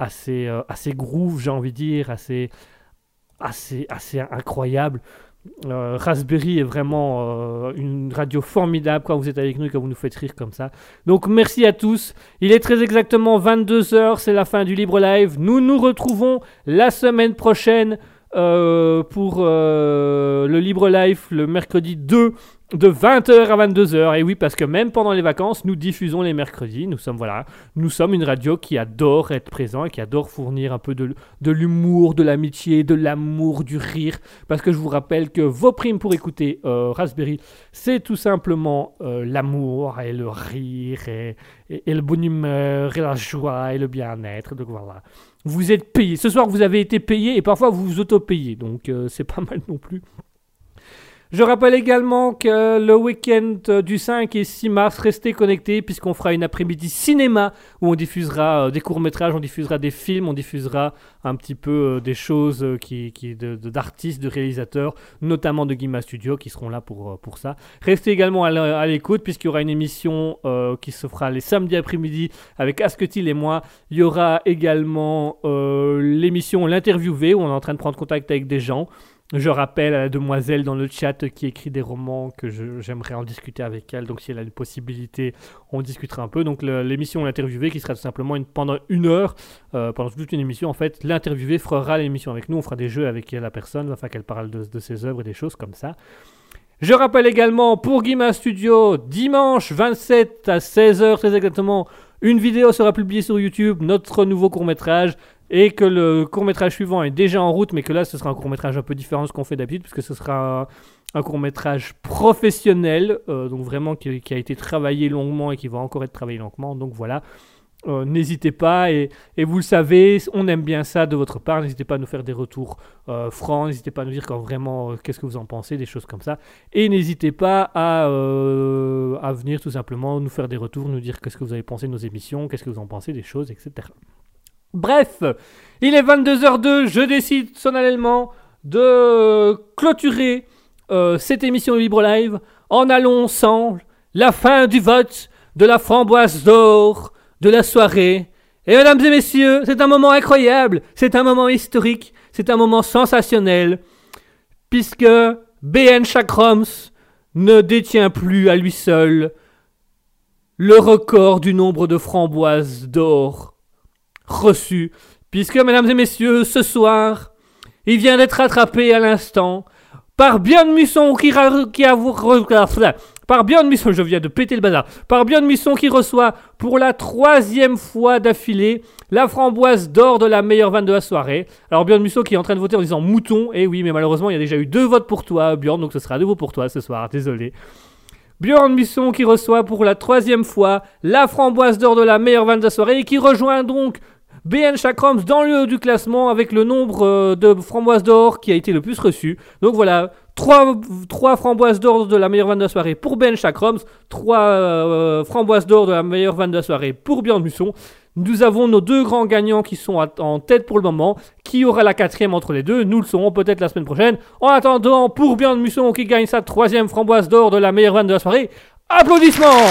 assez assez groove, j'ai envie de dire, assez assez assez incroyables. Euh, Raspberry est vraiment euh, une radio formidable quand vous êtes avec nous et quand vous nous faites rire comme ça. Donc merci à tous. Il est très exactement 22h, c'est la fin du Libre Live. Nous nous retrouvons la semaine prochaine euh, pour le Libre Live le mercredi 2 de 20h à 22h. Et oui, parce que même pendant les vacances, nous diffusons les mercredis. Nous sommes, voilà, nous sommes une radio qui adore être présent et qui adore fournir un peu de, de l'humour, de l'amitié, de l'amour, du rire. Parce que je vous rappelle que vos primes pour écouter euh, Raspberry, c'est tout simplement euh, l'amour et le rire et, le bonne humeur et la joie et le bien-être. Donc voilà. Vous êtes payé. Ce soir, vous avez été payé et parfois vous vous auto-payez. Donc euh, c'est pas mal non plus. Je rappelle également que le week-end euh, du 5 et 6 mars, restez connectés puisqu'on fera une après-midi cinéma où on diffusera euh, des courts-métrages, on diffusera des films, on diffusera un petit peu euh, des choses qui, qui- de- de- d'artistes, de, réalisateurs, notamment de Guima Studio qui seront là pour, pour ça. Restez également à, l'écoute puisqu'il y aura une émission qui se fera les samedis après-midi avec Asketil et moi. Il y aura également euh, l'émission L'interviewé où on est en train de prendre contact avec des gens. Je rappelle à la demoiselle dans le chat qui écrit des romans que j'aimerais en discuter avec elle. Donc si elle a une possibilité, on discutera un peu. Donc l'émission L'interviewé qui sera tout simplement pendant une heure, euh, pendant toute une émission en fait, l'interviewé fera l'émission avec nous. On fera des jeux avec la personne afin qu'elle parle de, ses œuvres et des choses comme ça. Je rappelle également pour Guima Studio, dimanche 27 à 16h très exactement, une vidéo sera publiée sur YouTube, notre nouveau court-métrage, et que le court-métrage suivant est déjà en route, mais que là ce sera un court-métrage un peu différent de ce qu'on fait d'habitude, puisque ce sera un, un court-métrage professionnel, euh, donc vraiment qui, a été travaillé longuement et qui va encore être travaillé longuement, donc voilà. Euh, N'hésitez pas, et, vous le savez, on aime bien ça de votre part. N'hésitez pas à nous faire des retours euh, francs, n'hésitez pas à nous dire quand vraiment qu'est-ce que vous en pensez, des choses comme ça. Et n'hésitez pas à venir tout simplement nous faire des retours, nous dire qu'est-ce que vous avez pensé de nos émissions, qu'est-ce que vous en pensez des choses, etc. Bref, il est 22h02, je décide solennellement de clôturer euh, cette émission Libre Live en ensemble la fin du vote de la framboise d'or de la soirée. Et mesdames et messieurs, c'est un moment incroyable, c'est un moment historique, c'est un moment sensationnel, puisque BN Chakroms ne détient plus à lui seul le record du nombre de framboises d'or reçues, puisque, mesdames et messieurs, ce soir, il vient d'être rattrapé à l'instant par Björn Musson qui, a par Björn Musson, je viens de péter le bazar, par Björn Musson qui reçoit pour la troisième fois d'affilée la framboise d'or de la meilleure vanne de la soirée. Alors Björn Musso qui est en train de voter en disant mouton, et oui mais malheureusement il y a déjà eu deux votes pour toi Björn, donc ce sera à nouveau pour toi ce soir, désolé. Björn Musson qui reçoit pour la troisième fois la framboise d'or de la meilleure vanne de la soirée et qui rejoint donc BN Chakroms dans le haut du classement avec le nombre euh, de framboises d'or qui a été le plus reçu. Donc voilà, trois, trois framboises d'or de la meilleure vanne de la soirée pour Ben Chakroms, trois euh, framboises d'or de la meilleure vanne de la soirée pour Björn Musson. Nous avons nos deux grands gagnants qui sont en tête pour le moment. Qui aura la quatrième entre les deux? Nous le saurons peut-être la semaine prochaine. En attendant, pour Björn Musson qui gagne sa troisième framboise d'or de la meilleure vanne de la soirée, applaudissements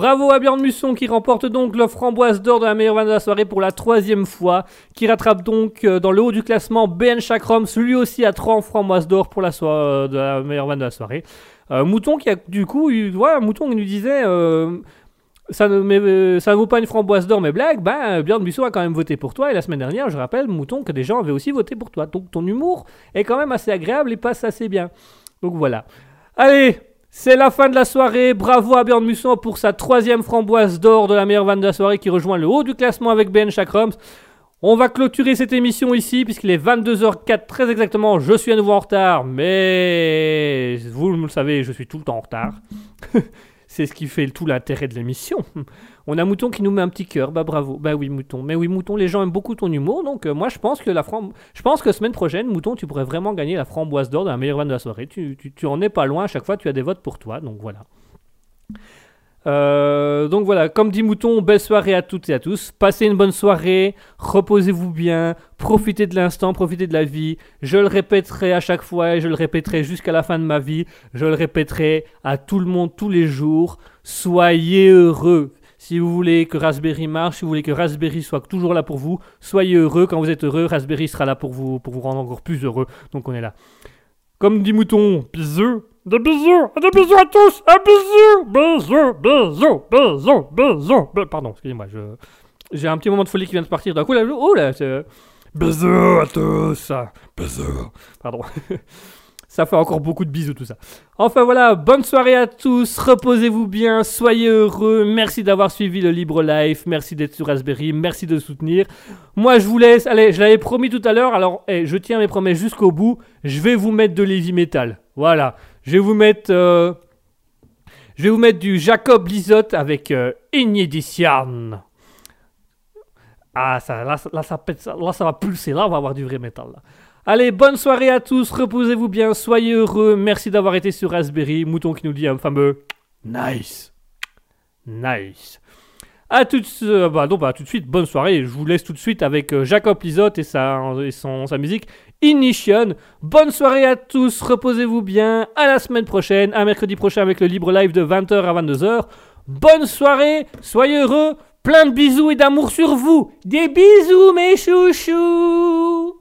Bravo à Björn Musson qui remporte donc le framboise d'or de la meilleure vanne de la soirée pour la troisième fois, qui rattrape donc euh, dans le haut du classement BN Chakrom, lui aussi à 3 framboises d'or pour la, soi- euh, de la meilleure vanne de la soirée. Euh, Mouton qui a du coup, eu, voilà, Mouton qui nous disait ça ne mais, ça ne vaut pas une framboise d'or mais blague, ben Björn Musson a quand même voté pour toi et la semaine dernière, je rappelle Mouton que des gens avaient aussi voté pour toi. Donc ton humour est quand même assez agréable et passe assez bien. Donc voilà. Allez, c'est la fin de la soirée. Bravo à Björn Musson pour sa troisième framboise d'or de la meilleure vanne de la soirée qui rejoint le haut du classement avec Ben Chakroms. On va clôturer cette émission ici puisqu'il est 22h04 très exactement. Je suis à nouveau en retard, mais vous le savez, je suis tout le temps en retard. C'est ce qui fait tout l'intérêt de l'émission. On a Mouton qui nous met un petit cœur, bah bravo. Bah oui Mouton, mais oui Mouton, les gens aiment beaucoup ton humour, donc euh, moi je pense que la fram... je pense que semaine prochaine Mouton, tu pourrais vraiment gagner la framboise d'or de la meilleure vanne de la soirée. Tu, tu, en es pas loin, à chaque fois tu as des votes pour toi, donc voilà. Euh, donc voilà, comme dit Mouton, belle soirée à toutes et à tous. Passez une bonne soirée, reposez-vous bien, profitez de l'instant, profitez de la vie. Je le répéterai à chaque fois et je le répéterai jusqu'à la fin de ma vie. Je le répéterai à tout le monde tous les jours. Soyez heureux. Si vous voulez que Raspberry marche, si vous voulez que Raspberry soit toujours là pour vous, soyez heureux. Quand vous êtes heureux, Raspberry sera là pour vous, pour vous rendre encore plus heureux. Donc on est là. Comme dit Mouton, bisous. Des bisous, des bisous à tous, un bisou, bisous, bisous, bisous, bisous. Bi- Pardon, excusez-moi, j'ai un petit moment de folie qui vient de partir d'un coup là. Oh là, c'est... Bisous à tous, bisous. Pardon. Ça fait encore beaucoup de bisous tout ça. Enfin voilà, bonne soirée à tous, reposez-vous bien, soyez heureux, merci d'avoir suivi le Libre Life, merci d'être sur Raspberry, merci de soutenir. Moi je vous laisse, allez, je l'avais promis tout à l'heure, alors eh, je tiens mes promesses jusqu'au bout, je vais vous mettre de l'heavy metal. Voilà, je vais vous mettre... euh, je vais vous mettre du Jacob Lizotte avec euh. Ah, ça, là, ça- pète, là, ça va pulser. Là, on va avoir du vrai métal. Allez, bonne soirée à tous. Reposez-vous bien. Soyez heureux. Merci d'avoir été sur Raspberry. Mouton qui nous dit un fameux nice. Nice. À tout, de- bah, bah, tout de suite, bonne soirée. Je vous laisse tout de suite avec euh, Jacob Lizotte et, sa, et son, sa musique Ignition. Bonne soirée à tous. Reposez-vous bien. À la semaine prochaine. À mercredi prochain avec le libre live de 20h à 22h. Bonne soirée. Soyez heureux. Plein de bisous et d'amour sur vous. Des bisous, mes chouchous.